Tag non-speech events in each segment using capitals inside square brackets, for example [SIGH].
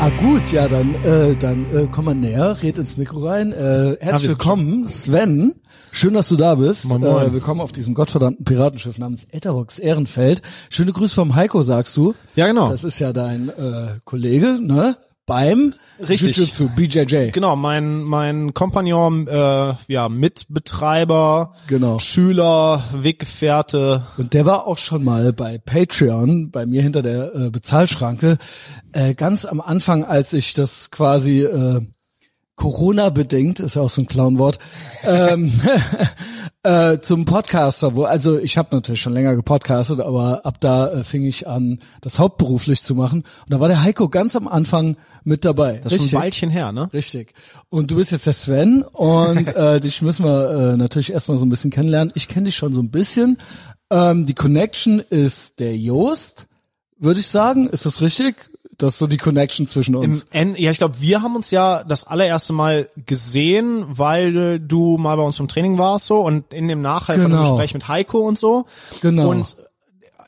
Ah gut, ja, dann, äh, dann äh, komm mal näher, red ins Mikro rein. Äh, herzlich willkommen, Sven. Schön, dass du da bist. Moin, moin. Äh, willkommen auf diesem gottverdammten Piratenschiff namens Eterox Ehrenfeld. Schöne Grüße vom Heiko, sagst du. Ja, genau. Das ist ja dein äh, Kollege, ne? Beim Richtig. Jiu-Jitsu, BJJ. Genau, mein mein Kompagnon, äh, ja Mitbetreiber, Genau. Schüler, Weggefährte. Und der war auch schon mal bei Patreon, bei mir hinter der äh, Bezahlschranke, äh, ganz am Anfang, als ich das quasi äh, Corona-bedingt, ist ja auch so ein Clownwort, ähm, [LAUGHS] äh, zum Podcaster, wo, also ich habe natürlich schon länger gepodcastet, aber ab da äh, fing ich an, das hauptberuflich zu machen. Und da war der Heiko ganz am Anfang mit dabei. Das ist schon ein Weilchen her, ne? Richtig. Und du bist jetzt der Sven und [LAUGHS] äh, dich müssen wir äh, natürlich erstmal so ein bisschen kennenlernen. Ich kenne dich schon so ein bisschen. Ähm, die Connection ist der Joost, würde ich sagen. Ist das richtig? Das ist so die Connection zwischen uns. Im N ja, ich glaube, wir haben uns ja das allererste Mal gesehen, weil du mal bei uns im Training warst so und in dem Nachhall von dem Genau. Gespräch mit Heiko und so. Genau. Und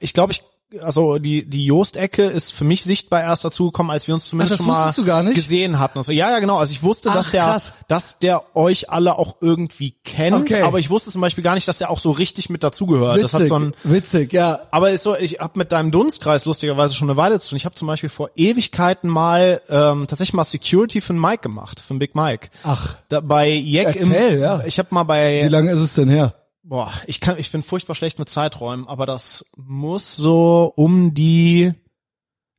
ich glaube, ich also die die Jost-Ecke ist für mich sichtbar erst dazugekommen, als wir uns zumindest das schon mal gesehen hatten. Und so. Ja, ja, genau. Also ich wusste, Ach, dass der, krass. dass der euch alle auch irgendwie kennt, Okay. aber ich wusste zum Beispiel gar nicht, dass er auch so richtig mit dazugehört. Das hat witzig, so ein, witzig, ja. aber ist so, ich habe mit deinem Dunstkreis lustigerweise schon eine Weile zu tun. Ich habe zum Beispiel vor Ewigkeiten mal ähm, tatsächlich mal Security für den Mike gemacht, für den Big Mike. Ach. Da, bei Jack Erzähl, im, ja. ich habe mal bei Wie lange ist es denn her? Boah, ich kann, ich bin furchtbar schlecht mit Zeiträumen, aber das muss so um die,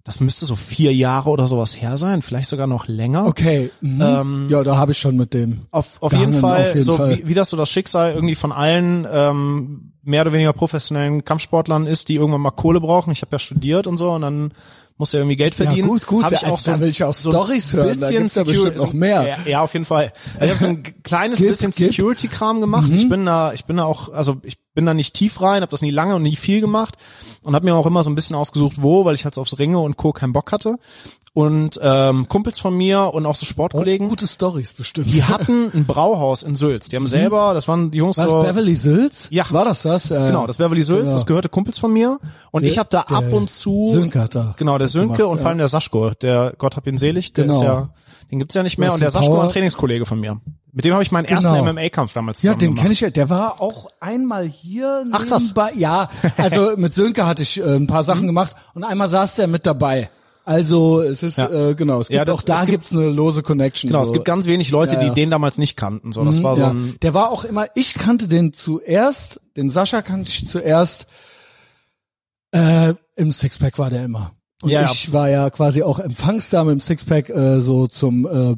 das müsste so vier Jahre oder sowas her sein, vielleicht sogar noch länger. Okay. Mhm. Ähm, ja, da habe ich schon mit dem. Auf, auf gehangen, jeden Fall, auf jeden so Fall. Wie, wie das so das Schicksal irgendwie von allen ähm, mehr oder weniger professionellen Kampfsportlern ist, die irgendwann mal Kohle brauchen. Ich habe ja studiert und so und dann muss ja irgendwie Geld Ja, verdienen. gut, gut. Hab ich Also auch so, da will ich auch so ein Storys hören. Da bisschen gibt's ja Security- bestimmt noch mehr. Ja, ja, auf jeden Fall. Also ich habe so ein [LAUGHS] kleines Gib, bisschen gib. Mhm. Security-Kram gemacht. Ich bin da, ich bin da auch, also ich bin da nicht tief rein, habe das nie lange und nie viel gemacht und habe mir auch immer so ein bisschen ausgesucht, wo, weil ich halt so aufs Ringe und Co. keinen Bock hatte. Und ähm, Kumpels von mir und auch so Sportkollegen, Gute Stories bestimmt. die [LAUGHS] hatten ein Brauhaus in Sülz. Die haben selber, das waren die Jungs Was, so. Beverly Sills? Ja. War das das? Ja, Genau, das Beverly Sülz, Genau. das gehörte Kumpels von mir. Und ich habe da der ab und zu. Sönke hat da Genau, der Sönke gemacht, und vor allem der Saschko, der Gott hab ihn selig, der Genau. ist ja, den gibt's ja nicht mehr. Und der Saschko war ein Trainingskollege von mir. Mit dem habe ich meinen Genau. ersten MMA-Kampf damals Ja, den kenne ich ja. Der war auch einmal hier Ach, nebenbei. Ja, also [LAUGHS] mit Sönke hatte ich äh, ein paar Mhm. Sachen gemacht und einmal saß der mit dabei. Also es ist Ja. äh, genau, es gibt Ja, das- auch da gibt- gibt's eine lose Connection. Genau, so. es gibt ganz wenig Leute, Ja, die den damals nicht kannten. So, das war so ein, Der war auch immer, ich kannte den zuerst, den Sascha kannte ich zuerst, äh, im Sixpack war der immer. Und Ja, ich war ja quasi auch Empfangsdame im Sixpack, äh, so zum, äh,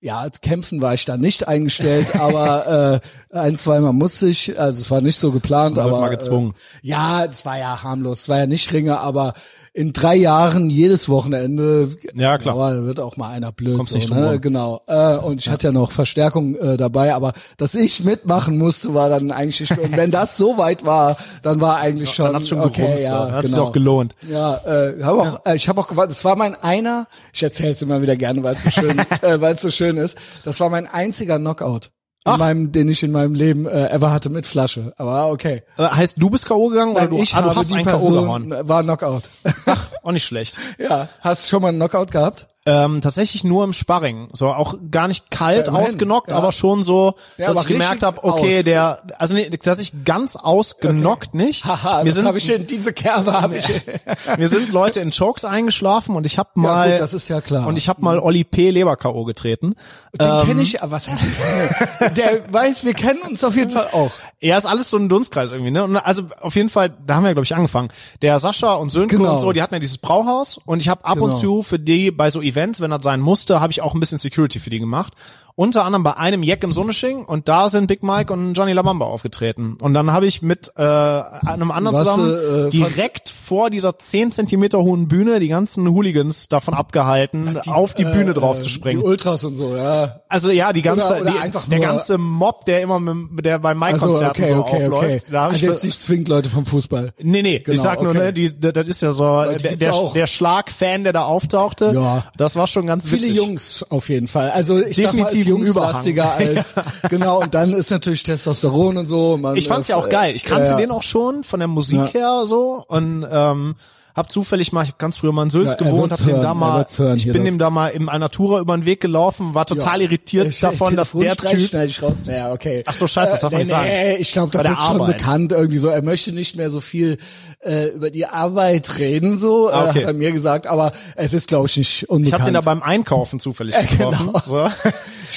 ja, kämpfen war ich da nicht eingestellt, [LAUGHS] aber äh, ein, zweimal musste ich, also es war nicht so geplant, aber mal gezwungen. Äh, ja, es war ja harmlos, es war ja nicht Ringe, aber in drei Jahren jedes Wochenende Ja, klar. ja, da wird auch mal einer blöd. Kommst so, nicht ne? Genau. Äh, und ich hatte ja noch Verstärkung äh, dabei, aber dass ich mitmachen musste, war dann eigentlich. Und wenn das so weit war, dann war eigentlich schon. dann hat's schon okay, gerumst, ja, hat's genau. sich auch gelohnt. Ja, äh, hab auch, äh, ich habe auch gewartet. Das war mein einer. Ich erzähle es immer wieder gerne, weil es so schön, [LAUGHS] äh, weil es so schön ist. Das war mein einziger Knockout. In Ach. meinem, den ich in meinem Leben äh, ever hatte mit Flasche. Aber okay. Äh, heißt, du bist K.O. gegangen oder Nein, du, ich ah, du habe hast die einen K.O. Person, gehauen? war Knockout. Ach, auch nicht schlecht. [LAUGHS] ja. Hast du schon mal einen Knockout gehabt? Ähm, tatsächlich nur im Sparring. So auch gar nicht kalt Ja, ausgenockt, ja. aber schon so, Ja, dass ich gemerkt habe, okay, aus. der, also nee, dass ich ganz ausgenockt nicht. [LAUGHS] Haha, mir sind, habe ich in diese Kerbe habe ich. [LAUGHS] mir sind Leute in Chokes eingeschlafen und ich habe mal, gut, das ist ja klar. und ich habe mal Olli P. Leber K.O. getreten. Den Ähm, kenne ich, aber was heißt? Der weiß, wir kennen uns auf jeden Fall auch. Ja, ist alles so ein Dunstkreis irgendwie, ne? Und also auf jeden Fall, da haben wir glaube ich angefangen. Der Sascha und Sönke Genau. und so, die hatten ja dieses Brauhaus und ich habe ab und Genau. zu für die bei so Events, wenn das sein musste, habe ich auch ein bisschen Security für die gemacht. Unter anderem bei einem Jack im Sonnesching und da sind Big Mike und Johnny Labamba aufgetreten. Und dann habe ich mit äh, einem anderen Was, zusammen äh, äh, direkt vor dieser 10 Zentimeter hohen Bühne die ganzen Hooligans davon abgehalten, auf die Bühne drauf zu Die springen. Ultras und so, ja. Also ja, die ganze, Oder- oder die, der ganze Mob, der immer mit, der bei Also Mike-Konzerten okay, so okay, aufläuft. okay. Da Also ich jetzt nicht zwingend Leute vom Fußball. Nee, nee, Genau, ich sag nur, ne, die, das ist ja so, die der, der, der Schlagfan, der da auftauchte, Ja. das war schon ganz Viele witzig. Jungs auf jeden Fall. Also ich sag mal, Jungslastiger [LAUGHS] als genau. Und dann ist natürlich Testosteron und so. Man Ich fand's ist, ja auch äh, geil. Ich kannte ja, den auch schon von der Musik Ja. her so und ähm, hab zufällig mal, ich hab ganz früher mal in Sülz Ja, gewohnt, hab dem da mal, hören, ich bin dem da mal in Alnatura über den Weg gelaufen, war total irritiert Ich- davon, ich- dass der Typ, schneide ich raus. Naja, okay. Ach so, scheiße, das darf äh, man nee, nicht sagen. Nee, ich glaube, das Bei ist schon Arbeit. bekannt irgendwie so. Er möchte nicht mehr so viel äh, über die Arbeit reden, so Ah, okay. äh, hat er mir gesagt. Aber es ist, glaube ich, nicht ich unbekannt. hab den da beim Einkaufen zufällig [LAUGHS] getroffen. genau. So.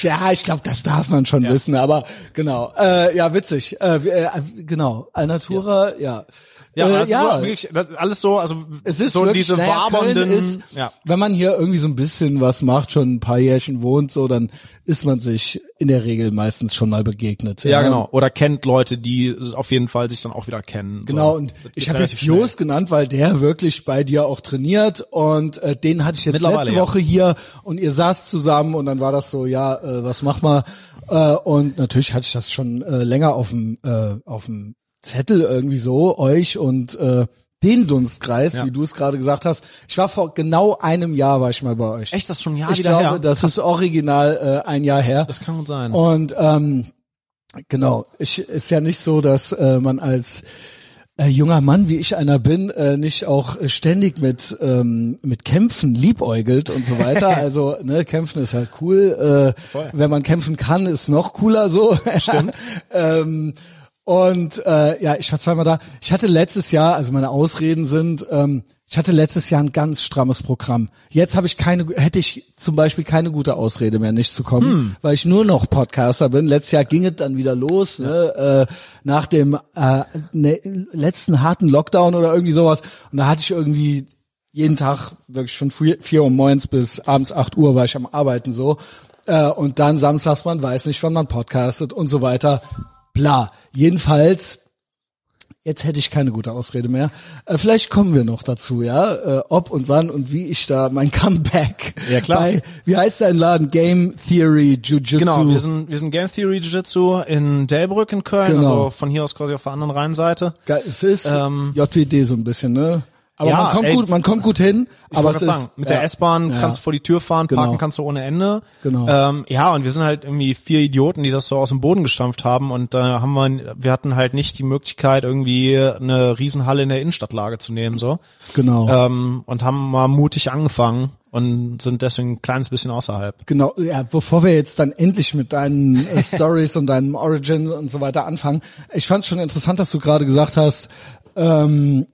Ja, ich glaube, das darf man schon wissen, aber genau. Äh, ja, witzig. Äh, äh, genau, Alnatura, ja. Ja, äh, also So, wirklich, das, alles so, also es ist so wirklich, diese naja, wabernden, ist, ja. wenn man hier irgendwie so ein bisschen was macht, schon ein paar Jährchen wohnt, so, dann ist man sich in der Regel meistens schon mal begegnet. Ja, genau. Oder kennt Leute, die auf jeden Fall sich dann auch wieder kennen. Genau, so. und Das ich habe jetzt Jos genannt, weil der wirklich bei dir auch trainiert und äh, den hatte ich jetzt letzte ja. Woche hier und ihr saßt zusammen und dann war das so, ja, äh, was mach mal? Äh, und natürlich hatte ich das schon äh, länger auf dem äh, auf dem Zettel irgendwie so, euch und äh, den Dunstkreis, Ja. wie du es gerade gesagt hast. Ich war vor genau einem Jahr war ich mal bei euch. Echt, das ist schon ein Jahr ich wieder glaube, her? das ist original äh, ein Jahr her. Das kann gut sein. Und ähm, genau, ich, ist ja nicht so, dass äh, man als äh, junger Mann, wie ich einer bin, äh, nicht auch äh, ständig mit ähm, mit Kämpfen liebäugelt und so weiter. [LAUGHS] Also ne, Kämpfen ist halt cool. Äh, Voll. wenn man kämpfen kann, ist noch cooler so. Stimmt. [LAUGHS] ähm, und äh, ja, ich war zweimal da. Ich hatte letztes Jahr, also meine Ausreden sind, ähm, ich hatte letztes Jahr ein ganz strammes Programm. Jetzt habe ich keine, hätte ich zum Beispiel keine gute Ausrede mehr, nicht zu kommen, Hm. weil ich nur noch Podcaster bin. Letztes Jahr ging es dann wieder los, ne, äh, nach dem äh, ne, letzten harten Lockdown oder irgendwie sowas. Und da hatte ich irgendwie jeden Tag wirklich von vier, vier Uhr morgens bis abends acht Uhr war ich am Arbeiten so. Äh, und dann samstags, man weiß nicht, wann man podcastet und so weiter. Bla. Jedenfalls Jetzt hätte ich keine gute Ausrede mehr. Äh, vielleicht kommen wir noch dazu, ja, äh, ob und wann und wie ich da mein [LAUGHS] Comeback Ja, klar. bei, wie heißt dein Laden? Game Theory Jiu-Jitsu. Genau, wir sind, wir sind Game Theory Jiu-Jitsu in Delbrück in Köln, Genau. also von hier aus quasi auf der anderen Rheinseite. Es ist Ähm, JWD so ein bisschen, ne? Aber Ja, man kommt ey, gut, man kommt gut hin. Ich aber es ist, sagen, mit ja. der S-Bahn Ja. kannst du vor die Tür fahren, Genau. parken kannst du ohne Ende. Genau. Ähm, ja, und wir sind halt irgendwie vier Idioten, die das so aus dem Boden gestampft haben und da haben wir, wir hatten halt nicht die Möglichkeit, irgendwie eine Riesenhalle in der Innenstadtlage zu nehmen, so. Genau. Ähm, und haben mal mutig angefangen und sind deswegen ein kleines bisschen außerhalb. Genau, ja, bevor wir jetzt dann endlich mit deinen äh, [LAUGHS] Stories und deinem Origin und so weiter anfangen, ich fand schon interessant, dass du gerade gesagt hast, ähm,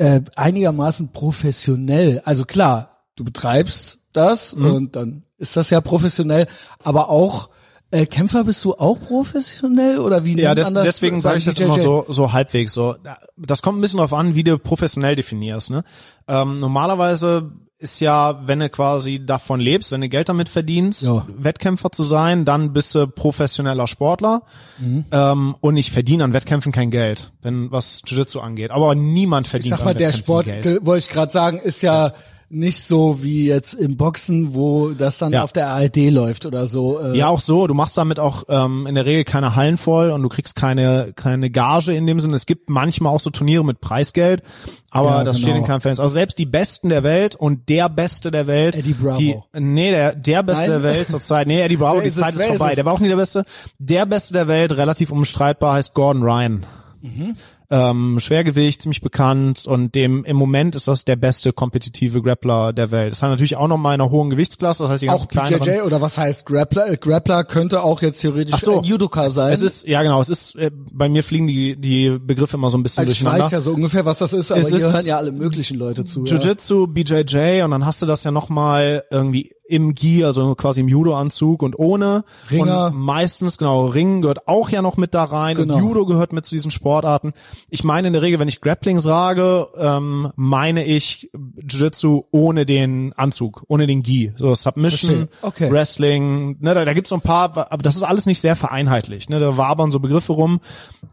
äh, einigermaßen professionell. Also klar, du betreibst das Mhm. und dann ist das ja professionell, aber auch äh, Kämpfer bist du auch professionell oder wie Ja, des, deswegen sage ich das immer so, so halbwegs so. Das kommt ein bisschen darauf an, wie du professionell definierst. Ne? Ähm, normalerweise ist ja, wenn du quasi davon lebst, wenn du Geld damit verdienst, Ja. Wettkämpfer zu sein, dann bist du professioneller Sportler. Mhm. Ähm, und ich verdiene an Wettkämpfen kein Geld, wenn was Jiu-Jitsu angeht. Aber niemand Ich verdient sag mal, an der Sport, Geld. wollte ich gerade sagen, ist ja nicht so wie jetzt im Boxen, wo das dann Ja. auf der ARD läuft oder so. Äh, Ja, auch so. Du machst damit auch ähm, in der Regel keine Hallen voll und du kriegst keine keine Gage in dem Sinne. Es gibt manchmal auch so Turniere mit Preisgeld, aber Ja, das genau. steht in keinem Fans. Also selbst die Besten der Welt und der Beste der Welt, Eddie Bravo. die nee, der der Beste Nein? der Welt zur Zeit. Nee, Eddie Bravo, die ist Zeit ist ist vorbei. es? Der war auch nie der Beste. Der Beste der Welt, relativ unstreitbar, heißt Gordon Ryan. Mhm. Ähm, Schwergewicht, ziemlich bekannt und dem im Moment ist das der beste kompetitive Grappler der Welt. Das hat natürlich auch noch mal in einer hohen Gewichtsklasse, das heißt die ganzen auch kleineren. BJJ oder was heißt Grappler? Grappler könnte auch jetzt theoretisch Ach so. ein Judoka sein. Es ist, ja genau, es ist, äh, bei mir fliegen die, die Begriffe immer so ein bisschen also ich durcheinander. weiß ja so ungefähr, was das ist, aber Es hier ist hören ja alle möglichen Leute zu. Ja. Jiu-Jitsu, BJJ und dann hast du das ja nochmal irgendwie im Gi, also quasi im Judo-Anzug und ohne. Ringer. Und meistens, genau, Ringen gehört auch ja noch mit da rein Genau. und Judo gehört mit zu diesen Sportarten. Ich meine in der Regel, wenn ich Grappling sage, ähm, meine ich Jiu-Jitsu ohne den Anzug, ohne den Gi. So Submission. Okay. Wrestling, ne, da, da gibt's so ein paar, aber das ist alles nicht sehr vereinheitlich. Ne, da wabern so Begriffe rum.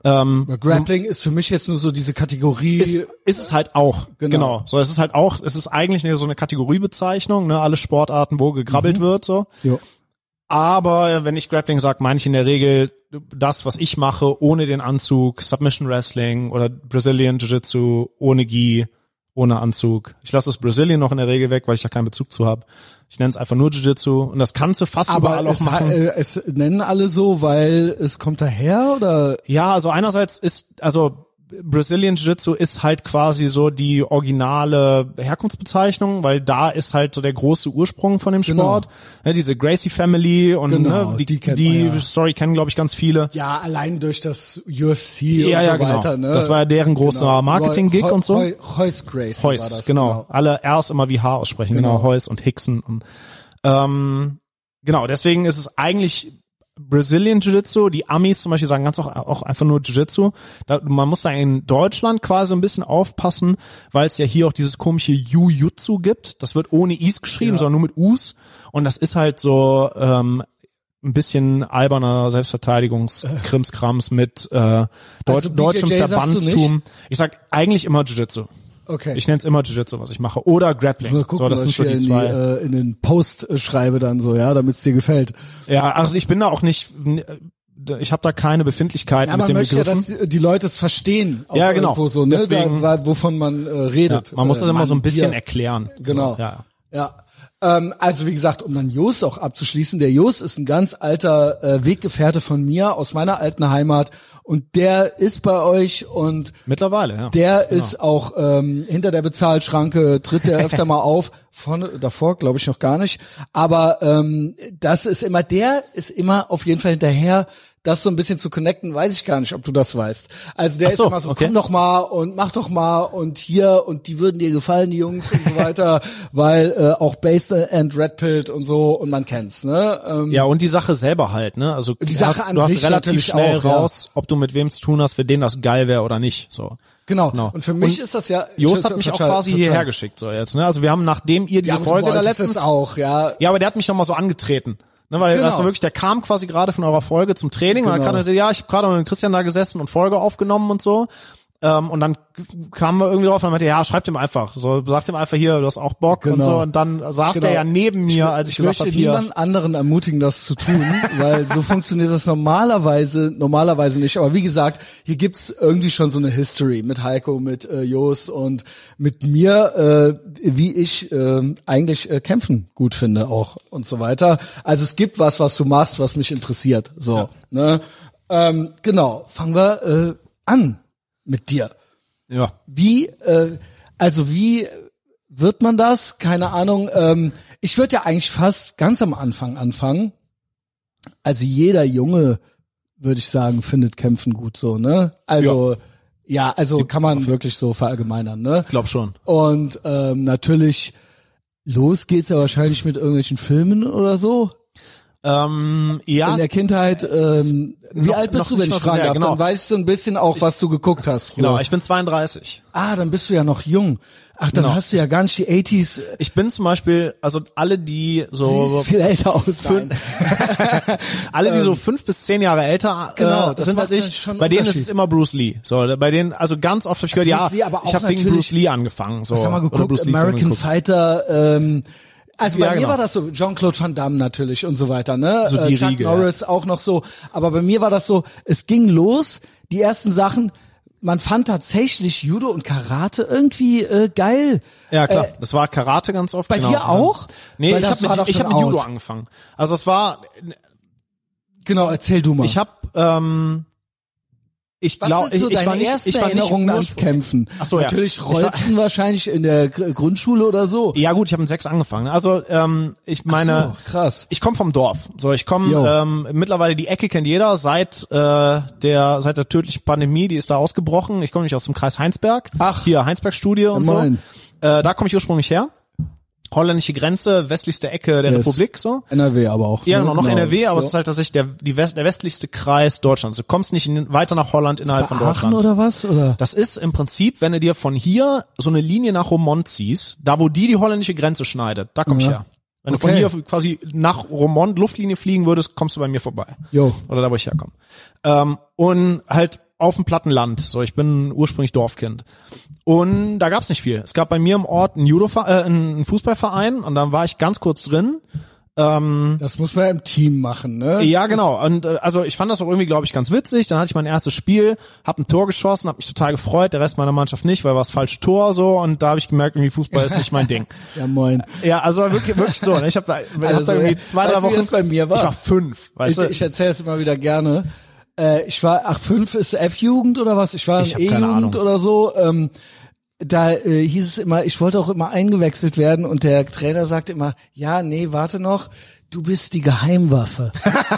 Ähm, Grappling ist für mich jetzt nur so diese Kategorie. ist, ist es halt auch. Genau. Genau. So, es ist halt auch, es ist eigentlich so eine Kategoriebezeichnung, ne, alle Sportarten, wo gekrabbelt wird, so. jo. Aber wenn ich Grappling sage, meine ich in der Regel das, was ich mache, ohne den Anzug, Submission Wrestling oder Brazilian Jiu-Jitsu, ohne Gi, ohne Anzug. Ich lasse das Brazilian noch in der Regel weg, weil ich da keinen Bezug zu habe. Ich nenne es einfach nur Jiu-Jitsu und das kannst du fast Aber überall auch es, machen. äh, es nennen alle so, weil es kommt daher oder? Ja, also einerseits ist, also Brazilian Jiu-Jitsu ist halt quasi so die originale Herkunftsbezeichnung, weil da ist halt so der große Ursprung von dem Genau. Sport. Ne, diese Gracie Family und Genau, ne, die, die die, man ja. Story kennen, glaube ich, ganz viele. Ja, allein durch das UFC Ja, und ja, so genau. weiter. Ne? Das war ja deren großer Marketing-Gig Roy- und so. Roy- Royce Grace war Heus, das. genau. Alle R's immer wie H aussprechen, genau, Genau. Heus und Hickson und ähm, genau, deswegen ist es eigentlich Brazilian Jiu-Jitsu, die Amis zum Beispiel sagen ganz auch, auch einfach nur Jiu-Jitsu. Da, man muss da in Deutschland quasi ein bisschen aufpassen, weil es ja hier auch dieses komische Jiu-Jitsu gibt. Das wird ohne Is geschrieben, Ja. sondern nur mit Us. Und das ist halt so ähm, ein bisschen alberner Selbstverteidigungskrimskrams mit äh, Deutsch, Also deutschem BJJ Verbandstum. Ich sag eigentlich immer Jiu-Jitsu. Okay. Ich nenne es immer Jiu-Jitsu, was ich mache. Oder Grappling. Mal gucken, so, das sind so die in, zwei. äh, in den Post äh, schreibe dann so, ja, damit es dir gefällt. ja, also ich bin da auch nicht, ich habe da keine Befindlichkeiten Ja, mit man den möchte ja, dass die Leute es verstehen. Ja, genau. Irgendwo so, ne? Deswegen- da, wovon man äh, redet. man muss das Äh, immer so ein bisschen Bier. erklären. Genau. So, ja. Ja. Ähm, also wie gesagt, um dann Jos auch abzuschließen, der Jos ist ein ganz alter äh, Weggefährte von mir aus meiner alten Heimat und der ist bei euch und Mittlerweile, ja. der Genau. ist auch ähm, hinter der Bezahlschranke, tritt der öfter mal auf. [LAUGHS] Vorne, davor glaube ich noch gar nicht. Aber ähm, das ist immer, der ist immer auf jeden Fall hinterher, das so ein bisschen zu connecten, weiß ich gar nicht, ob du das weißt. Also der so, ist immer so, okay. komm doch mal und mach doch mal und hier und die würden dir gefallen, die Jungs und so weiter, [LAUGHS] weil äh, auch Based and Red Pilled und so und man kennt's, ne? Ähm, Ja, und die Sache selber halt, ne? Also Die du Sache hast, an du hast sich relativ schnell auch, ja. raus, ob du mit wem zu tun hast, für den das geil wäre oder nicht. So. genau. Genau. Und für mich Und ist das ja. Jost hat mich auch quasi verzeih. hierher geschickt, so jetzt, ne? Also wir haben, nachdem ihr diese Ja, Folge da letztens auch, ja. Ja, aber der hat mich noch mal so angetreten. Ne, weil Genau. das war wirklich, der kam quasi gerade von eurer Folge zum Training und dann Genau. kam er so, ja, ich habe gerade mit Christian da gesessen und Folge aufgenommen und so. Ähm, und dann kamen wir irgendwie drauf und meinte, ja, schreibt ihm einfach. So, sagt ihm einfach hier, du hast auch Bock und Genau. so. Und dann saß Genau. der ja neben mir, als ich, ich gesagt habe, hier. niemand anderen ermutigen, das zu tun, [LAUGHS] weil so funktioniert das normalerweise normalerweise nicht. Aber wie gesagt, hier gibt's irgendwie schon so eine History mit Heiko, mit äh, Jos und mit mir, äh, wie ich äh, eigentlich äh, kämpfen gut finde auch und so weiter. Also es gibt was, was du machst, was mich interessiert. So, ne? Ähm, genau. Fangen wir äh, an mit dir. Ja. Wie, äh, also wie wird man das? Keine Ahnung. Ähm, ich würde ja eigentlich fast ganz am Anfang anfangen. Also jeder Junge, würde ich sagen, findet Kämpfen gut so, ne? Also ja, also kann man wirklich so verallgemeinern, ne? Ich glaube schon. Und ähm, natürlich los geht's ja wahrscheinlich mit irgendwelchen Filmen oder so. Ähm, ja, In der Kindheit, ähm, wie noch- alt bist du, wenn ich mal fragen darf? genau. Dann weißt du ein bisschen auch, was du geguckt hast. Früher. genau, ich bin 32. Ah, dann bist du ja noch jung. Ach, dann Genau. hast du ja gar nicht die 80s. Ich bin zum Beispiel, also alle, die so siehst viel älter aus. [LAUGHS] Alle, die so fünf bis zehn Jahre älter äh, Ähm, Genau, das sind als ich, schon bei denen ist es immer Bruce Lee. So, bei denen, also ganz oft habe ich gehört, ja, Bruce Lee, aber auch ich habe wegen Bruce Lee angefangen. So, Was haben wir oder geguckt? Lee American geguckt. Fighter. Ähm, also bei Ja, mir genau. war das so Jean-Claude Van Damme natürlich und so weiter, ne? So die äh, Chuck Riege, ja. Norris auch noch so. Aber bei mir war das so, es ging los, die ersten Sachen, man fand tatsächlich Judo und Karate irgendwie äh, geil. Ja, klar. Äh, das war Karate ganz oft. bei genau. dir auch? Nee, Weil ich das habe mit, ich hab mit Judo angefangen. Also es war, Genau, erzähl du mal. ich habe, ähm, ich glaube, so ich, ich war nicht, ich war nicht Erinnerungen ans Kämpfen? Ach so, ja. Natürlich Ich war- Rolzen [LAUGHS] wahrscheinlich in der Gr- Grundschule oder so. Ja gut, ich habe mit sechs angefangen. Also ähm, ich meine, so, krass. ich komme vom Dorf. So, ich komme ähm, mittlerweile die Ecke kennt jeder seit äh, der seit der tödlichen Pandemie, die ist da ausgebrochen. Ich komme nämlich aus dem Kreis Heinsberg. Ach. hier Heinsberg Studie und so. moin. Äh, da komme ich ursprünglich her. Holländische Grenze, westlichste Ecke der Yes. Republik so. NRW aber auch. Ja, ne? genau, noch NRW, aber es Ja. ist halt tatsächlich der, die West, der westlichste Kreis Deutschlands. Du kommst nicht in, weiter nach Holland innerhalb von Deutschland. oder was? Oder? Das ist im Prinzip, wenn du dir von hier so eine Linie nach Romont ziehst, da wo die die holländische Grenze schneidet, da komm ich Ja. her. Wenn du von Okay. hier quasi nach Romont Luftlinie fliegen würdest, kommst du bei mir vorbei. Jo. Oder da, wo ich herkomme. Ähm, und halt auf dem platten Land. So, ich bin ursprünglich Dorfkind. Und da gab's nicht viel. Es gab bei mir im Ort einen Judo, äh, einen Fußballverein und dann war ich ganz kurz drin. Das muss man ja im Team machen, ne? Ja, genau. Und äh, also ich fand das auch irgendwie, glaube ich, ganz witzig. Dann hatte ich mein erstes Spiel, hab ein Tor geschossen, hab mich total gefreut. Der Rest meiner Mannschaft nicht, weil war das falsche Tor so. Und da habe ich gemerkt, irgendwie Fußball ist nicht mein [LAUGHS] Ding. Ja, moin. Ja, also wirklich, wirklich so. ne? Ich habe da, ich hab Also, da irgendwie zwei, drei wie Wochen. das bei mir war? Ich war fünf, weißt Ich, du? ich erzähle es immer wieder gerne. Äh, ich war, ach, fünf ist F-Jugend oder was? Ich war in E-Jugend oder so. Ähm, da äh, hieß es immer, ich wollte auch immer eingewechselt werden und der Trainer sagte immer, ja, nee, warte noch, du bist die Geheimwaffe.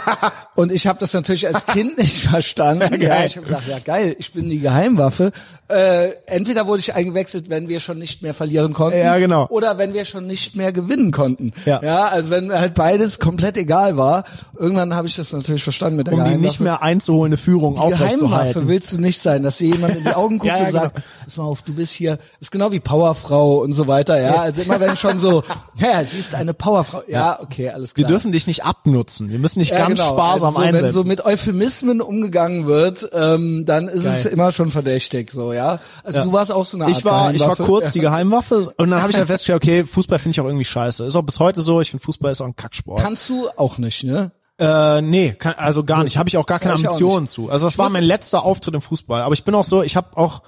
[LAUGHS] und ich habe das natürlich als Kind nicht verstanden. ja, Geil. ich habe gedacht, ja geil, ich bin die Geheimwaffe. Äh, entweder wurde ich eingewechselt, wenn wir schon nicht mehr verlieren konnten, Ja, genau. oder wenn wir schon nicht mehr gewinnen konnten. Ja. ja also wenn halt beides komplett egal war. Irgendwann habe ich das natürlich verstanden mit der Um die nicht mehr einzuholende Führung aufrechtzuerhalten. willst du nicht sein, dass dir jemand in die Augen guckt Ja, [LAUGHS] ja, und sagt, pass mal auf, du bist hier, ist genau wie Powerfrau und so weiter, ja. Also immer wenn schon so, [LAUGHS] ja, sie ist eine Powerfrau. Ja, okay, alles Wir klar. dürfen dich nicht abnutzen. Wir müssen dich ganz genau. sparsam also so, Wenn einsetzen. so mit Euphemismen umgegangen wird, ähm, dann ist es Geil. immer schon verdächtig, so, ja. Also Ja. du warst auch so eine Art ich war, ich war kurz die [LAUGHS] Geheimwaffe und dann habe ich dann festgestellt, okay, Fußball finde ich auch irgendwie scheiße. Ist auch bis heute so. Ich finde Fußball ist auch ein Kacksport. Kannst du auch nicht, ne? Äh, nee, kann, also gar nicht. Habe ich auch gar keine Ja, Ambitionen zu. Also das Ich war mein letzter Auftritt im Fußball. Aber ich bin auch so, ich habe auch,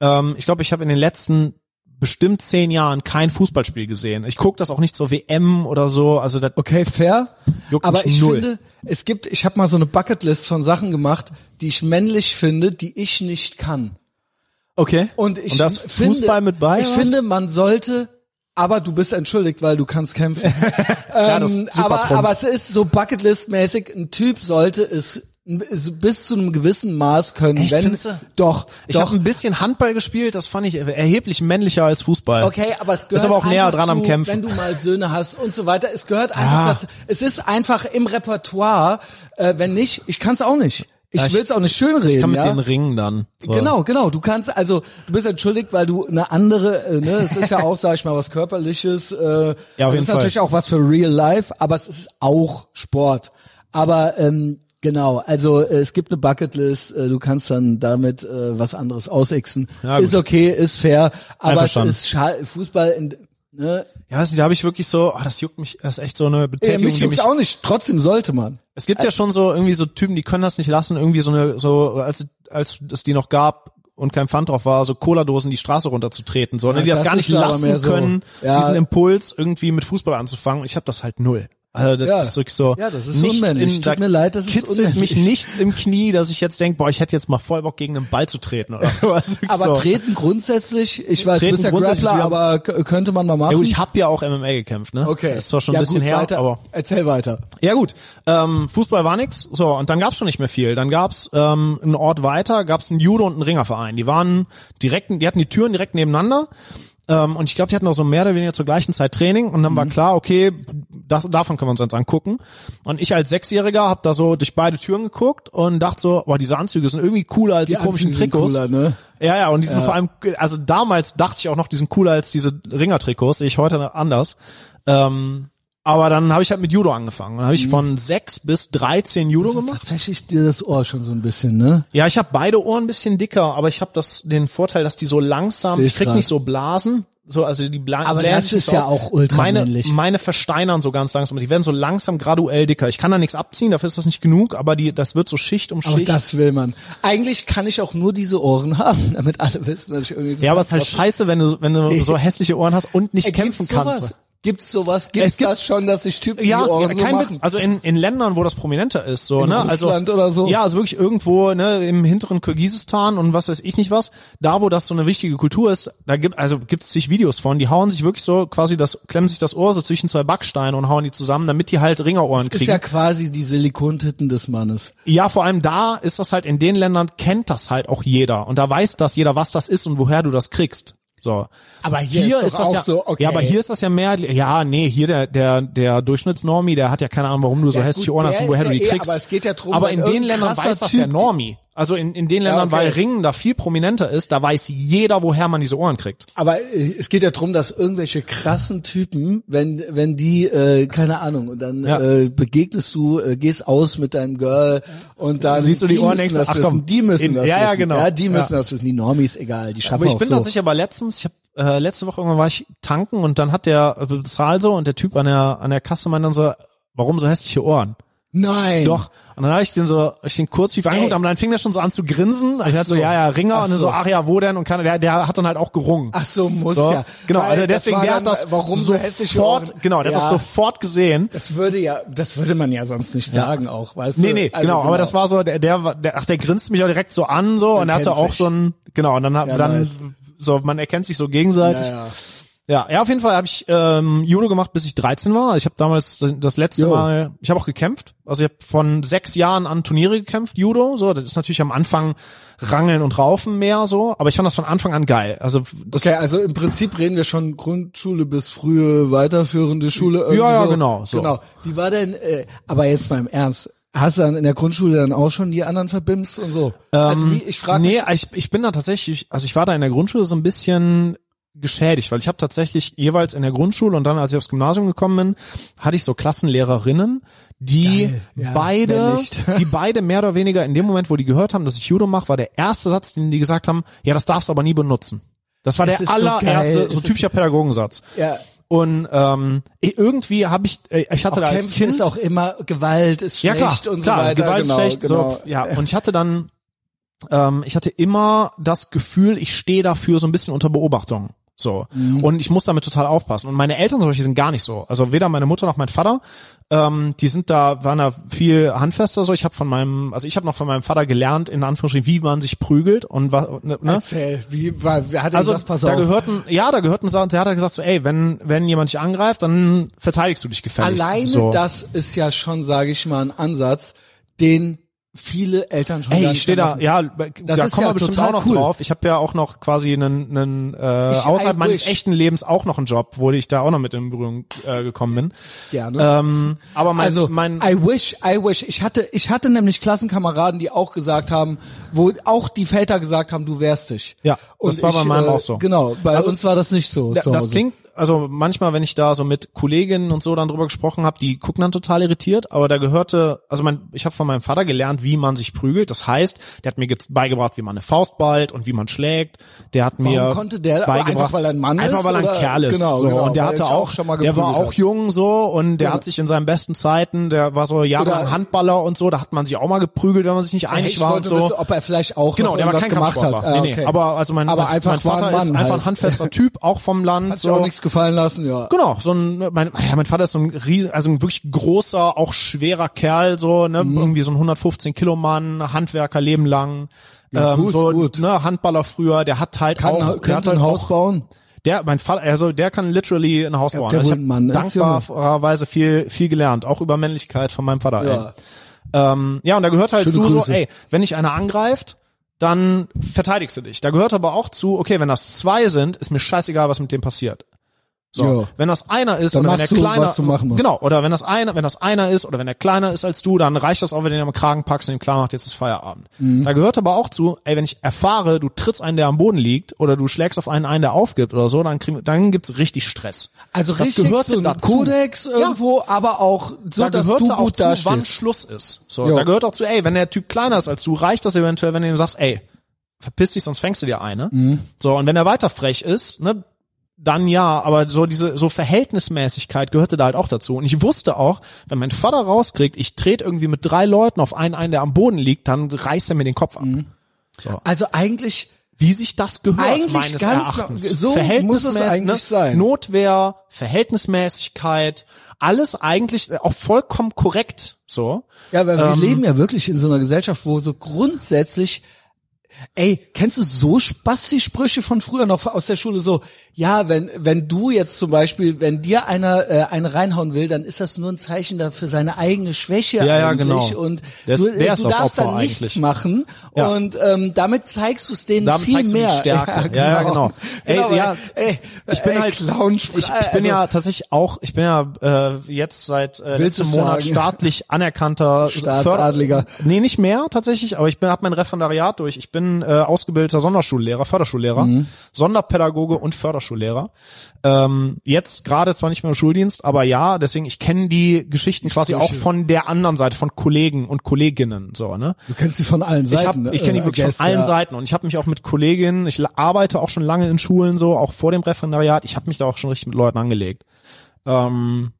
ähm, ich glaube, ich habe in den letzten bestimmt zehn Jahren kein Fußballspiel gesehen. Ich gucke das auch nicht zur WM oder so. Also das, Okay, fair. Aber ich null. finde, es gibt, ich habe mal so eine Bucketlist von Sachen gemacht, die ich männlich finde, die ich nicht kann. Okay. Und ich das finde, Fußball mit bei? Ich was? finde, man sollte, aber du bist entschuldigt, weil du kannst kämpfen. [LAUGHS] ja, das ähm, ist super aber, Trumpf. aber es ist so Bucketlist-mäßig, ein Typ sollte es bis zu einem gewissen Maß können, Echt, wenn findest du? doch, Ich habe ein bisschen Handball gespielt, das fand ich erheblich männlicher als Fußball. Okay, aber es gehört aber auch näher dran am zu, Kämpfen. Wenn du mal Söhne hast und so weiter, es gehört einfach Ja. dazu. Es ist einfach im Repertoire. Äh, wenn nicht, ich kann es auch nicht. Ich, will es auch nicht schönreden. Ich kann mit ja? den Ringen dann. So. Genau, genau. Du kannst also, du bist entschuldigt, weil du eine andere, äh, ne, es ist ja auch, sag ich mal, was körperliches. Äh, Ja, auf es jeden ist Fall. natürlich auch was für Real Life, aber es ist auch Sport. Aber ähm, genau, also äh, es gibt eine Bucketlist. Äh, du kannst dann damit äh, was anderes ausixen. Ja, ist okay, ist fair, aber es ist Fußball. In, ne, Ja, also, da habe ich wirklich so, ah, das juckt mich, das ist echt so eine äh, Betätigung, mich juckt's mich, auch nicht. Trotzdem sollte man. es gibt ja schon so irgendwie so Typen, die können das nicht lassen, irgendwie so eine, so, als, als es die noch gab und kein Pfand drauf war, so Cola-Dosen die Straße runterzutreten, so, ne, Ja, die das, das gar nicht lassen so. können, Ja. diesen Impuls irgendwie mit Fußball anzufangen und ich habe das halt null. Also das Ja. ist wirklich so. Ja, das ist nichts unmännlich. In, Tut mir leid, das ist kitzelt mich unmännlich. nichts im Knie, dass ich jetzt denke, boah, ich hätte jetzt mal voll Bock gegen einen Ball zu treten oder [LAUGHS] sowas. Aber so. treten grundsätzlich, ich weiß, Treten du bist ja Grappler, aber könnte man mal machen. Ja gut, ich habe ja auch MMA gekämpft, ne? okay. Das ist zwar schon ein ja, bisschen gut, her, weiter. aber Erzähl weiter. Ja gut, ähm, Fußball war nix. So, und dann gab's schon nicht mehr viel. Dann gab's ähm, einen Ort weiter, gab's einen Judo- und einen Ringerverein. Die waren direkt, die hatten die Türen direkt nebeneinander. Ähm, und ich glaube, die hatten auch so mehr oder weniger zur gleichen Zeit Training. Und dann war klar, okay, das, davon können wir uns jetzt angucken. Und ich als Sechsjähriger habe da so durch beide Türen geguckt und dachte so, boah, diese Anzüge sind irgendwie cooler als die, komischen Anzüge sind Trikots. Cooler, ne? Ja, ja, und die sind vor allem, also damals dachte ich auch noch, die sind cooler als diese Ringertrikots, sehe ich heute anders. Ähm, aber dann habe ich halt mit Judo angefangen. Dann habe ich von sechs bis 13 Judo gemacht. Tatsächlich dir das Ohr schon so ein bisschen, ne? Ja, ich habe beide Ohren ein bisschen dicker, aber ich habe das den Vorteil, dass die so langsam, ich krieg grad. nicht so Blasen, so also die Bla Aber das ist ja auch ultramännlich. Meine meine versteinern so ganz langsam, die werden so langsam graduell dicker. Ich kann da nichts abziehen, dafür ist das nicht genug, aber die das wird so Schicht um Aber Schicht. das will man. Eigentlich kann ich auch nur diese Ohren haben, [LAUGHS] damit alle wissen, dass ich irgendwie. ja, aber es ist halt scheiße, wenn du wenn du so hässliche Ohren hast und nicht Ey, kämpfen gibt's kannst. Sowas? Gibt's sowas? Gibt's Es gibt- das schon, dass sich Typen Ja, die Ohren ja so kein machen? Witz. Also in, in Ländern, wo das prominenter ist, so, In ne? Russland also, oder so? Ja, also wirklich irgendwo, ne, im hinteren Kirgisistan und was weiß ich nicht was, da wo das so eine wichtige Kultur ist, da gibt, also gibt es sich Videos von, die hauen sich wirklich so quasi das, klemmen sich das Ohr so zwischen zwei Backsteine und hauen die zusammen, damit die halt Ringerohren Das ist kriegen. ja quasi die Silikontitten des Mannes. Ja, vor allem da ist das halt in den Ländern kennt das halt auch jeder und da weiß das jeder, was das ist und woher du das kriegst. So. Aber hier ist doch das ja, so, okay. Ja, aber hier ist das ja mehr, ja, nee, hier der, der, der Durchschnittsnormi, der hat ja keine Ahnung, warum du so Ja, hässliche Ohren hast und woher ist du die eh, kriegst. aber es geht ja drum, Aber in den Ländern weiß das Typ- der Normi. Also in, in den Ländern, okay. weil Ringen da viel prominenter ist, da weiß jeder, woher man diese Ohren kriegt. Aber äh, es geht ja drum, dass irgendwelche krassen Typen, wenn wenn die äh, keine Ahnung, und dann Ja. äh, begegnest du, äh, gehst aus mit deinem Girl und dann Siehst du die Ohren, müssen denkst das ach wissen, komm, die müssen in- das ja, ja, wissen. genau. Ja, die müssen Ja. das wissen. Die Normis egal, die schaffen Aber ich bin so. tatsächlich aber letztens, ich hab, äh, letzte Woche irgendwann war ich tanken und dann hat der äh, bezahlt so und der Typ an der an der Kasse meinte dann so, warum so hässliche Ohren? Nein. Doch. Und dann habe ich den so, ich den kurz schief angeguckt, aber dann fing der schon so an zu grinsen. Ich hatte so, so. ja, ja, Ringer Ach und dann so, so. ach ja, wo denn? Und kann, der, der hat dann halt auch gerungen. Ach so, muss So, ja. Genau, Weil also deswegen, war der dann, hat das warum so sofort, Ohren? genau, der hat das Ja. sofort gesehen. Das würde ja, das würde man ja sonst nicht sagen auch, weißt du? Nee, nee, Also genau, aber das war so, der, der, der, ach, der grinst mich auch direkt so an, so, und er hatte auch sich. so ein, genau, und dann, hat Ja, dann, nice. so, man erkennt sich so gegenseitig. Ja, ja. Ja, ja, auf jeden Fall habe ich ähm, Judo gemacht, bis ich 13 war. Ich habe damals das, letzte Jo. Mal, ich habe auch gekämpft. Also ich habe von sechs Jahren an Turniere gekämpft, Judo. So, das ist natürlich am Anfang Rangeln und Raufen mehr so, aber ich fand das von Anfang an geil. Also das, Okay, also im Prinzip reden wir schon Grundschule bis frühe weiterführende Schule. Ja, ja, so. genau, so. Genau. Wie war denn, äh, aber jetzt mal im Ernst, hast du dann in der Grundschule dann auch schon die anderen verbimst und so? also wie, ich frage Ähm, nee, ich, ich bin da tatsächlich, also ich war da in der Grundschule so ein bisschen geschädigt, weil ich habe tatsächlich jeweils in der Grundschule und dann, als ich aufs Gymnasium gekommen bin, hatte ich so Klassenlehrerinnen, die. Ja, beide, [LAUGHS] die beide mehr oder weniger in dem Moment, wo die gehört haben, dass ich Judo mache, war der erste Satz, den die gesagt haben, ja, das darfst du aber nie benutzen. Das war Es der so allererste, so, Es typischer Pädagogensatz. ja, Und ähm, irgendwie habe ich, äh, ich hatte auch da als Kämpfen Kind ist auch immer, Gewalt ist ja schlecht klar, und klar, so weiter. Gewalt genau, schlecht, genau. so, ja. [LAUGHS] Und ich hatte dann, ähm, ich hatte immer das Gefühl, ich stehe dafür so ein bisschen unter Beobachtung. So. Mhm. Und ich muss damit total aufpassen. Und meine Eltern zum Beispiel sind gar nicht so. Also weder meine Mutter noch mein Vater, ähm, die sind da, waren da viel handfester so. Ich habe von meinem, also ich habe noch von meinem Vater gelernt, in Anführungsstrichen, wie man sich prügelt und was, ne? ne? Erzähl, wie, war, hat denn Also gesagt, pass da auf. gehörten, ja, da gehörten Sachen, der hat gesagt so, ey, wenn wenn jemand dich angreift, dann verteidigst du dich gefälligst. Alleine so. das ist ja schon, sage ich mal, ein Ansatz, den viele Eltern schon Ey, ich stehe da, machen. ja, Das da kommen ja wir bestimmt total auch noch cool. drauf. Ich habe ja auch noch quasi einen, einen äh, Ich- außerhalb meines echten Lebens auch noch einen Job, wo ich da auch noch mit in Berührung äh, gekommen bin. Gerne. Ähm, aber mein, also, mein I wish, I wish. Ich hatte, ich hatte nämlich Klassenkameraden, die auch gesagt haben, wo auch die Väter gesagt haben, du wehrst dich. Ja, das war bei meinem auch so. Genau, bei Also, uns war das nicht so. Da- das klingt, also manchmal, wenn ich da so mit Kolleginnen und so dann drüber gesprochen habe, die gucken dann total irritiert, aber da gehörte, also mein, ich habe von meinem Vater gelernt, wie man sich prügelt. Das heißt, der hat mir jetzt beigebracht, wie man eine Faust ballt und wie man schlägt. Der hat mir Warum konnte der? beigebracht, Einfach, weil er ein Mann einfach ist, weil er ein? Kerl ist. Genau, so. genau, und der hatte er auch, schon mal der war auch hat. jung so und der Ja. hat sich in seinen besten Zeiten, der war so jahrelang Handballer und so, da hat man sich auch mal geprügelt, wenn man sich nicht einig ich war und wollte so. wissen, ob er vielleicht auch Genau, der war kein gemacht Kampfsportler. hat. Ah, nee, nee. okay. Aber also mein, Aber mein, einfach mein Vater ein Mann ist einfach halt. ein handfester [LAUGHS] Typ, auch vom Land. Hat sich so. auch nichts gefallen lassen, ja. Genau, so ein, mein, ja, mein Vater ist so ein riesen, also ein wirklich großer, auch schwerer Kerl, so, ne, Mhm. irgendwie so ein 115 Kilo Mann, Handwerker Leben lang, Ja, ähm, gut, so, gut. ne, Handballer früher, der hat halt Kann, auch, der hat halt ein Haus auch, bauen. der, mein Vater, also der kann literally ein Haus Ja, bauen. der Also ich habe dankbarerweise viel, viel gelernt, auch über Männlichkeit von meinem Vater. Ja. Ey. Ähm, ja, und da gehört halt Schöne zu, so, Grüße. ey, wenn dich einer angreift, dann verteidigst du dich. Da gehört aber auch zu, okay, wenn das zwei sind, ist mir scheißegal, was mit dem passiert. So, Ja. wenn das einer ist Dann oder wenn du, kleiner, du genau, oder wenn das einer, wenn das einer ist oder wenn er kleiner ist als du, dann reicht das auch, wenn du ihn am Kragen packst und ihm klar macht, jetzt ist Feierabend. Mhm. Da gehört aber auch zu, ey, wenn ich erfahre, du trittst einen, der am Boden liegt, oder du schlägst auf einen ein, der aufgibt oder so, dann krieg, dann gibt's richtig Stress. Also das richtig gehörte so ein dazu. Kodex irgendwo, aber auch so, da dass gehörte du auch gut zu, wann dastehst. Schluss ist. So, Jo. da gehört auch zu, ey, wenn der Typ kleiner ist als du, reicht das eventuell, wenn du ihm sagst, ey, verpiss dich, sonst fängst du dir eine. Mhm. So, und wenn er weiter frech ist, ne, dann ja, aber so diese, so Verhältnismäßigkeit gehörte da halt auch dazu. Und ich wusste auch, wenn mein Vater rauskriegt, ich trete irgendwie mit drei Leuten auf einen ein, der am Boden liegt, dann reißt er mir den Kopf ab. Mhm. So. Also eigentlich, Wie sich das gehört, Eigentlich meines ganz Erachtens. so muss es eigentlich ne? sein. Notwehr, Verhältnismäßigkeit, alles eigentlich auch vollkommen korrekt, so. ja, weil wir Ähm, leben ja wirklich in so einer Gesellschaft, wo so grundsätzlich Ey, kennst du so Spasti-Sprüche von früher noch aus der Schule so? Ja, wenn wenn du jetzt zum Beispiel, wenn dir einer äh, eine reinhauen will, dann ist das nur ein Zeichen dafür seine eigene Schwäche Ja, ja, eigentlich genau. und ist- du, äh, du das darfst dann nichts eigentlich. machen Ja. und ähm, damit zeigst du es denen Damit viel zeigst du die mehr. [LAUGHS] Stärke. Ja, ja, genau. Ey, Genau, ja, ey, ich bin ey, halt Clown ich, ich bin also, ja tatsächlich auch, ich bin ja äh, jetzt seit äh, letztem Monat staatlich anerkannter [LAUGHS] Staatsadliger. Nee, nicht mehr tatsächlich, aber ich bin habe mein Referendariat durch. Ich bin äh, ausgebildeter Sonderschullehrer, Förderschullehrer, Mhm. Sonderpädagoge und Förderschullehrer. Ähm, jetzt gerade zwar nicht mehr im Schuldienst, aber ja, deswegen ich kenne die Geschichten quasi auch von der anderen Seite von Kollegen und Kolleginnen so, ne? Du kennst sie von allen Ich, Seiten. hab, ich kenne die äh, wirklich guess, von allen ja. Seiten und ich habe mich auch mit Kolleginnen, ich arbeite auch schon lange in Schulen so, auch vor dem Referendariat, ich habe mich da auch schon richtig mit Leuten angelegt. Ähm,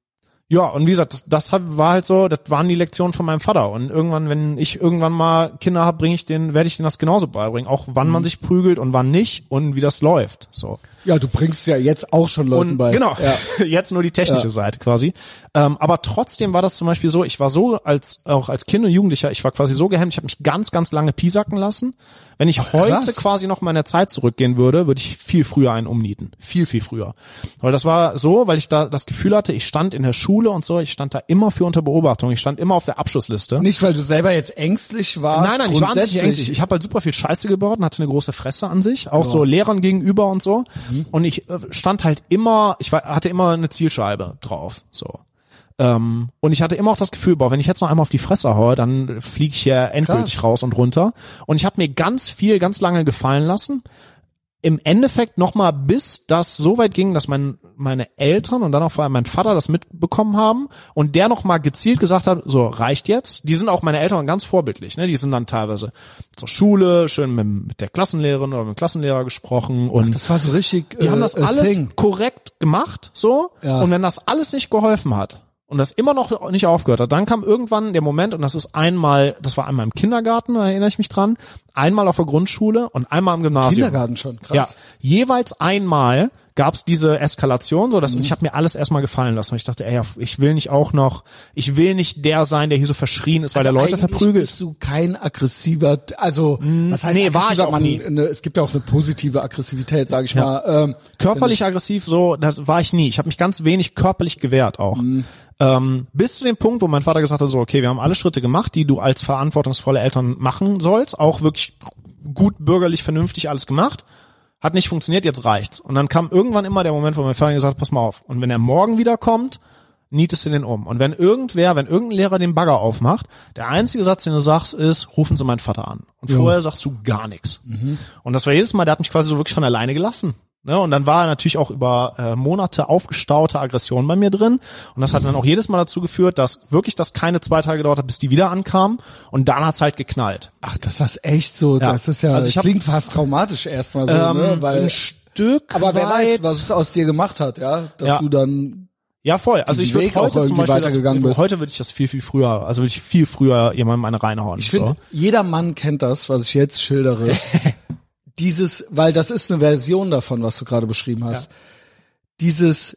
Ja, und wie gesagt, das, das war halt so, das waren die Lektionen von meinem Vater. Und irgendwann, wenn ich irgendwann mal Kinder habe, bringe ich den, werde ich denen das genauso beibringen. Auch wann Mhm. man sich prügelt und wann nicht und wie das läuft. So. Ja, du bringst ja jetzt auch schon Leuten Und bei. genau, Ja. [LAUGHS] jetzt nur die technische Ja. Seite quasi. Ähm, aber trotzdem war das zum Beispiel so, ich war so als auch als Kind und Jugendlicher, ich war quasi so gehemmt, ich habe mich ganz, ganz lange piesacken lassen. Wenn ich heute krass. quasi noch mal in der Zeit zurückgehen würde, würde ich viel früher einen umnieten. Viel, viel früher. Weil das war so, weil ich da das Gefühl hatte, ich stand in der Schule und so, ich stand da immer für unter Beobachtung, ich stand immer auf der Abschlussliste. Nicht, weil du selber jetzt ängstlich warst. Nein, nein, ich war grundsätzlich. ängstlich. Ich habe halt super viel Scheiße gebaut und hatte eine große Fresse an sich, auch so Lehrern gegenüber und so. Mhm. Und ich äh, stand halt immer, ich war, hatte immer eine Zielscheibe drauf, so. Ähm, und ich hatte immer auch das Gefühl, boah, wenn ich jetzt noch einmal auf die Fresse haue, dann fliege ich hier endgültig Krass. raus und runter. Und ich habe mir ganz viel, ganz lange gefallen lassen. Im Endeffekt nochmal, bis das so weit ging, dass mein, meine Eltern und dann auch vor allem mein Vater das mitbekommen haben und der nochmal gezielt gesagt hat, so reicht jetzt. Die sind auch meine Eltern ganz vorbildlich, ne? Die sind dann teilweise zur Schule, schön mit, mit der Klassenlehrerin oder mit dem Klassenlehrer gesprochen und Das war so richtig. die äh, haben das a alles Thing. korrekt gemacht, so. Ja. Und wenn das alles nicht geholfen hat und das immer noch nicht aufgehört hat, dann kam irgendwann der Moment, und das ist einmal, das war einmal im Kindergarten, da erinnere ich mich dran, einmal auf der Grundschule und einmal im Gymnasium. Kindergarten schon, krass. Ja, jeweils einmal gab's diese Eskalation, so Mhm. dass und ich habe mir alles erstmal gefallen lassen. Und ich dachte, ey, ich will nicht auch noch, ich will nicht der sein, der hier so verschrien ist, weil der Leute Also verprügelt. bist du kein aggressiver, also was heißt nee, war ich auch Man, nie. Eine, es gibt ja auch eine positive Aggressivität, sage ich Ja. mal. Ähm, körperlich aggressiv, so, das war ich nie. Ich habe mich ganz wenig körperlich gewehrt auch. Mhm. Ähm, bis zu dem Punkt, wo mein Vater gesagt hat, so, okay, wir haben alle Schritte gemacht, die du als verantwortungsvolle Eltern machen sollst, auch wirklich gut bürgerlich, vernünftig alles gemacht. Hat nicht funktioniert, jetzt reicht's. Und dann kam irgendwann immer der Moment, wo mein Vater gesagt hat, pass mal auf. Und wenn er morgen wiederkommt, nietest du den um. Und wenn irgendwer, wenn irgendein Lehrer den Bagger aufmacht, der einzige Satz, den du sagst, ist, rufen Sie meinen Vater an. Und vorher sagst du gar nichts. Und das war jedes Mal, der hat mich quasi so wirklich von alleine gelassen. Ne? Und dann war natürlich auch über äh, Monate aufgestaute Aggression bei mir drin. Und das hat dann auch jedes Mal dazu geführt, dass wirklich das keine zwei Tage gedauert hat, bis die wieder ankamen. Und dann hat's halt geknallt. ach, das ist echt so, Ja. das ist ja, Also ich hab- klingt fast traumatisch erstmal so, Ähm, ne? Weil, ein Stück aber wer weit, weiß, was es aus dir gemacht hat, ja? Dass Ja. du dann, Ja, voll. Also ich würde heute zum Beispiel, das, weitergegangen bist. heute würde ich das viel, viel früher, also würde ich viel früher jemandem eine reinhauen. ich finde, so. jeder Mann kennt das, was ich jetzt schildere. [LAUGHS] Dieses, weil das ist eine Version davon, was du gerade beschrieben hast. Dieses,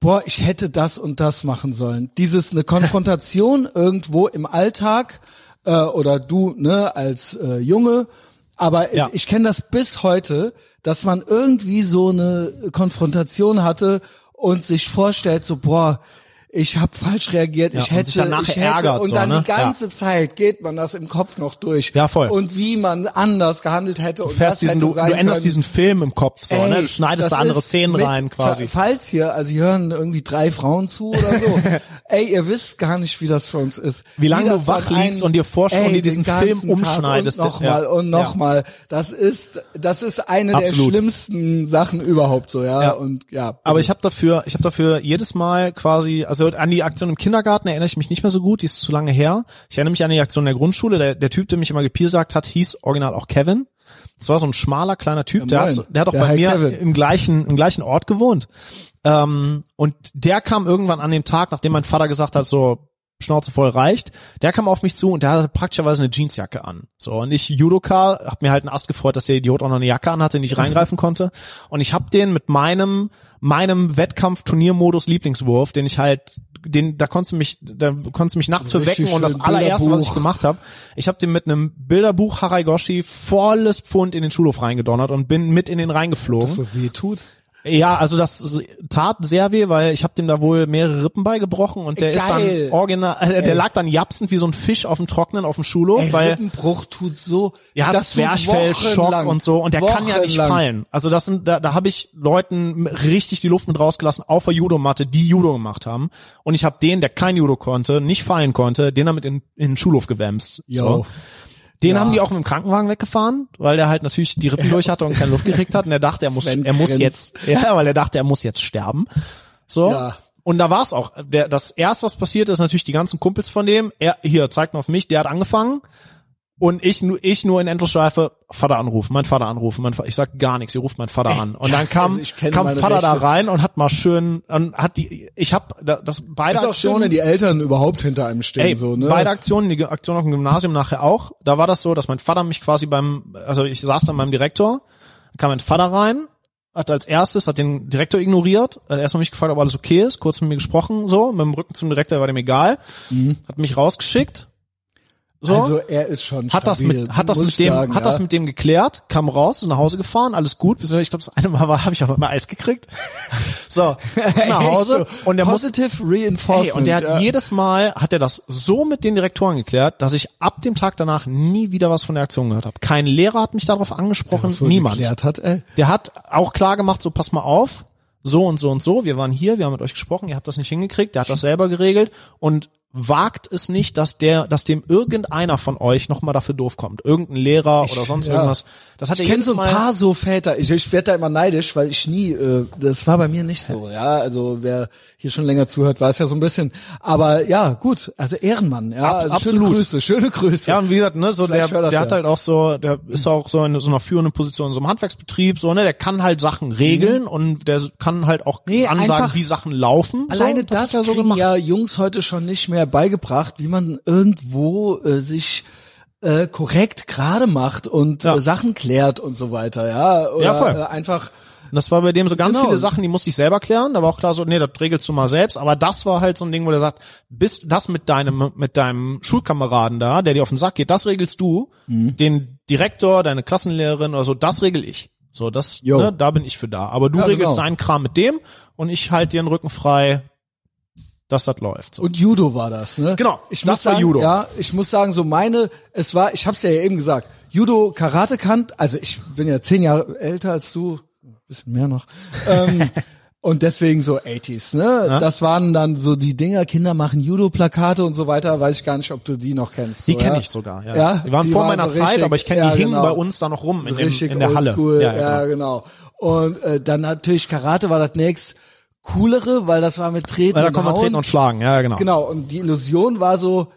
boah, ich hätte das und das machen sollen. Dieses, eine Konfrontation [LAUGHS] irgendwo im Alltag, äh, oder du, ne, als äh, Junge, aber Ja. ich kenne das bis heute, dass man irgendwie so eine Konfrontation hatte und sich vorstellt, so, boah, ich habe falsch reagiert, Ja, ich hätte, ich hätte, ärgert, und so, dann ne? die ganze Zeit geht man das im Kopf noch durch. Ja, voll. Und wie man anders gehandelt hätte und Du fährst diesen, du, du änderst können. diesen Film im Kopf so, Ey, ne? Du schneidest da andere Szenen mit- rein quasi. Falls hier, also hier hören irgendwie drei Frauen zu oder so. [LAUGHS] ey, ihr wisst gar nicht, wie das für uns ist. Wie lange das du wach dann liegst und dir vorstellst und dir diesen Film ganzen Tag umschneidest. Und nochmal Ja. und nochmal. Das ist, das ist eine Absolut. der schlimmsten Sachen überhaupt so, ja. Ja. Und ja. Aber ich habe dafür, ich habe dafür jedes Mal quasi, also an die Aktion im Kindergarten erinnere ich mich nicht mehr so gut, die ist zu lange her. Ich erinnere mich an die Aktion in der Grundschule. Der, der Typ, der mich immer gepiersagt hat, hieß original auch Kevin. Das war so ein schmaler kleiner Typ, der, moin. hat, der hat auch Der bei Herr mir Kevin. im gleichen im gleichen Ort gewohnt. Ähm, und der kam irgendwann an dem Tag, nachdem mein Vater gesagt hat, so Schnauze voll reicht. Der kam auf mich zu und der hatte praktischerweise eine Jeansjacke an. So und ich Judoka, hab mir halt einen Ast gefreut, dass der Idiot auch noch eine Jacke anhatte, in die ich reingreifen konnte. Und ich hab den mit meinem meinem Wettkampf-Turniermodus Lieblingswurf, den ich halt, den da konntest du mich, da konntest du mich nachts für wecken und das allererste, was ich gemacht habe, ich habe den mit einem Bilderbuch Haraigoshi volles Pfund in den Schulhof reingedonnert und bin mit in den reingeflogen. so weh tut. Ja, also das tat sehr weh, weil ich habe dem da wohl mehrere Rippen beigebrochen und der ist Geil. dann original, äh, der lag dann japsend wie so ein Fisch auf dem Trocknen auf dem Schulhof, Ey, weil Rippenbruch tut so. ja, das Zwerchfell, Schock und so und der kann ja nicht fallen. Also das sind da, da habe ich Leuten richtig die Luft mit rausgelassen auf der Judomatte, die Judo gemacht haben und ich habe den, der kein Judo konnte, nicht fallen konnte, den damit in, in den Schulhof gewämst. So. Den Ja. haben die auch mit dem Krankenwagen weggefahren, weil der halt natürlich die Rippen durch hatte und keine Luft gekriegt hat und er dachte, er muss, Sven er muss jetzt, ja, weil er dachte, er muss jetzt sterben. So. Ja. Und da war's auch. Der, das erste, was passiert ist, natürlich die ganzen Kumpels von dem. Er, hier, zeigt mal auf mich, der hat angefangen. Und ich nur, ich nur in Endlosschleife Vater anrufen, mein Vater anrufen, mein Vater, ich sag gar nichts, ihr ruft meinen Vater an. Und dann kam, also kam Vater da Rechte. rein und hat mal schön, und hat die, ich hab da- das beide Ist auch schön, wenn die Eltern überhaupt hinter einem stehen, Ey, so, ne? beide Aktionen, die Aktion auf dem Gymnasium nachher auch, da war das so, dass mein Vater mich quasi beim, also ich saß dann beim Direktor, kam mein Vater rein, hat als erstes, hat den Direktor ignoriert, hat erstmal mich gefragt, ob alles okay ist, kurz mit mir gesprochen, so, mit dem Rücken zum Direktor war dem egal, hat mich rausgeschickt, so. Also er ist schon hat das stabil, mit hat das muss mit dem sagen, hat ja. das mit dem geklärt kam raus ist nach Hause gefahren alles gut ich glaube das eine Mal war [LAUGHS] habe ich aber mal Eis gekriegt [LAUGHS] so ist nach Hause so und der muss Positive Reinforcement. Hey, und der hat ja. jedes Mal hat er das so mit den Direktoren geklärt, dass ich ab dem Tag danach nie wieder was von der Aktion gehört habe. Kein Lehrer hat mich darauf angesprochen, niemand. hat. Der hat auch klar gemacht, so pass mal auf, so und so und so, wir waren hier, wir haben mit euch gesprochen, ihr habt das nicht hingekriegt, der hat das selber geregelt und wagt es nicht, dass der, dass dem irgendeiner von euch nochmal dafür doof kommt. Irgendein Lehrer oder sonst ja. irgendwas. Das hat Ich kenne so ein paar so Väter. Ich, ich werde da immer neidisch, weil ich nie, äh, das war bei mir nicht so. Ja, also wer hier schon länger zuhört, weiß ja so ein bisschen. Aber ja, gut, also Ehrenmann. Ja, Ab- also absolut. Schöne Grüße, schöne Grüße. Ja, und wie gesagt, ne, so der, Vielleicht das der hat ja. halt auch so, der ist auch so in so einer führenden Position in so einem Handwerksbetrieb, so, ne, der kann halt Sachen regeln und der kann halt auch Mhm. Nee, ansagen, wie Sachen laufen. Alleine so, das, hat er so kriegen gemacht. ja Jungs heute schon nicht mehr beigebracht, wie man irgendwo äh, sich äh, korrekt gerade macht und Ja. äh, Sachen klärt und so weiter. Ja, oder Ja, voll. Äh, einfach Und das war bei dem so ganz Genau. viele Sachen, die musste ich selber klären. Da war auch klar so, nee, das regelst du mal selbst. Aber das war halt so ein Ding, wo der sagt, bist das mit deinem, mit deinem Schulkameraden da, der dir auf den Sack geht, das regelst du. Mhm. Den Direktor, deine Klassenlehrerin oder so, das regel ich. So, das, Jo. ne, da bin ich für da. Aber du Ja, regelst genau. deinen Kram mit dem und ich halte dir den Rücken frei, dass das läuft. So. Und Judo war das, ne? Genau, Ich das muss war sagen, Judo. Ja, ich muss sagen, so meine, es war, ich hab's ja eben gesagt, Judo, Karate kann, also ich bin ja zehn Jahre älter als du, ein bisschen mehr noch. [LAUGHS] ähm, und deswegen so 80s, ne? Das waren dann so die Dinger, Kinder machen Judo-Plakate und so weiter, weiß ich gar nicht, ob du die noch kennst. Die so, kenne ja? ich sogar, ja. Ja, die waren die vor waren meiner so Zeit, richtig- aber ich kenne ja, die hingen genau. bei uns da noch rum So in, dem, richtig in der Halle. Ja, ja, genau. genau. Und äh, dann natürlich Karate war das nächst coolere, weil das war mit Treten Weil da und kann man Hauen. treten und schlagen, ja, genau. Genau, und die Illusion war so,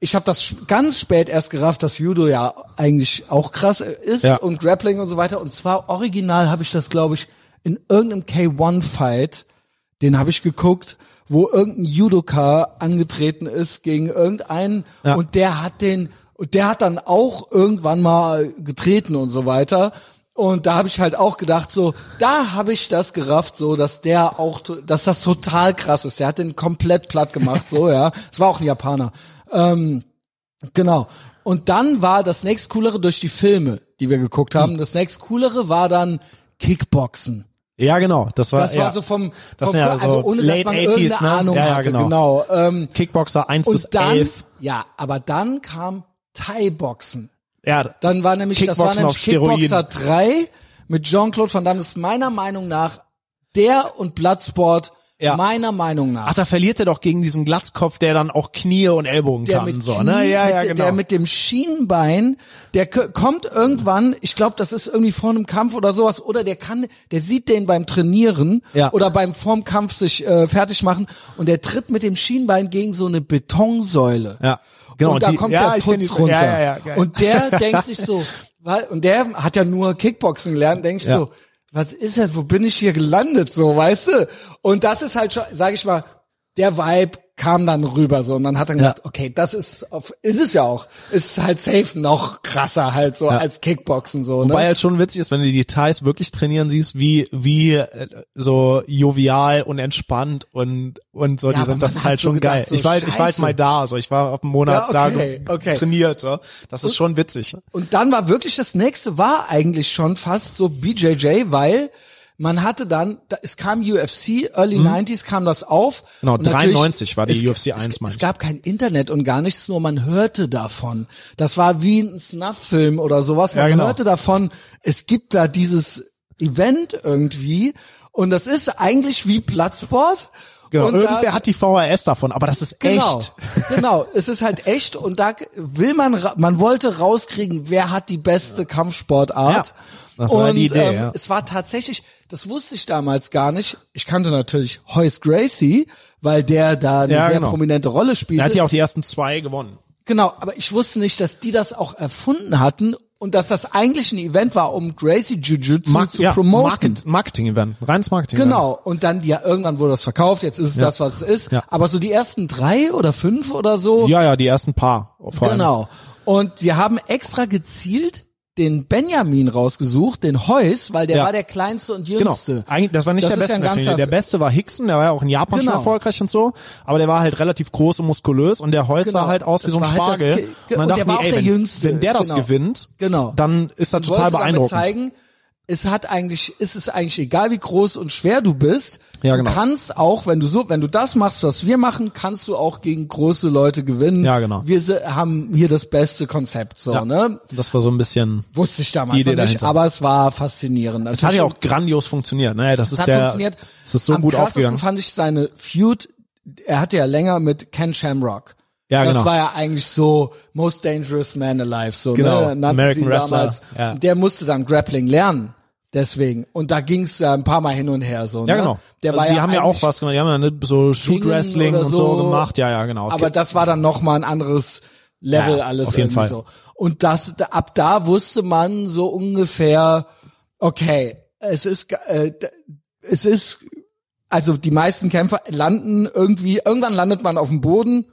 ich habe das ganz spät erst gerafft, dass Judo ja eigentlich auch krass ist Ja. und Grappling und so weiter. Und zwar original habe ich das, glaube ich, in irgendeinem K1-Fight, den habe ich geguckt, wo irgendein Judoka angetreten ist gegen irgendeinen Ja. und der hat den, und der hat dann auch irgendwann mal getreten und so weiter. Und da habe ich halt auch gedacht, so, da habe ich das gerafft, so, dass der auch, dass das total krass ist. Der hat den komplett platt gemacht, so, ja. [LAUGHS] Es war auch ein Japaner. Ähm, genau. Und dann war das nächst coolere durch die Filme, die wir geguckt Hm. haben. Das nächst coolere war dann Kickboxen. Ja, genau. Das war, Das ja. war so vom, Das vom sind ja also so ohne late dass man 80s, irgendeine ne? Ahnung Ja, ja, hatte. genau. genau. Ähm, Kickboxer 1 bis dann, 11. ja, aber dann kam Thai-Boxen. Ja, Dann war nämlich, das war Kickboxen nämlich. Kickboxer 3 mit Jean-Claude Van Damme. Das ist meiner Meinung nach der und Bloodsport Ja. meiner Meinung nach. Ach, da verliert er doch gegen diesen Glatzkopf, der dann auch Knie und Ellbogen der kann, mit so, Knie, ne? Ja, ja, genau. der mit dem Schienbein, der kommt irgendwann, ich glaube, das ist irgendwie vor einem Kampf oder sowas, oder der kann, der sieht den beim Trainieren Ja. oder beim vorm Kampf sich äh, fertig machen und der tritt mit dem Schienbein gegen so eine Betonsäule. ja, genau. und da die, kommt ja, der Putz runter. Ja, und der [LAUGHS] denkt sich so, und der hat ja nur Kickboxen gelernt, denkt sich so, was ist das, wo bin ich hier gelandet, so, weißt du? Und das ist halt schon, sag ich mal, der Vibe kam dann rüber so und dann hat er gedacht, okay, das ist auf, ist es ja auch, ist halt safe noch krasser halt so als Kickboxen so, Wobei ne? halt schon witzig ist, wenn du die Details wirklich trainieren siehst, wie wie äh, so jovial und entspannt und und so Ja, diese, aber das man ist halt so schon gedacht, geil. so, ich war halt, ich war halt mal da, so ich war auf einen Monat Ja, da okay, ge- okay. trainiert, so. Das ist schon witzig. Und dann war wirklich das nächste war eigentlich schon fast so BJJ, weil man hatte dann, da, es kam UFC, Early 90s kam das auf. Mhm. Genau, Und natürlich- 93 war die es, UFC 1, es, meine es ich. gab kein Internet und gar nichts, nur man hörte davon. Das war wie ein Snuff-Film oder sowas. Man Ja, genau. hörte davon, es gibt da dieses Event irgendwie und das ist eigentlich wie Platzsport. Genau, und irgendwer da, hat die VHS davon, aber das ist Genau, echt. [LAUGHS] genau. Es ist halt echt und da will man, man wollte rauskriegen, wer hat die beste Kampfsportart. Ja, das war und die Idee, ähm, ja. es war tatsächlich, das wusste ich damals gar nicht. Ich kannte natürlich Hoist Gracie, weil der da eine Ja, sehr genau. prominente Rolle spielte. Er hat ja auch die ersten zwei gewonnen. Genau, aber ich wusste nicht, dass die das auch erfunden hatten und dass das eigentlich ein Event war, um Gracie Jiu-Jitsu Mark zu ja, promoten. Market Marketing-Event, reines marketing Genau. Und dann ja irgendwann wurde das verkauft. Jetzt ist es Ja. das, was es ist. Ja. Aber so die ersten drei oder fünf oder so. Ja, ja, die ersten paar. Vor allem. Genau. Und sie haben extra gezielt den Benjamin rausgesucht, den Heus, weil der Ja. war der kleinste und Genau. jüngste. Eigentlich, das war nicht Das der ist ja beste. ein der, beste war Hickson, der war ja auch in Japan schon Genau. erfolgreich und so, aber der war halt relativ groß und muskulös und der Heus sah Genau. halt aus wie so ein halt das Spargel. Ge- Ge- und dann und dachte der war mir, ey, der wenn, Jüngste. wenn der das Genau. gewinnt, Genau. dann ist das total beeindruckend. zeigen, es hat eigentlich, ist es eigentlich egal, wie groß und schwer du bist. Ja, genau. Du kannst auch, wenn du so, wenn du das machst, was wir machen, kannst du auch gegen große Leute gewinnen. Ja, genau. Wir haben hier das beste Konzept, so, Ja. ne? Das war so ein bisschen, Wusste ich damals Die Idee nicht, dahinter. aber es war faszinierend. es hat ja auch grandios funktioniert, ne? Das es ist hat der, funktioniert. es ist so Am gut krassesten aufgegangen. fand ich seine Feud, er hatte ja länger mit Ken Shamrock. Ja, das genau. war ja eigentlich so Most Dangerous Man Alive, so Genau, ne? nannten American Wrestler, damals. ja. Der musste dann Grappling lernen. Deswegen. Und da ging's ja ein paar Mal hin und her so. Ja, ne? genau. Der also war die ja haben ja auch was gemacht, die haben ja ne, so Shoot Wrestling oder und so gemacht. Ja, ja, genau. Aber das war dann noch mal ein anderes Level Ja, alles auf jeden irgendwie Fall. so. Und das da- ab da wusste man so ungefähr, okay, es ist äh, es ist also die meisten Kämpfer landen irgendwie irgendwann landet man auf dem Boden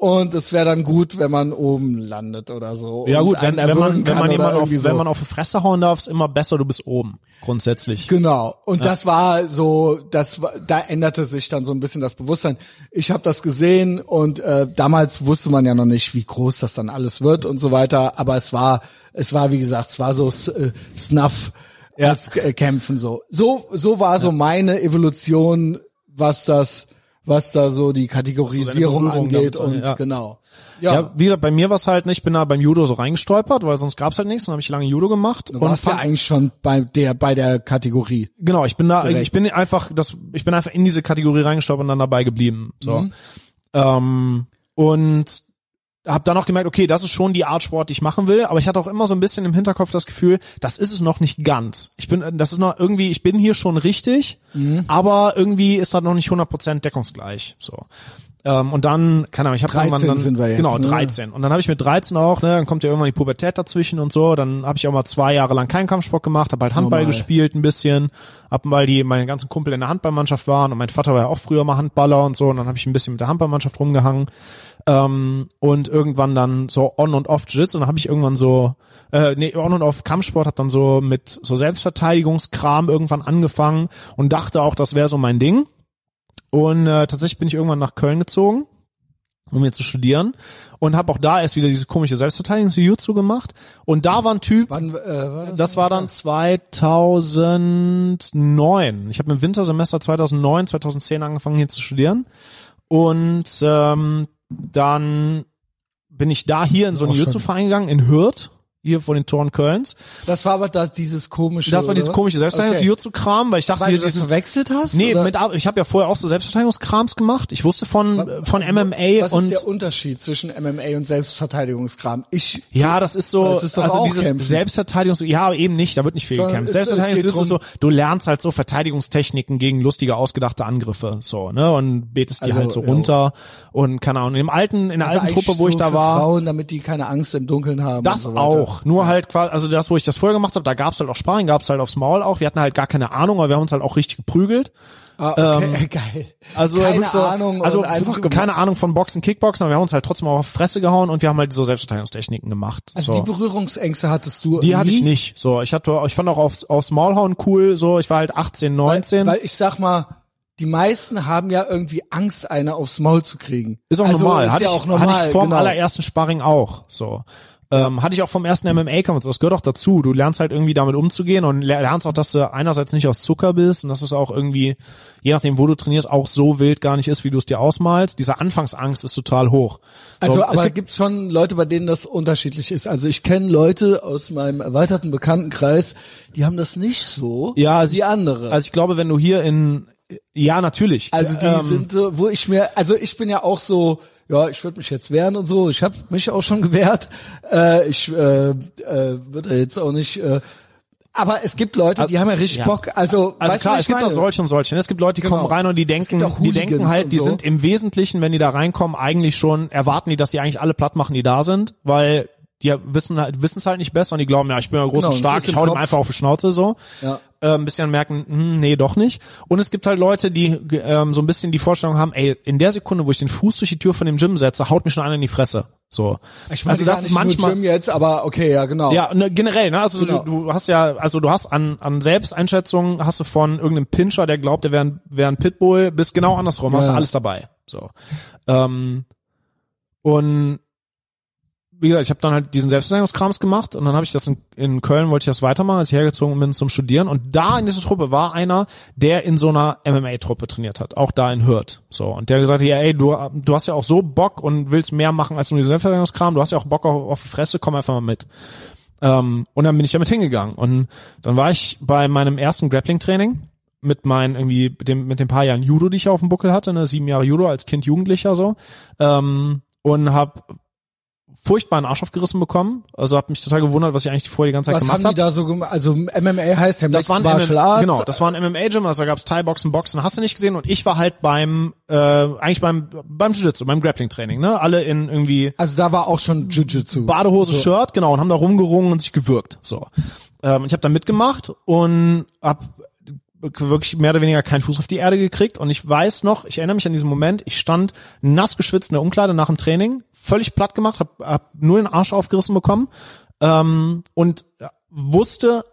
und es wäre dann gut, wenn man oben landet oder so. ja gut, wenn, wenn man wenn man jemanden auf, so. wenn man auf die Fresse hauen darf, ist immer besser, du bist oben grundsätzlich. Genau. Und das war so, das war, da änderte sich dann so ein bisschen das Bewusstsein. Ich habe das gesehen und äh, damals wusste man ja noch nicht, wie groß das dann alles wird und so weiter. Aber es war, es war wie gesagt, es war so äh, Snuff Ja. als äh, Kämpfen so. So, so war so meine Evolution, was das, was da so die Kategorisierung Berührung angeht und ja. genau. Ja. Ja, wie gesagt, bei mir war es halt nicht, ich bin da beim Judo so reingestolpert, weil sonst gab's halt nichts, dann habe ich lange Judo gemacht du warst ja fand- eigentlich schon bei der bei der Kategorie. Genau, ich bin da, Direkt. ich bin einfach, das, ich bin einfach in diese Kategorie reingestolpert und dann dabei geblieben. So. Ähm, und habe dann auch gemerkt, okay, das ist schon die Art Sport, die ich machen will, aber ich hatte auch immer so ein bisschen im Hinterkopf das Gefühl, das ist es noch nicht ganz. Ich bin, das ist noch irgendwie, ich bin hier schon richtig, aber irgendwie ist das noch nicht 100% deckungsgleich. So. Ähm, und dann, keine Ahnung, ich habe 13 irgendwann dann, sind wir jetzt, genau, ne? 13. Und dann habe ich mit 13 auch, ne, dann kommt ja irgendwann die Pubertät dazwischen und so, dann habe ich auch mal zwei Jahre lang keinen Kampfsport gemacht, habe halt Handball Normal. gespielt ein bisschen, ab weil die meine ganzen Kumpel in der Handballmannschaft waren und mein Vater war ja auch früher mal Handballer und so und dann habe ich ein bisschen mit der Handballmannschaft rumgehangen ähm, und irgendwann dann so on und off Jiu-Jitsu und dann habe ich irgendwann so äh, nee, on und off Kampfsport habe dann so mit so Selbstverteidigungskram irgendwann angefangen und dachte auch, das wäre so mein Ding. Und äh, tatsächlich bin ich irgendwann nach Köln gezogen, um hier zu studieren und habe auch da erst wieder diese komische Selbstverteidigungs-Jiu-Jitsu gemacht und da war ein Typ, Wann äh, war das? das war dann 2009. Ich habe im Wintersemester 2009, 2010 angefangen hier zu studieren und ähm, dann bin ich da hier in so einen. Jiu-Jitsu-Verein gegangen, in Hürth, hier vor den Toren Kölns. Das war aber das dieses komische. Das war dieses komische Okay. Selbstverteidigungs-Jiu-Jitsu-Kram, weil ich dachte, Weil hier du das diesen, verwechselt hast? Nee, oder? mit, ich habe ja vorher auch so Selbstverteidigungskrams gemacht. Ich wusste von von MMA Was und ist der Unterschied zwischen MMA und Selbstverteidigungskram? Ich ja, das ist so, Das ist also auch dieses Kämpfen. Selbstverteidigungs, ja, aber eben nicht, da wird nicht viel Sondern gekämpft. es- es Selbstverteidigungs geht ist so, du lernst halt so Verteidigungstechniken gegen lustige, ausgedachte Angriffe, so, ne, und betest die Also, halt so ja. runter und keine Ahnung, im alten, in der also alten Truppe, wo so ich da war, Frauen, damit die keine Angst im Dunkeln haben. das so weiter. Auch, nur halt quasi, also das, wo ich das vorher gemacht habe, da gab's halt auch Sparring, gab's halt aufs Maul auch, wir hatten halt gar keine Ahnung, aber wir haben uns halt auch richtig geprügelt. Ah, okay, [LAUGHS] geil. Also keine so, Ahnung also und einfach keine Ahnung von Boxen, Kickboxen, aber wir haben uns halt trotzdem auch auf Fresse gehauen und wir haben halt so Selbstverteidigungstechniken gemacht. Also so. die Berührungsängste hattest du Die nie? hatte ich nicht. So, ich hatte, ich fand auch aufs, aufs Maulhauen cool. So, ich war halt 18, 19. Weil, weil ich sag mal, die meisten haben ja irgendwie Angst, eine aufs Maul zu kriegen. ist auch also normal. Ist hatte, ja ich, auch normal. hatte ich vor dem genau. allerersten Sparring auch. So. Ähm, hatte ich auch vom ersten MMA-Kampf. Das gehört auch dazu. Du lernst halt irgendwie damit umzugehen und ler- lernst auch, dass du einerseits nicht aus Zucker bist und dass es auch irgendwie, je nachdem, wo du trainierst, auch so wild gar nicht ist, wie du es dir ausmalst. Diese Anfangsangst ist total hoch. So, Also, es aber gibt- gibt's schon Leute, bei denen das unterschiedlich ist. Also ich kenne Leute aus meinem erweiterten Bekanntenkreis, die haben das nicht so Ja, also wie ich- andere. Also ich glaube, wenn du hier in, ja, natürlich. Also die Ähm, sind so, wo ich mir, also ich bin ja auch so, ja, ich würde mich jetzt wehren und so. Ich habe mich auch schon [LAUGHS] gewehrt. Äh, ich äh, äh, würde jetzt auch nicht. Äh, Aber es gibt Leute, die haben ja richtig Ja. Bock. Also, Also klar, es gibt meine? auch solche und solche. Es gibt Leute, die Genau. kommen rein und die denken, die denken halt, die so. sind im Wesentlichen, wenn die da reinkommen, eigentlich schon, erwarten die, dass sie eigentlich alle platt machen, die da sind, weil die wissen halt, wissen es halt nicht besser und die glauben, ja, ich bin ja groß Genau, und stark, ich hau dem einfach auf die Schnauze so. Ja. Äh, ein bisschen merken, hm, nee, doch nicht. Und es gibt halt Leute, die ähm, so ein bisschen die Vorstellung haben, ey, in der Sekunde, wo ich den Fuß durch die Tür von dem Gym setze, haut mich schon einer in die Fresse. So. Ich meine, also das ist nicht manchmal Gym jetzt, aber okay, ja, genau. ja, ne, generell, ne? Also Genau. du, du hast ja, also du hast an, an Selbsteinschätzungen hast du von irgendeinem Pinscher, der glaubt, der wäre ein, wär ein Pitbull, bis genau andersrum, hast du Ja. alles dabei. So. Ähm, und wie gesagt, ich habe dann halt diesen Selbstverteidigungskrams gemacht und dann habe ich das in, in Köln, wollte ich das weitermachen, als ich hergezogen bin zum Studieren. Und da in dieser Truppe war einer, der in so einer MMA-Truppe trainiert hat, auch da in Hürth. So. Und der gesagt hat, ja, ey, du, du hast ja auch so Bock und willst mehr machen als nur diesen Selbstverteidigungskram, du hast ja auch Bock auf, auf die Fresse, komm einfach mal mit. Ähm, und dann bin ich damit hingegangen. Und dann war ich bei meinem ersten Grappling-Training mit meinen irgendwie, mit dem, mit den paar Jahren Judo, die ich auf dem Buckel hatte, ne, sieben Jahre Judo als Kind Jugendlicher so. Ähm, und habe furchtbaren Arsch aufgerissen bekommen. Also habe mich total gewundert, was ich eigentlich vorher die ganze Zeit Was gemacht haben die habe. da so gemacht? Also MMA heißt ja Das waren Martial MMA, Arts. genau, das war ein MMA-Gym, also da gab's Thai-Boxen, Boxen, hast du nicht gesehen. Und ich war halt beim, äh, eigentlich beim, beim Jiu-Jitsu, beim Grappling-Training, ne? Alle in irgendwie Also da war auch schon Jiu-Jitsu. Badehose, So. Shirt, genau, und haben da rumgerungen und sich gewürgt. So. Ähm, ich habe da mitgemacht und hab wirklich mehr oder weniger keinen Fuß auf die Erde gekriegt. Und ich weiß noch, ich erinnere mich an diesen Moment, ich stand nass geschwitzt in der Umkleide nach dem Training, völlig platt gemacht, hab, hab nur den Arsch aufgerissen bekommen ähm, und wusste,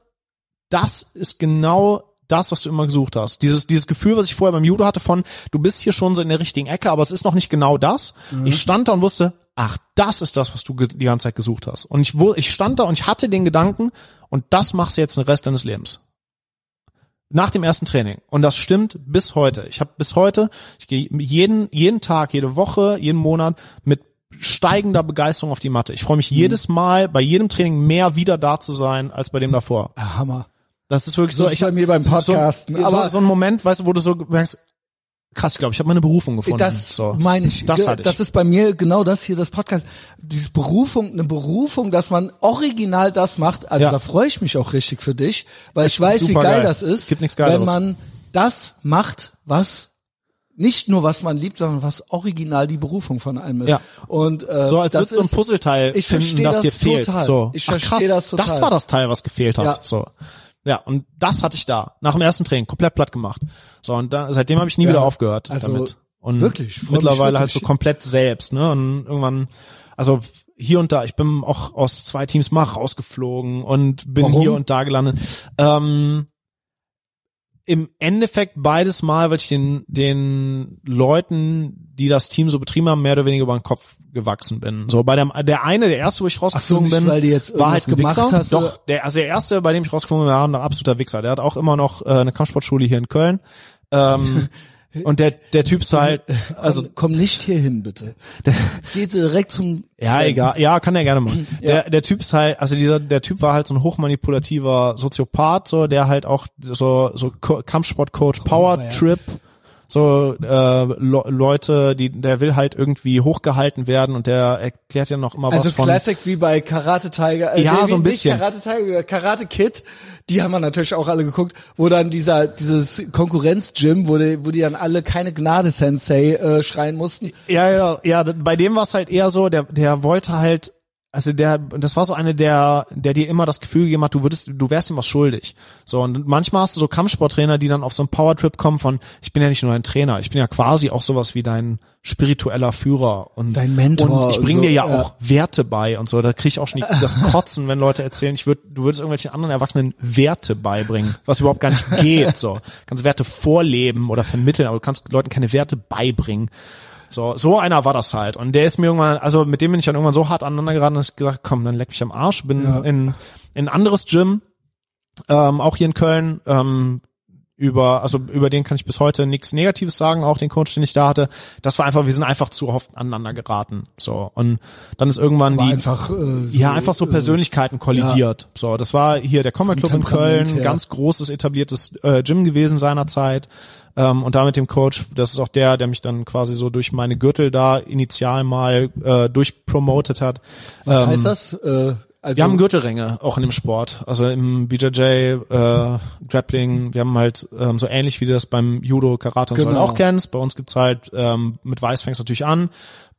das ist genau das, was du immer gesucht hast. Dieses, dieses Gefühl, was ich vorher beim Judo hatte von, du bist hier schon so in der richtigen Ecke, aber es ist noch nicht genau das. Ich stand da und wusste, ach, das ist das, was du die ganze Zeit gesucht hast. Und ich, ich stand da und ich hatte den Gedanken, und das machst du jetzt den Rest deines Lebens. Nach dem ersten Training. Und das stimmt bis heute. Ich habe bis heute, ich gehe jeden, jeden Tag, jede Woche, jeden Monat mit steigender Begeisterung auf die Matte. Ich freue mich jedes Mal bei jedem Training mehr wieder da zu sein als bei dem davor. Ah, Hammer. Das ist wirklich So so. ist bei mir beim Podcasten, So, aber- so, ein Moment, weißt du, wo du so merkst, krass, ich glaube, ich habe meine Berufung gefunden. Das so. meine ich. Das hatte ich. Das ist bei mir genau das hier, das Podcast. Diese Berufung, eine Berufung, dass man original das macht. Also Ja. da freue ich mich auch richtig für dich, weil ich ist weiß, wie geil geil. das ist, Gibt nichts wenn man das macht, was nicht nur was man liebt, sondern was original die Berufung von einem ist. Ja. Und äh, so als das würdest du ein ist- Puzzleteil ich finden, verstehe das dir das fehlt. total. So. Ich verstehe das total. Das war das Teil, was gefehlt hat. Ja. So. Ja, und das hatte ich da. Nach dem ersten Training komplett platt gemacht. So, und da, seitdem habe ich nie Ja, wieder aufgehört also damit. Und wirklich, ich freu mich mittlerweile halt so wirklich. komplett selbst, ne? Und irgendwann, also hier und da, ich bin auch aus zwei Teams mal rausgeflogen und bin Warum? hier und da gelandet. Ähm, im Endeffekt beides Mal, weil ich den, den Leuten, die das Team so betrieben haben, mehr oder weniger über den Kopf gewachsen bin. So bei der, der eine, der erste, wo ich rausgeflogen nicht, bin, weil die jetzt war halt ein Wichser. hast, Doch, der, also der erste, bei dem ich rausgeflogen bin, war ein absoluter Wichser. Der hat auch immer noch äh, eine Kampfsportschule hier in Köln. Ähm, [LAUGHS] und der, der Typ ist halt, also komm, komm nicht hier hin, bitte. Geh direkt zum ja, Sven. egal. Ja, kann er gerne machen. Der, der Typ ist halt, also dieser, der Typ war halt so ein hochmanipulativer Soziopath, so, der halt auch so, so Co- Kampfsportcoach, Power ja. So, äh, Le Leute, die, der will halt irgendwie hochgehalten werden und der erklärt ja noch immer Also was von. Classic wie bei Karate Tiger. Äh, Ja, nee, so ein bisschen. Karate Tiger, Karate Kid. Die haben wir natürlich auch alle geguckt, wo dann dieser dieses Konkurrenz-Gym, wo die, wo die dann alle keine Gnade Sensei äh, schreien mussten. Ja, ja, ja, bei dem war es halt eher so, der, der wollte halt, also der, das war so eine, der, der dir immer das Gefühl gegeben hat, du würdest, du wärst ihm was schuldig. So, und manchmal hast du so Kampfsporttrainer, die dann auf so einen Powertrip kommen von, ich bin ja nicht nur ein Trainer, ich bin ja quasi auch sowas wie dein spiritueller Führer und Dein Mentor Und ich bringe so, dir ja, ja. auch Werte bei und so. Da krieg ich auch schon die, das [LAUGHS] Kotzen, wenn Leute erzählen, ich würd, du würdest irgendwelchen anderen Erwachsenen Werte beibringen, was überhaupt gar nicht [LAUGHS] geht. So, kannst Werte vorleben oder vermitteln, aber du kannst Leuten keine Werte beibringen. So, so einer war das halt. Und der ist mir irgendwann, also mit dem bin ich dann irgendwann so hart aneinander geraten, dass ich gesagt, komm, dann leck mich am Arsch. Bin Ja. in, in ein anderes Gym, ähm, auch hier in Köln, ähm, über, also über den kann ich bis heute nichts Negatives sagen, auch den Coach, den ich da hatte. Das war einfach, wir sind einfach zu oft aneinander geraten. So. Und dann ist irgendwann War die, einfach äh, so, ja, einfach so äh, Persönlichkeiten kollidiert. So, das war hier der Combat Club in Köln, her. ganz großes etabliertes äh, Gym gewesen seinerzeit. Ähm, und da mit dem Coach, das ist auch der, der mich dann quasi so durch meine Gürtel da initial mal äh, durchpromotet hat. Was ähm, heißt das? Äh, Also, Wir haben Gürtelränge auch in dem Sport. Also im BJJ, äh, Grappling, wir haben halt ähm, so ähnlich wie du das beim Judo, Karate und so Genau. halt auch kennst. Bei uns gibt's halt, ähm, mit Weiß fängst du natürlich an.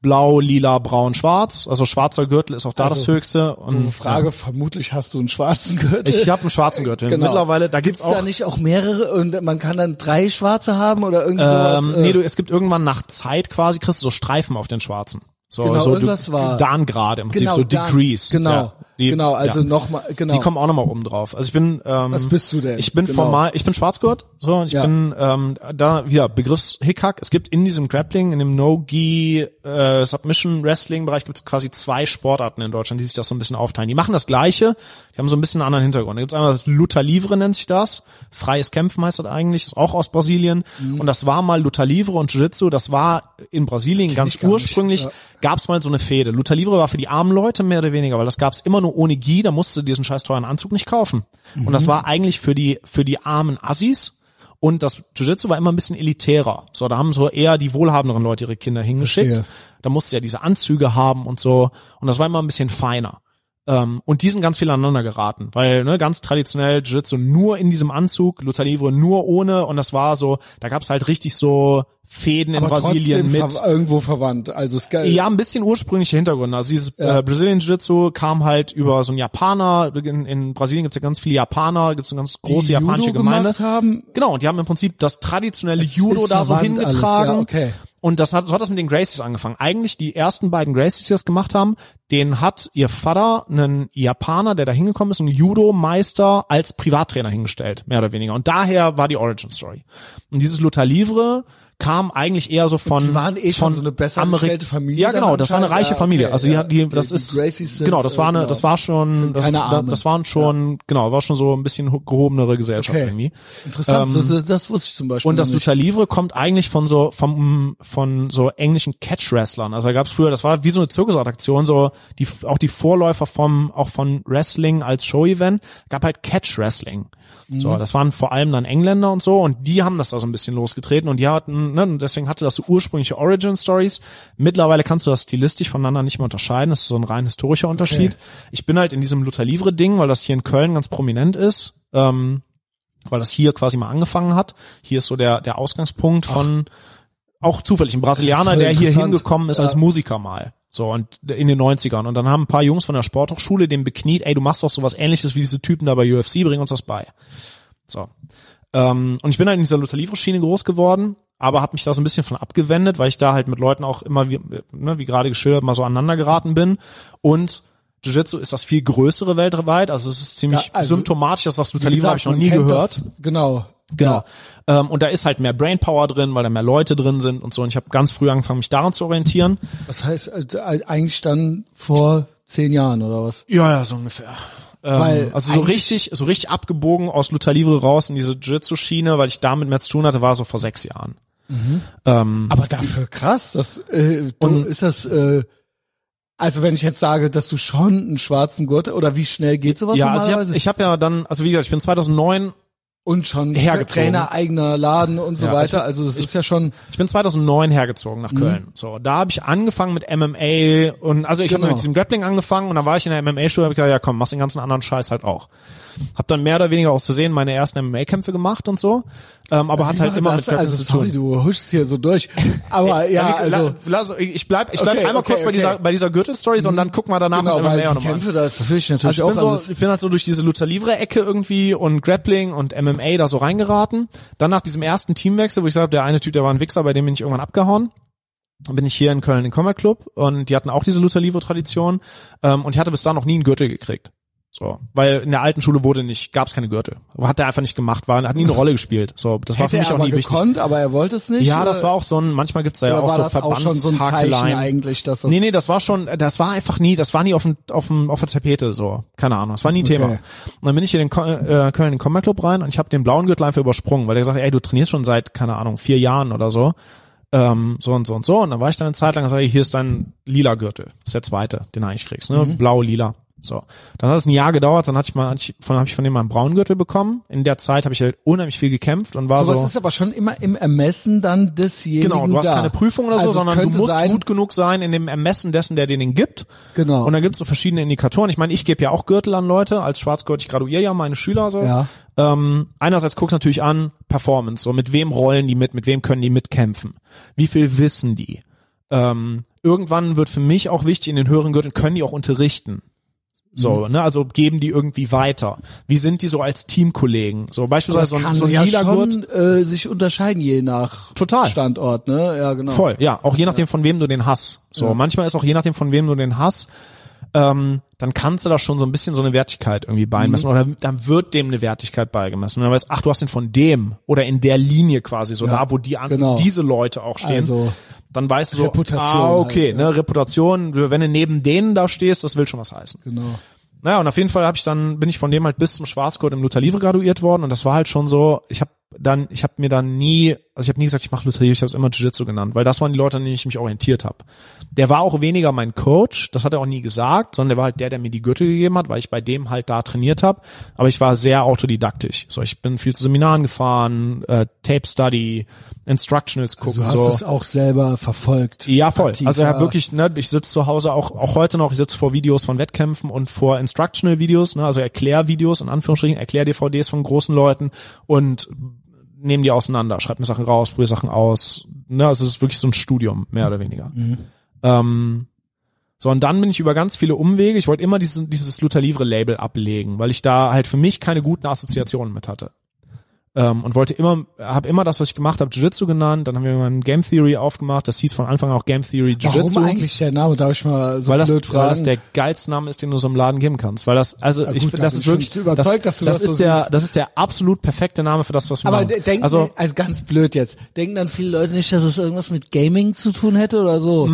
Blau, lila, braun, schwarz. Also schwarzer Gürtel ist auch da Also, das höchste. Und Frage, vermutlich hast du einen schwarzen Gürtel. Ich habe einen schwarzen Gürtel. Genau. Mittlerweile, da gibt's, Gibt's auch. da nicht auch mehrere und man kann dann drei schwarze haben oder irgendwie sowas? ähm, äh, nee, du, es gibt irgendwann nach Zeit quasi kriegst du so Streifen auf den schwarzen. So, Genau, so irgendwas war- Darngrade im Prinzip, genau, so dann- Degrees. Genau, Ja, die- genau, also ja. nochmal, genau. Die kommen auch nochmal oben drauf. Also ich bin, ähm, Was bist du denn? Ich bin Genau. formal, ich bin Schwarzgurt, so, und ich Ja. bin ähm, da wieder Begriffshickhack. Es gibt in diesem Grappling, in dem No-Gi äh, Submission Wrestling Bereich gibt es quasi zwei Sportarten in Deutschland, die sich das so ein bisschen aufteilen. Die machen das Gleiche, die haben so ein bisschen einen anderen Hintergrund. Da gibt's einmal das Luta Livre nennt sich das, freies Kämpfen heißt das eigentlich, ist auch aus Brasilien. Mhm. Und das war mal Luta Livre und Jiu-Jitsu, das war in Brasilien ganz ursprünglich Ja. gab's mal so eine Fehde. Luta Livre war für die armen Leute mehr oder weniger, weil das gab's immer nur ohne Gi, da musste diesen scheiß teuren Anzug nicht kaufen. Und Mhm. das war eigentlich für die, für die armen Assis. Und das Jiu-Jitsu war immer ein bisschen elitärer. So, da haben so eher die wohlhabenderen Leute ihre Kinder hingeschickt. Verstehe. Da musste ja diese Anzüge haben und so. Und das war immer ein bisschen feiner. Ähm, und die sind ganz viel aneinander geraten, weil ne, ganz traditionell Jiu-Jitsu nur in diesem Anzug, Luther Livre nur ohne und das war so, da gab's halt richtig so Fäden in aber Brasilien mit. ver irgendwo verwandt. Also es geil. Ja, ein bisschen ursprüngliche Hintergründe. Also dieses äh, Brazilian Jiu-Jitsu kam halt über so einen Japaner. In, in Brasilien gibt's ja ganz viele Japaner, gibt's eine ganz große die japanische Judo Gemeinde. haben. Genau, und die haben im Prinzip das traditionelle Judo ist da so hingetragen. alles, ja, okay. Und das hat, so hat das mit den Gracies angefangen. Eigentlich die ersten beiden Gracies, die das gemacht haben, den hat ihr Vater einen Japaner, der da hingekommen ist, einen Judo-Meister als Privattrainer hingestellt, mehr oder weniger. Und daher war die Origin Story. Und dieses Luther Livre kam eigentlich eher so von Die waren eh schon von so eine besser Ameri- gestellte Familie Ja, genau, das war eine reiche Ja, Familie. okay, also die, ja. hat die, Die- das die ist Gracies sind, genau, das war äh, eine, genau. das war schon, das, keine das, waren schon, genau, war schon so ein bisschen gehobenere Gesellschaft Okay. irgendwie. Interessant, das, das, das wusste ich zum Beispiel Und das. Lucha Livre kommt eigentlich von so vom von so englischen Catch-Wrestlern. Also da gab's früher, das war wie so eine Zirkusattraktion, so die auch die Vorläufer vom auch von Wrestling als Show-Event gab halt So, das waren vor allem dann Engländer und so und die haben das da so ein bisschen losgetreten und die hatten, ne, und deswegen hatte das so ursprüngliche Origin-Stories. Mittlerweile kannst du das stilistisch voneinander nicht mehr unterscheiden. Das ist so ein rein historischer Unterschied. Ich bin halt in diesem Lucha Livre-Ding, weil das hier in Köln ganz prominent ist. Ähm, weil das hier quasi mal angefangen hat. Hier ist so der, der Ausgangspunkt von auch zufällig ein Brasilianer, voll der hier hingekommen ist als Ja. Musiker mal. So, und in den 90ern. Und dann haben ein paar Jungs von der Sporthochschule den bekniet, ey, du machst doch sowas ähnliches wie diese Typen da bei UFC, bring uns das bei. So. Ähm, und ich bin halt in dieser Luther Livre Schiene groß geworden, aber habe mich da so ein bisschen von abgewendet, weil ich da halt mit Leuten auch immer, wie, ne, wie gerade geschildert, mal so aneinander geraten bin. Und Jiu-Jitsu ist das viel größere weltweit, also es ist ziemlich Ja, also, symptomatisch, dass das Luther Wie Livre habe ich noch nie gehört. Das, genau. Genau. Ähm, und da ist halt mehr Brainpower drin, weil da mehr Leute drin sind und so. Und ich habe ganz früh angefangen, mich daran zu orientieren. Das heißt, also, eigentlich dann vor zehn Jahren oder was? Ja, ja, so ungefähr. Ähm, Weil also so richtig, so richtig abgebogen aus Luther Livre raus in diese Jiu-Jitsu-Schiene, weil ich damit mehr zu tun hatte, war so vor sechs Jahren. Ähm, Aber dafür krass, das äh, du, ist das äh, also wenn ich jetzt sage, dass du schon einen schwarzen Gurt oder wie schnell geht sowas ja, also ich normalerweise? habe ich hab ja dann, also wie gesagt, ich bin 2009 und schon hergezogen. Trainer eigener Laden und so Ja, weiter. also das ist ja schon Ich bin 2009 hergezogen Mhm. nach Köln. So, da habe ich angefangen mit MMA und also ich habe Genau. mit diesem Grappling angefangen und dann war ich in der MMA-Schule und habe gesagt, ja komm, mach den ganzen anderen Scheiß halt auch. Hab dann mehr oder weniger aus Versehen meine ersten MMA-Kämpfe gemacht und so, ähm, aber hat Wie halt immer das? mit Grappling also zu tun. sorry, du huschst hier so durch. Aber ja, wir- also la- lass, ich bleib, ich bleib Okay, einmal okay, kurz bei okay. dieser bei dieser Gürtel-Story und dann gucken wir danach genau, ins MMA nochmal. Kämpfe, das will ich natürlich Also ich bin, auch alles. so, ich bin halt so durch diese Luther Livre Ecke irgendwie und Grappling und MMA da so reingeraten. Dann nach diesem ersten Teamwechsel, wo ich sage, der eine Typ, der war ein Wichser, bei dem bin ich irgendwann abgehauen. Dann bin ich hier in Köln in den Combat Club und die hatten auch diese Luther Livre Tradition ähm, und ich hatte bis dahin noch nie einen Gürtel gekriegt. So, weil in der alten Schule wurde nicht, gab's keine Gürtel. Hat er einfach nicht gemacht, war, hat nie eine Rolle gespielt. So, das war für Hätte mich auch aber nie wichtig. gekonnt, aber er wollte es nicht. Ja, das oder- war auch so ein, manchmal gibt's da ja auch so das auch schon so eigentlich, dass das Nee, nee, das war schon, das war einfach nie, das war nie auf dem, auf dem, auf der Tapete, so. Keine Ahnung, das war nie ein Okay. Thema. Und dann bin ich in den äh, Köln in den Combat Club rein und ich habe den blauen Gürtel einfach übersprungen, weil der gesagt hat, ey, du trainierst schon seit, keine Ahnung, vier Jahren oder so. Ähm, so und so und so. Und dann war ich dann eine Zeit lang und sage, hier ist dein lila Gürtel. Das ist der zweite, den du eigentlich kriegst, ne? Mhm. Blau, lila. So, dann hat es ein Jahr gedauert, dann hatte ich mal, hatte ich, von habe ich von dem mal einen Braungürtel bekommen. In der Zeit habe ich halt unheimlich viel gekämpft und war So so. was ist aber schon immer im Ermessen dann desjenigen Genau, du hast da. keine Prüfung oder so, Also sondern du musst sein, gut genug sein in dem Ermessen dessen, der dir den gibt. Genau. Und dann gibt's so verschiedene Indikatoren. Ich meine, ich gebe ja auch Gürtel an Leute. Als Schwarzgurt, ich graduiere ja meine Schüler so. Ja. Ähm, einerseits guckst du natürlich an, Performance, so mit wem rollen die mit, mit wem können die mitkämpfen, wie viel wissen die. Ähm, irgendwann wird für mich auch wichtig, in den höheren Gürteln können die auch unterrichten. So, ne, also geben die irgendwie weiter. Wie sind die so als Teamkollegen? So beispielsweise so ein, so ein ja lila Gurt. schon äh, sich unterscheiden je nach Total. Standort, ne? Ja, genau. Voll, ja, auch je nachdem, von wem du den hast. So, Ja. manchmal ist auch je nachdem, von wem du den hast, ähm, dann kannst du da schon so ein bisschen so eine Wertigkeit irgendwie beimessen Mhm. oder dann wird dem eine Wertigkeit beigemessen. Und dann weißt, ach, du hast den von dem oder in der Linie quasi, so Ja, da, wo die an, genau. diese Leute auch stehen. Also dann weißt du so, Reputation ah, okay, halt, ja. ne, Reputation, wenn du neben denen da stehst, das will schon was heißen. genau. Naja, und auf jeden Fall habe ich dann, bin ich von dem halt bis zum Schwarzgurt im Luther Livre graduiert worden und das war halt schon so, ich habe dann, ich habe mir dann nie, also ich habe nie gesagt, ich mache Luther Livre, ich habe es immer Jiu-Jitsu genannt, weil das waren die Leute, an denen ich mich orientiert habe. Der war auch weniger mein Coach, das hat er auch nie gesagt, sondern der war halt der, der mir die Gürtel gegeben hat, weil ich bei dem halt da trainiert habe. Aber ich war sehr autodidaktisch. So, ich bin viel zu Seminaren gefahren, äh, Tape Study, Instructionals gucken, Du hast so. es auch selber verfolgt. Ja, voll. Aktiv, also ja. wirklich, ne, ich sitze zu Hause auch, auch heute noch, ich sitze vor Videos von Wettkämpfen und vor Instructional-Videos, ne, also Erklärvideos, in Anführungsstrichen, Erklär-DVDs von großen Leuten und nehme die auseinander, schreib mir Sachen raus, probiere Sachen aus. Ne, also es ist wirklich so ein Studium, mehr oder weniger. Ähm, so, und dann bin ich über ganz viele Umwege, ich wollte immer dieses, dieses Luther Livre Label ablegen, weil ich da halt für mich keine guten Assoziationen mit hatte ähm, und wollte immer, habe immer das, was ich gemacht habe, Jiu-Jitsu genannt. Dann haben wir irgendwann Game Theory aufgemacht. Das hieß von Anfang an auch Game Theory Jiu-Jitsu. Warum eigentlich der Name? Darf ich mal so Weil das, blöd weil fragen? das der geilste Name ist, den du so im Laden geben kannst. Weil das, also Ja, ich gut, finde, da das ist ich wirklich, überzeugt, das, dass du das das ist so der, das ist der absolut perfekte Name für das, was wir aber machen. de- denken, also also ganz blöd jetzt, denken dann viele Leute nicht, dass es irgendwas mit Gaming zu tun hätte oder so?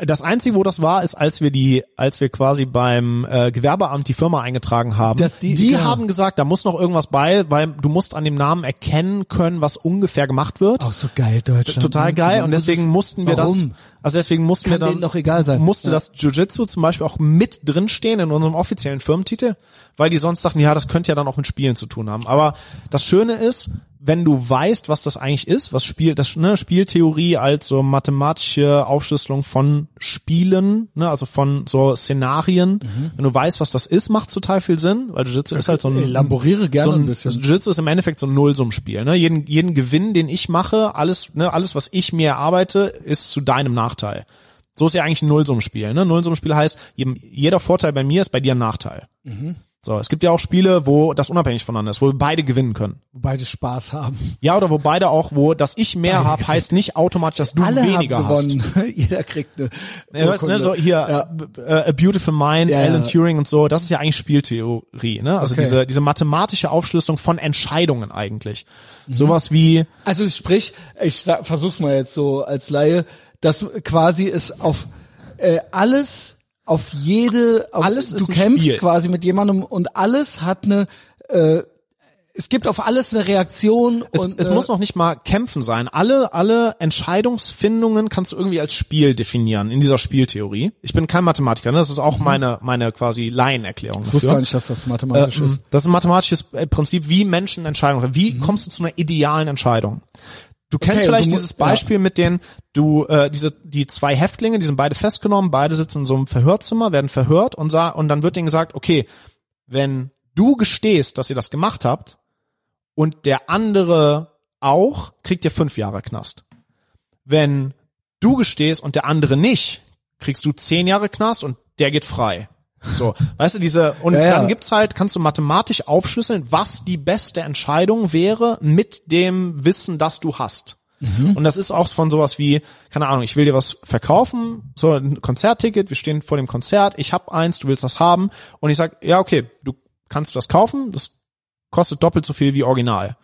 das einzige, wo das war, ist, als wir die, als wir quasi beim äh, Gewerbeamt die Firma eingetragen haben. Dass die- die genau. haben gesagt, da muss noch irgendwas bei, weil du musst an dem Namen erkennen können, was ungefähr gemacht wird. Auch so geil, Deutschland. total ne? geil und deswegen es- mussten wir das, Warum? also deswegen mussten Kann wir dann, doch egal sein. musste Ja. das Jiu-Jitsu zum Beispiel auch mit drinstehen in unserem offiziellen Firmentitel, weil die sonst dachten, ja, das könnte ja dann auch mit Spielen zu tun haben. Aber das Schöne ist, wenn du weißt, was das eigentlich ist, was Spiel, das ne, Spieltheorie als so mathematische Aufschlüsselung von Spielen, ne, also von so Szenarien, Mhm. wenn du weißt, was das ist, macht total viel Sinn, weil Jiu-Jitsu ist halt so ein Elaboriere gerne so ein, ein bisschen. Jiu-Jitsu ist im Endeffekt so ein Nullsummspiel. Ne? Jeden, jeden Gewinn, den ich mache, alles, ne, alles, was ich mir erarbeite, ist zu deinem Nachteil. So ist ja eigentlich ein Nullsummspiel. Ne? Nullsummspiel heißt, jeder Vorteil bei mir ist bei dir ein Nachteil. Mhm. So, es gibt ja auch Spiele, wo das unabhängig voneinander ist, wo wir beide gewinnen können. Wo beide Spaß haben. Ja, oder wo beide auch, wo dass ich mehr habe, heißt nicht automatisch, dass du Alle weniger haben hast. gewonnen. [LAUGHS] Jeder kriegt eine Ja, weißt, ne, so hier Ja. äh, A Beautiful Mind, Ja, Alan. Turing und so, das ist ja eigentlich Spieltheorie, ne? Also Okay. diese diese mathematische Aufschlüsselung von Entscheidungen eigentlich. Mhm. Sowas wie Also sprich, ich sag, versuch's mal jetzt so als Laie, dass quasi es auf äh, alles, auf jede, auf, Alles du kämpfst Spiel. quasi mit jemandem und alles hat eine, äh, es gibt auf alles eine Reaktion es, und es äh, muss noch nicht mal kämpfen sein. Alle, alle Entscheidungsfindungen kannst du irgendwie als Spiel definieren in dieser Spieltheorie. Ich bin kein Mathematiker, ne? das ist auch meine, meine quasi Laienerklärung Mhm. ich wusste gar nicht, dass das mathematisch Ähm, ist. Das ist ein mathematisches äh, Prinzip, wie Menschen Entscheidungen treffen. Wie kommst du zu einer idealen Entscheidung? Du kennst Okay, vielleicht du mu- dieses Beispiel mit den, du, äh, diese, die zwei Häftlinge, die sind beide festgenommen, beide sitzen in so einem Verhörzimmer, werden verhört und, sa und dann wird denen gesagt, okay, wenn du gestehst, dass ihr das gemacht habt und der andere auch, kriegt ihr fünf Jahre Knast. Wenn du gestehst und der andere nicht, kriegst du zehn Jahre Knast und der geht frei. So, weißt du, diese, und Ja, ja. dann gibt's halt, kannst du mathematisch aufschlüsseln, was die beste Entscheidung wäre mit dem Wissen, das du hast. Und das ist auch von sowas wie, keine Ahnung, ich will dir was verkaufen, so ein Konzertticket, wir stehen vor dem Konzert, ich hab eins, du willst das haben und ich sag, ja, okay, du kannst das kaufen, das kostet doppelt so viel wie original.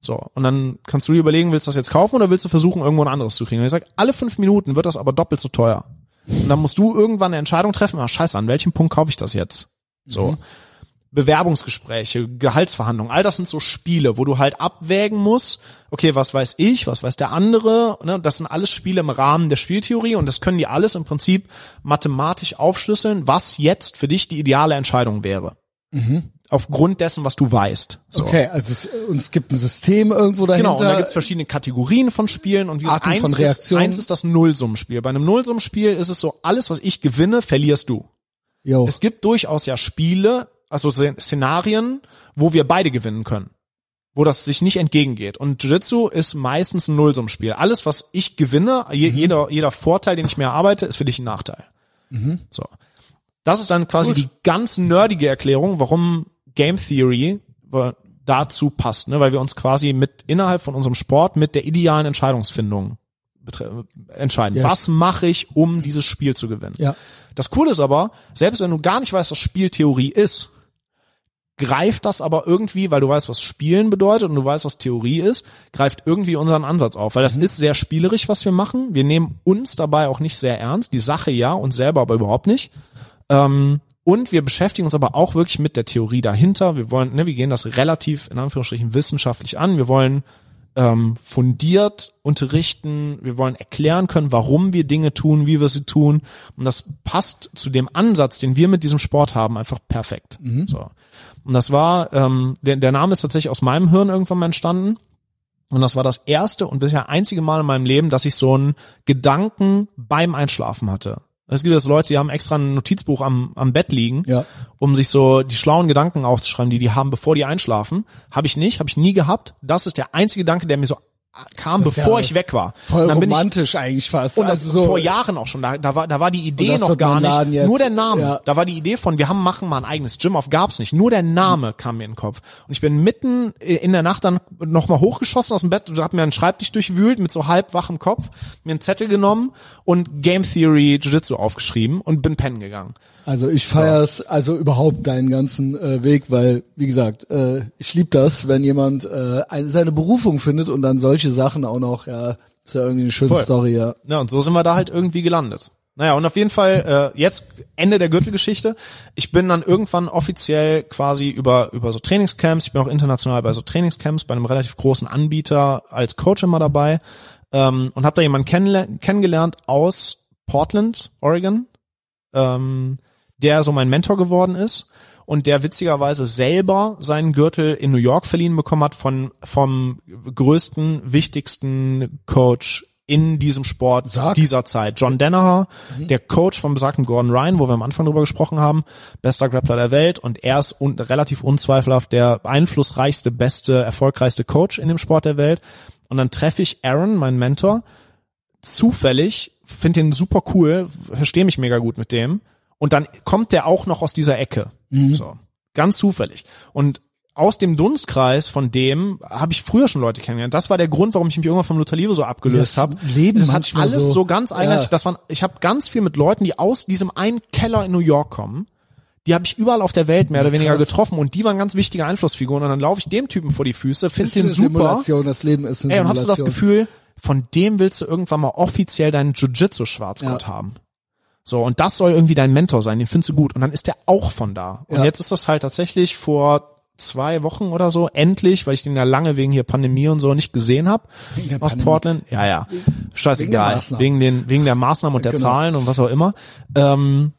So, und dann kannst du dir überlegen, willst du das jetzt kaufen oder willst du versuchen, irgendwo ein anderes zu kriegen? Und ich sag, alle fünf Minuten wird das aber doppelt so teuer. Und dann musst du irgendwann eine Entscheidung treffen, ah, scheiße, an welchem Punkt kaufe ich das jetzt? So. Bewerbungsgespräche, Gehaltsverhandlungen, all das sind so Spiele, wo du halt abwägen musst, okay, was weiß ich, was weiß der andere, ne? das sind alles Spiele im Rahmen der Spieltheorie und das können die alles im Prinzip mathematisch aufschlüsseln, was jetzt für dich die ideale Entscheidung wäre. Aufgrund dessen, was du weißt. So. Okay, also es, und es gibt ein System irgendwo dahinter. Genau, und da gibt's verschiedene Kategorien von Spielen und wie Arten eins, von Reaktionen. Ist, eins ist das Nullsummenspiel. Bei einem Nullsummenspiel ist es so, alles, was ich gewinne, verlierst du. Jo. Es gibt durchaus ja Spiele, also Szen- Szenarien, wo wir beide gewinnen können. Wo das sich nicht entgegengeht. Und Jiu-Jitsu ist meistens ein Nullsummenspiel. Alles, was ich gewinne, je, jeder, jeder Vorteil, den ich mir erarbeite, ist für dich ein Nachteil. So. Das ist dann quasi Gut. die ganz nerdige Erklärung, warum Game Theory dazu passt, ne? weil wir uns quasi mit innerhalb von unserem Sport mit der idealen Entscheidungsfindung entscheiden. Yes. Was mache ich, um dieses Spiel zu gewinnen? Ja. Das Coole ist aber, selbst wenn du gar nicht weißt, was Spieltheorie ist, greift das aber irgendwie, weil du weißt, was Spielen bedeutet und du weißt, was Theorie ist, greift irgendwie unseren Ansatz auf, weil das ist sehr spielerisch, was wir machen. Wir nehmen uns dabei auch nicht sehr ernst, die Sache ja, uns selber aber überhaupt nicht. Ähm, und wir beschäftigen uns aber auch wirklich mit der Theorie dahinter. Wir wollen, ne, wir gehen das relativ in Anführungsstrichen wissenschaftlich an. Wir wollen ähm, fundiert unterrichten. Wir wollen erklären können, warum wir Dinge tun, wie wir sie tun. Und das passt zu dem Ansatz, den wir mit diesem Sport haben, einfach perfekt. So. Und das war, ähm, der, der Name ist tatsächlich aus meinem Hirn irgendwann mal entstanden. Und das war das erste und bisher einzige Mal in meinem Leben, dass ich so einen Gedanken beim Einschlafen hatte. Es gibt jetzt Leute, die haben extra ein Notizbuch am, am Bett liegen, Ja. um sich so die schlauen Gedanken aufzuschreiben, die die haben, bevor die einschlafen. Habe ich nicht, habe ich nie gehabt. Das ist der einzige Gedanke, der mir so kam, Das bevor ja ich weg war. Voll dann bin ich, romantisch eigentlich fast. und das also so, vor Jahren auch schon. Da, da war, da war die Idee noch gar nicht. Jetzt. Nur der Name. Ja. Da war die Idee von, wir haben machen mal ein eigenes Gym auf gab's nicht. Nur der Name kam mir in den Kopf. Und ich bin mitten in der Nacht dann nochmal hochgeschossen aus dem Bett und hab mir einen Schreibtisch durchwühlt mit so halb wachem Kopf, mir einen Zettel genommen und Game Theory Jiu-Jitsu aufgeschrieben und bin pennen gegangen. Also ich feier's also überhaupt deinen ganzen äh, Weg, weil wie gesagt, äh, ich lieb das, wenn jemand äh, eine, seine Berufung findet und dann solche Sachen auch noch, ja, ist ja irgendwie eine schöne Voll. Story, ja. Ja, und so sind wir da halt irgendwie gelandet. Naja, und auf jeden Fall äh, jetzt Ende der Gürtelgeschichte. Ich bin dann irgendwann offiziell quasi über über so Trainingscamps, ich bin auch international bei so Trainingscamps, bei einem relativ großen Anbieter als Coach immer dabei ähm, und habe da jemanden kennengelernt aus Portland, Oregon, ähm, der so mein Mentor geworden ist und der witzigerweise selber seinen Gürtel in New York verliehen bekommen hat von vom größten, wichtigsten Coach in diesem Sport Sag. dieser Zeit. John Danaher, der Coach vom besagten Gordon Ryan, wo wir am Anfang drüber gesprochen haben, bester Grappler der Welt und er ist un relativ unzweifelhaft der einflussreichste, beste, erfolgreichste Coach in dem Sport der Welt. Und dann treffe ich Aaron, meinen Mentor, zufällig, finde den super cool, verstehe mich mega gut mit dem. Und dann kommt der auch noch aus dieser Ecke. So. Ganz zufällig. Und aus dem Dunstkreis von dem habe ich früher schon Leute kennengelernt. Das war der Grund, warum ich mich irgendwann vom Luther Livre so abgelöst Das habe. Leben das hat alles so- so, ganz einheitlich. Ja. Das waren, ich habe ganz viel mit Leuten, die aus diesem einen Keller in New York kommen. Die habe ich überall auf der Welt mehr oder weniger krass. getroffen und die waren ganz wichtige Einflussfiguren. Und dann laufe ich dem Typen vor die Füße, finde den super. Simulation, das Leben ist eine Ey, und hast du das. Gefühl, von dem willst du irgendwann mal offiziell deinen Jiu-Jitsu-Schwarzgurt Ja. haben. So, und das soll irgendwie dein Mentor sein, den findest du gut. Und dann ist der auch von da. Und Ja. jetzt ist das halt tatsächlich vor zwei Wochen oder so, endlich, weil ich den ja lange wegen hier Pandemie und so nicht gesehen habe, Wegen aus Pandemie. Portland. Ja, ja. Scheißegal. Maßnahmen. Wegen, den, wegen der Maßnahmen und der Genau. Zahlen und was auch immer. Ähm,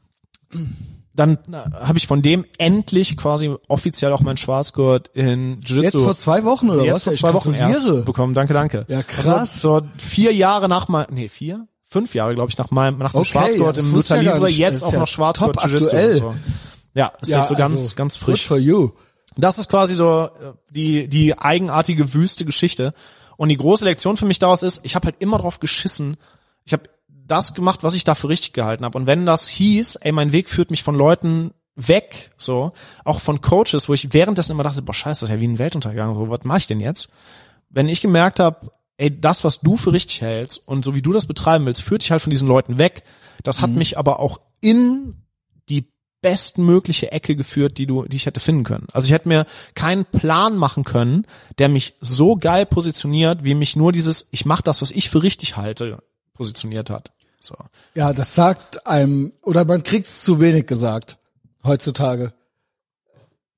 dann habe ich von dem endlich quasi offiziell auch meinen Schwarzgurt in Jiu-Jitsu. Jetzt vor zwei Wochen oder Jetzt was? vor zwei Wochen erst bekommen. Danke, danke. Ja, krass. Also, so vier Jahre nach meinem, nee, vier? Fünf Jahre, glaube ich, nach meinem, nach dem Okay, Schwarzgurt im ja gar Livre, nicht. jetzt auch ja noch Schwarzgurt top Jiu-Jitsu aktuell. und so. Ja, ist jetzt so ganz, also, ganz Good frisch. for you. Das ist quasi so äh, die, die eigenartige wüste Geschichte. Und die große Lektion für mich daraus ist, ich habe halt immer drauf geschissen. Ich habe das gemacht, was ich dafür richtig gehalten habe. Und wenn das hieß, ey, mein Weg führt mich von Leuten weg, so, auch von Coaches, wo ich währenddessen immer dachte, boah, scheiße, das ist ja wie ein Weltuntergang, so, was mache ich denn jetzt? Wenn ich gemerkt habe, ey, das, was du für richtig hältst und so wie du das betreiben willst, führt dich halt von diesen Leuten weg. Das hat mich aber auch in die bestmögliche Ecke geführt, die du, die ich hätte finden können. Also ich hätte mir keinen Plan machen können, der mich so geil positioniert, wie mich nur dieses, ich mache das, was ich für richtig halte, positioniert hat. So. Ja, das sagt einem, oder man kriegt's zu wenig gesagt, heutzutage.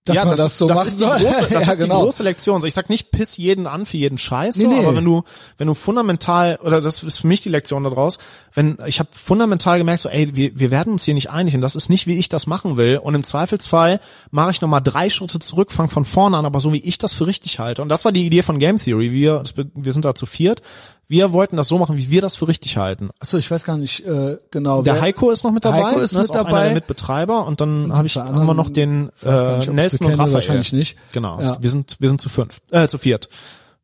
Dass man das, so das machen ist soll. große, [LAUGHS] das Ja, ist genau. die große Lektion. So, ich sag nicht, piss jeden an für jeden Scheiß, Nee, nee. aber wenn du, wenn du fundamental, oder das ist für mich die Lektion daraus, wenn, ich habe fundamental gemerkt, so, ey, wir, wir werden uns hier nicht einig und das ist nicht, wie ich das machen will und im Zweifelsfall mache ich nochmal drei Schritte zurück, fang von vorne an, aber so wie ich das für richtig halte. Und das war die Idee von Game Theory. Wir, wir sind da zu viert. Wir wollten das so machen, wie wir das für richtig halten. Achso, ich weiß gar nicht äh, genau. Der wer- Heiko ist noch mit dabei, Heiko ist ne, mit auch einer dabei. der Mitbetreiber und dann habe ich zwei haben wir anderen, noch den äh, nicht, Nelson und Raphael. wahrscheinlich nicht. Genau. Ja. Wir sind wir sind zu fünf, äh, zu viert.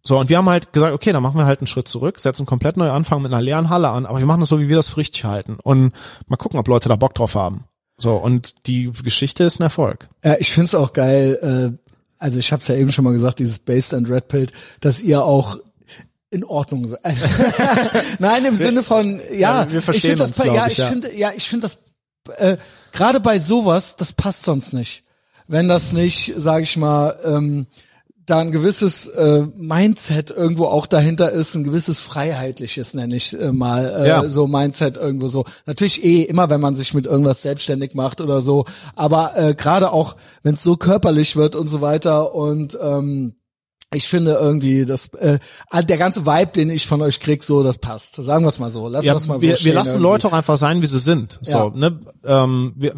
So und wir haben halt gesagt, okay, dann machen wir halt einen Schritt zurück, setzen komplett neu anfangen mit einer leeren Halle an, aber wir machen das so, wie wir das für richtig halten und mal gucken, ob Leute da Bock drauf haben. So und die Geschichte ist ein Erfolg. Äh, ich find's auch geil, äh, also ich habe es ja eben schon mal gesagt, dieses Based and Red Pill, dass ihr auch in Ordnung seid. [LAUGHS] Nein, im Sinne von, ja, Ja, wir verstehen ich find uns, das, glaub ja, ich, ich ja. finde, ja, ich finde das äh, gerade bei sowas, das passt sonst nicht. Wenn das nicht, sage ich mal, ähm, da ein gewisses äh, Mindset irgendwo auch dahinter ist, ein gewisses freiheitliches, nenne ich äh, mal, äh, Ja. so Mindset irgendwo so. Natürlich eh immer, wenn man sich mit irgendwas selbstständig macht oder so, aber äh, gerade auch, wenn es so körperlich wird und so weiter und ähm, ich finde irgendwie, dass äh, der ganze Vibe, den ich von euch krieg, so das passt. Sagen wir es mal so. Lassen Ja, wir's mal so wir, wir lassen irgendwie. Leute auch einfach sein, wie sie sind. So, Ja. ne? Ähm, wir,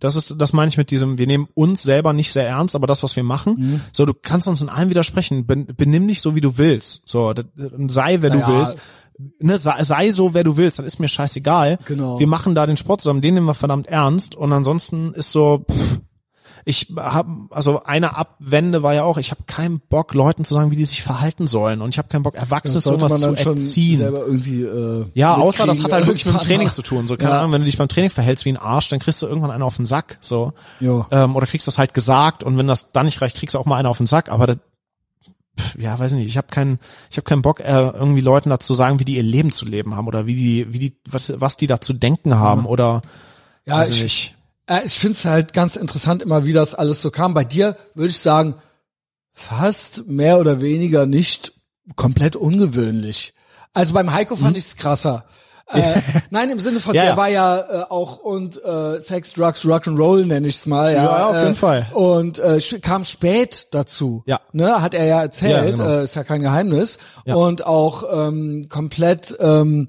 das ist, das meine ich mit diesem, wir nehmen uns selber nicht sehr ernst, aber das, was wir machen, Mhm. so, du kannst uns in allem widersprechen, ben, benimm dich so, wie du willst, so, sei, wer Naja. du willst, ne, sei, sei so, wer du willst, dann ist mir scheißegal. Genau. Wir machen da den Sport zusammen, den nehmen wir verdammt ernst und ansonsten ist so, pff, ich habe also eine Abwende war ja auch, ich habe keinen Bock Leuten zu sagen, wie die sich verhalten sollen und ich habe keinen Bock Erwachsene zu irgendwas zu erziehen. äh, Ja, außer das hat halt wirklich mit dem Training zu tun. So, keine Ja. Ahnung, wenn du dich beim Training verhältst wie ein Arsch, dann kriegst du irgendwann einen auf den Sack. So. Jo. Ähm, oder kriegst das halt gesagt und wenn das dann nicht reicht, kriegst du auch mal einen auf den Sack. Aber das, ja, weiß nicht, ich habe keinen, ich habe keinen Bock, äh, irgendwie Leuten dazu sagen, wie die ihr Leben zu leben haben oder wie die, wie die, was, was die da zu denken haben oder Ja, weiß ich, ich nicht. Äh, ich finde es halt ganz interessant immer, wie das alles so kam. Bei dir würde ich sagen, fast mehr oder weniger nicht komplett ungewöhnlich. Also beim Heiko fand ich's krasser. [LAUGHS] Äh, nein, im Sinne von, Mhm. Ja, der ja. war ja äh, auch und äh, Sex, Drugs, Rock'n'Roll nenne ich's mal. Ja, Ja, auf äh, jeden Fall. Und äh, kam spät dazu. Ja. Ne, hat er ja erzählt, Ja, genau. äh, ist ja kein Geheimnis. Ja. Und auch ähm, komplett ähm,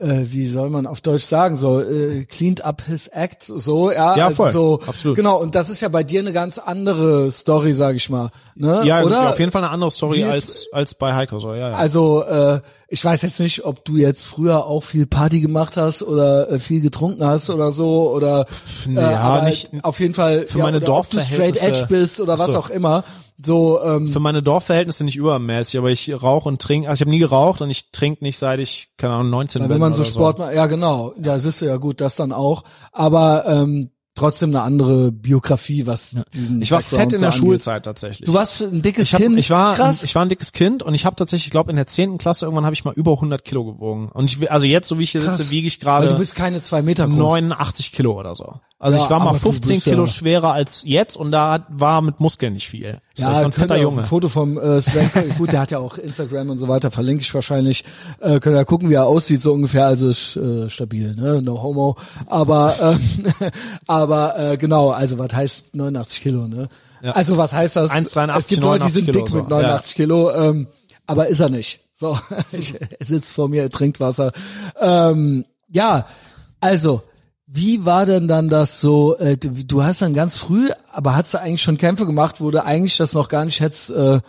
äh, wie soll man auf Deutsch sagen, so äh, cleaned up his act, so, ja, Ja, also voll. so, Absolut. genau, und das ist ja bei dir eine ganz andere Story, sag ich mal, ne, Ja, oder? auf jeden Fall eine andere Story ist- als, als bei Heiko. So, ja, ja. Also, äh, ich weiß jetzt nicht, ob du jetzt früher auch viel Party gemacht hast oder äh, viel getrunken hast oder so oder äh, ja, aber nicht- auf jeden Fall für meine oder ob du straight Dorfverhältnisse- edge bist oder was so. auch immer. So, ähm, für meine Dorfverhältnisse nicht übermäßig, aber ich rauche und trinke, also ich habe nie geraucht und ich trinke nicht seit ich, keine Ahnung, 19 Weil bin wenn man so Sport macht, ja genau, ja, siehst du ja gut, das dann auch. Aber ähm, trotzdem eine andere Biografie, was diesen Ich war Background fett in so der angeht. Schulzeit tatsächlich. Du warst ein dickes ich, hab, Kind. ich war krass. ich war ein dickes Kind und ich habe tatsächlich, ich glaube in der zehnten Klasse irgendwann habe ich mal über 100 Kilo gewogen und ich also jetzt so wie ich hier Krass. sitze wiege ich gerade du bist keine zwei Meter groß. 89 Kilo oder so. Also Ja, ich war mal aber du 15 bist Kilo ja- schwerer als jetzt und da war mit Muskeln nicht viel. So, ich war ein fetter Junge. Ein Foto vom äh, Sven, [LAUGHS] gut, der hat ja auch Instagram und so weiter, verlinke ich wahrscheinlich. Äh, könnt ihr gucken, wie er aussieht, so ungefähr, also ist äh, stabil, ne? No homo. Aber ähm, [LAUGHS] aber äh, genau, also was heißt 89 Kilo, ne? Ja. Also was heißt das? 1,83, es gibt Leute, die sind 89 dick Kilo, mit so. 89 Kilo, ähm, aber ist er nicht. So, [LAUGHS] er sitzt vor mir, er trinkt Wasser. Ähm, ja, also wie war denn dann das so, äh, du, hast dann ganz früh, aber hast du eigentlich schon Kämpfe gemacht, wo du eigentlich das noch gar nicht hättest, äh,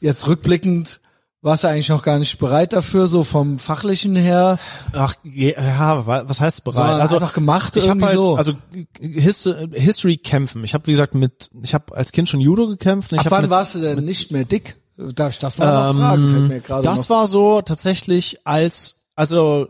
jetzt rückblickend, warst du eigentlich noch gar nicht bereit dafür, so vom Fachlichen her? Ach ja, wa- was heißt bereit? Sondern einfach gemacht ich hab irgendwie halt, so. also Hist History kämpfen. Ich habe wie gesagt mit, ich habe als Kind schon Judo gekämpft. Ich Ab wann mit, warst du denn nicht mehr dick? Darf ich das mal noch fragen? Fällt mir gerade Das noch. war so tatsächlich als, also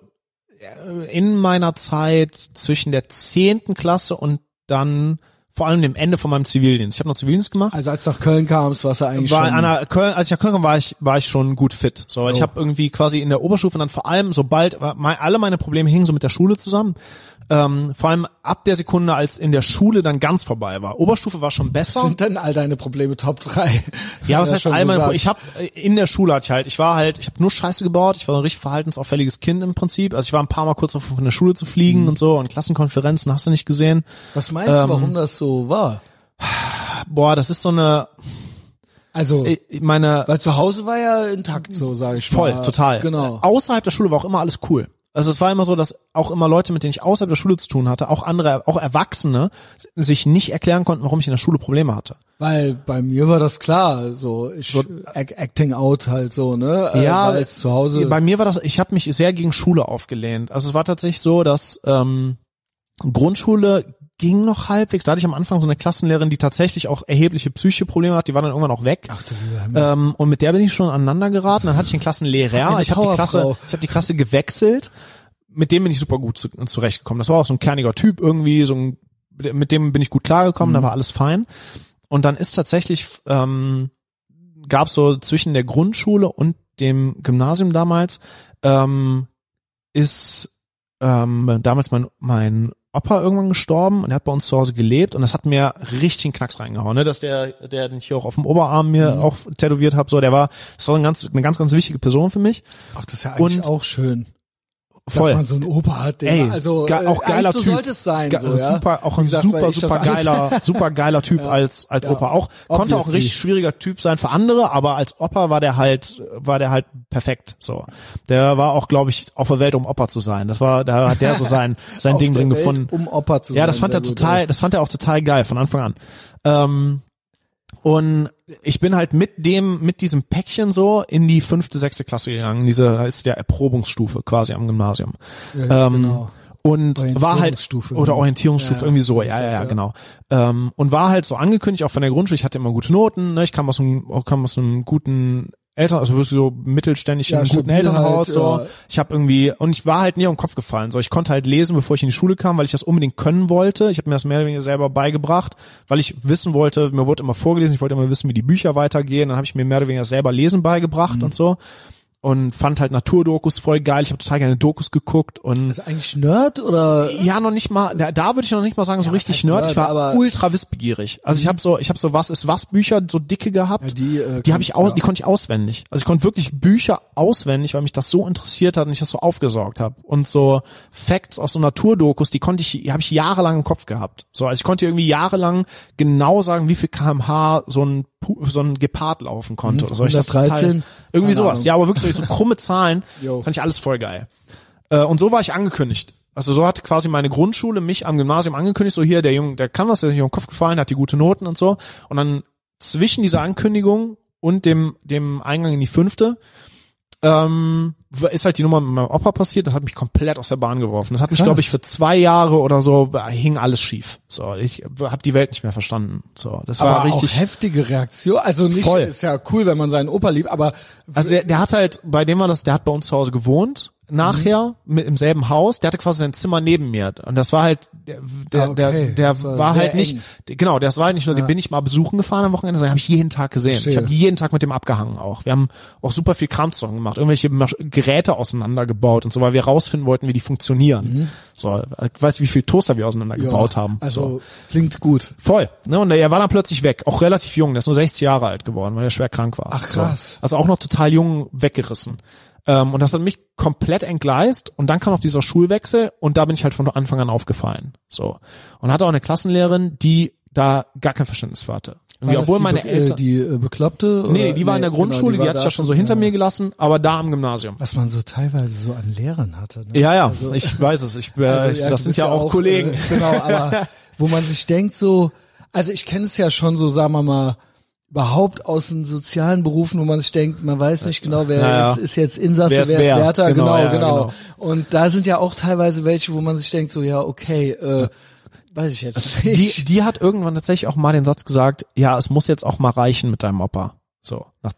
in meiner Zeit zwischen der zehnten Klasse und dann vor allem dem Ende von meinem Zivildienst. Ich habe noch Zivildienst gemacht. also als du nach Köln kamst, warst du eigentlich war schon... der Köln, als ich nach Köln kam, war ich, war ich schon gut fit. So, ich Oh. habe irgendwie quasi in der Oberstufe dann vor allem, sobald alle meine Probleme hingen so mit der Schule zusammen. Ähm, vor allem ab der Sekunde, als in der Schule dann ganz vorbei war. Oberstufe war schon besser. sind denn all deine Probleme Top 3? Ja, was heißt all meine Pro- Ich habe in der Schule hatte ich halt, ich war halt, ich habe nur Scheiße gebaut, ich war ein richtig verhaltensauffälliges Kind im Prinzip. Also ich war ein paar Mal kurz davor, von der Schule zu fliegen und so und Klassenkonferenzen hast du nicht gesehen. Was meinst du, Ähm, warum das so war? boah, das ist so eine, Also, ich meine, weil zu Hause war ja intakt, so sage ich voll, mal. total. Genau. Außerhalb der Schule war auch immer alles cool. Also es war immer so, dass auch immer Leute, mit denen ich außerhalb der Schule zu tun hatte, auch andere, auch Erwachsene, sich nicht erklären konnten, warum ich in der Schule Probleme hatte. Weil bei mir war das klar, so ich Act- Acting out halt so, ne? Äh, Ja, es zu Hause. Bei mir war das, ich habe mich sehr gegen Schule aufgelehnt. Also es war tatsächlich so, dass ähm, Grundschule ging noch halbwegs. Da hatte ich am Anfang so eine Klassenlehrerin, die tatsächlich auch erhebliche psychische Probleme hat. Die war dann irgendwann auch weg. Ach du. Ähm, und mit der bin ich schon aneinander geraten. Dann hatte ich einen Klassenlehrer. Ich habe die Klasse, ich habe die Klasse gewechselt. Mit dem bin ich super gut zu, zurechtgekommen. Das war auch so ein kerniger Typ irgendwie. So ein, mit dem bin ich gut klargekommen. Mhm. Da war alles fein. Und dann ist tatsächlich ähm, gab so zwischen der Grundschule und dem Gymnasium damals ähm, ist ähm, damals mein mein Opa irgendwann gestorben und er hat bei uns zu Hause gelebt und das hat mir richtig einen Knacks reingehauen, ne? Dass der, der den ich hier auch auf dem Oberarm mir Mhm. auch tätowiert habe, so der war, das war ein ganz, eine ganz, ganz wichtige Person für mich. Ach, das ist ja eigentlich und- auch schön, Voll. dass man so einen Opa hat, der Ey, also ge- äh, auch geiler eigentlich so Typ. sollte es sein, Ge- so, ja? super, auch ein gesagt, super, super geiler, [LAUGHS] super geiler Typ als, als Ja. Opa auch. Konnte auch ein Obviously. richtig schwieriger Typ sein für andere, aber als Opa war der halt, war der halt perfekt, so. Der war auch, glaube ich, auf der Welt, um Opa zu sein. Das war, da hat der so sein, [LAUGHS] sein Ding drin Welt, gefunden. um Opa zu Ja, sein. das fand sehr er gut, total, ey. das fand er auch total geil von Anfang an. Ähm, und ich bin halt mit dem, mit diesem Päckchen so in die fünfte, sechste Klasse gegangen. Diese, da ist der Erprobungsstufe quasi am Gymnasium. Ja, ähm, genau. Und war halt, Orientierungsstufe, oder. Orientierungsstufe, Ja, irgendwie so, ja, ja, ja. genau. Ähm, und war halt so angekündigt, auch von der Grundschule, ich hatte immer gute Noten, ne? ich kam aus einem, kam aus einem guten Eltern, also wirklich so mittelständig in Ja, einem guten Elternhaus, halt, so. ja. Ich habe irgendwie, und ich war halt nie auf den Kopf gefallen, so. Ich konnte halt lesen, bevor ich in die Schule kam, weil ich das unbedingt können wollte. Ich habe mir das mehr oder weniger selber beigebracht, weil ich wissen wollte, mir wurde immer vorgelesen, ich wollte immer wissen, wie die Bücher weitergehen, dann habe ich mir mehr oder weniger selber lesen beigebracht Mhm. und so. Und fand halt Naturdokus voll geil. Ich habe total gerne Dokus geguckt und Ist eigentlich Nerd oder ja, noch nicht mal, da, da würde ich noch nicht mal sagen, so richtig Nerd. Nerd, Ich war aber- ultra wissbegierig. Also ich habe so, ich habe so was ist was Bücher, so dicke gehabt. Ja, die, äh, die habe ich aus, ja. die konnte ich auswendig. Also ich konnte wirklich Bücher auswendig, weil mich das so interessiert hat und ich das so aufgesaugt habe. Und so Facts aus so Naturdokus, die konnte ich, die habe ich jahrelang im Kopf gehabt. So, also ich konnte irgendwie jahrelang genau sagen, wie viel kmh so ein so ein Gepard laufen konnte. oder so. Ich das 113? total- irgendwie sowas. Ahnung. Ja, aber wirklich so, so krumme Zahlen. [LAUGHS] Fand ich alles voll geil. Äh, und so war ich angekündigt. Also so hat quasi meine Grundschule mich am Gymnasium angekündigt, so hier, der Junge, der kann was, der ist nicht auf den Kopf gefallen, hat die gute Noten und so. Und dann zwischen dieser Ankündigung und dem, dem Eingang in die fünfte, ähm, ist halt die Nummer mit meinem Opa passiert, das hat mich komplett aus der Bahn geworfen. Das hat mich, glaube ich, für zwei Jahre oder so, hing alles schief. So, ich habe die Welt nicht mehr verstanden. So, das war aber richtig auch heftige Reaktion. Also nicht Voll. ist ja cool, wenn man seinen Opa liebt, aber Also der, der hat halt, bei dem war das, der hat bei uns zu Hause gewohnt, nachher, Mhm. mit im selben Haus, der hatte quasi sein Zimmer neben mir. Und das war halt, der, der, Ah, okay. der, der war, war halt nicht, eng. der- genau, das war halt nicht nur, den bin ich mal besuchen gefahren am Wochenende, sondern habe ich jeden Tag gesehen. Verstehe. Ich habe jeden Tag mit dem abgehangen auch. Wir haben auch super viel Kram zusammen gemacht, irgendwelche Geräte auseinandergebaut und so, weil wir rausfinden wollten, wie die funktionieren. So, ich weiß, wie viel Toaster wir auseinandergebaut haben. Mhm. Also so. klingt gut. Voll. Ne? Und er war dann plötzlich weg. Auch relativ jung. Der ist nur 60 Jahre alt geworden, weil er schwer krank war. Ach, krass. So. Also auch noch total jung weggerissen. Ähm, und das hat mich komplett entgleist. Und dann kam noch dieser Schulwechsel und da bin ich halt von Anfang an aufgefallen. So. Und hatte auch eine Klassenlehrerin, die da gar kein Verständnis für hatte. Irgendwie, obwohl die, meine Be- Eltern. äh, die äh, Bekloppte? nee, oder? die war in der genau, Grundschule, die, war hatte ich da ja schon so hinter ja. mir gelassen, aber da am Gymnasium. Was man so teilweise so an Lehrern hatte. Ne? Ja, ja, ich weiß es. Ich, äh, Also, ja, das sind ja auch Kollegen. Äh, genau, aber [LAUGHS] wo man sich denkt so, also ich kenne es ja schon so, sagen wir mal, überhaupt aus den sozialen Berufen, wo man sich denkt, man weiß nicht genau, wer Ja, ja. jetzt ist jetzt Insasse, Wer wer ist? Wärter, Genau, genau, ja, genau, genau. Und da sind ja auch teilweise welche, wo man sich denkt, so ja, okay, äh, weiß ich jetzt nicht. Die, die hat irgendwann tatsächlich auch mal den Satz gesagt, ja, es muss jetzt auch mal reichen mit deinem Opa. So. Nach,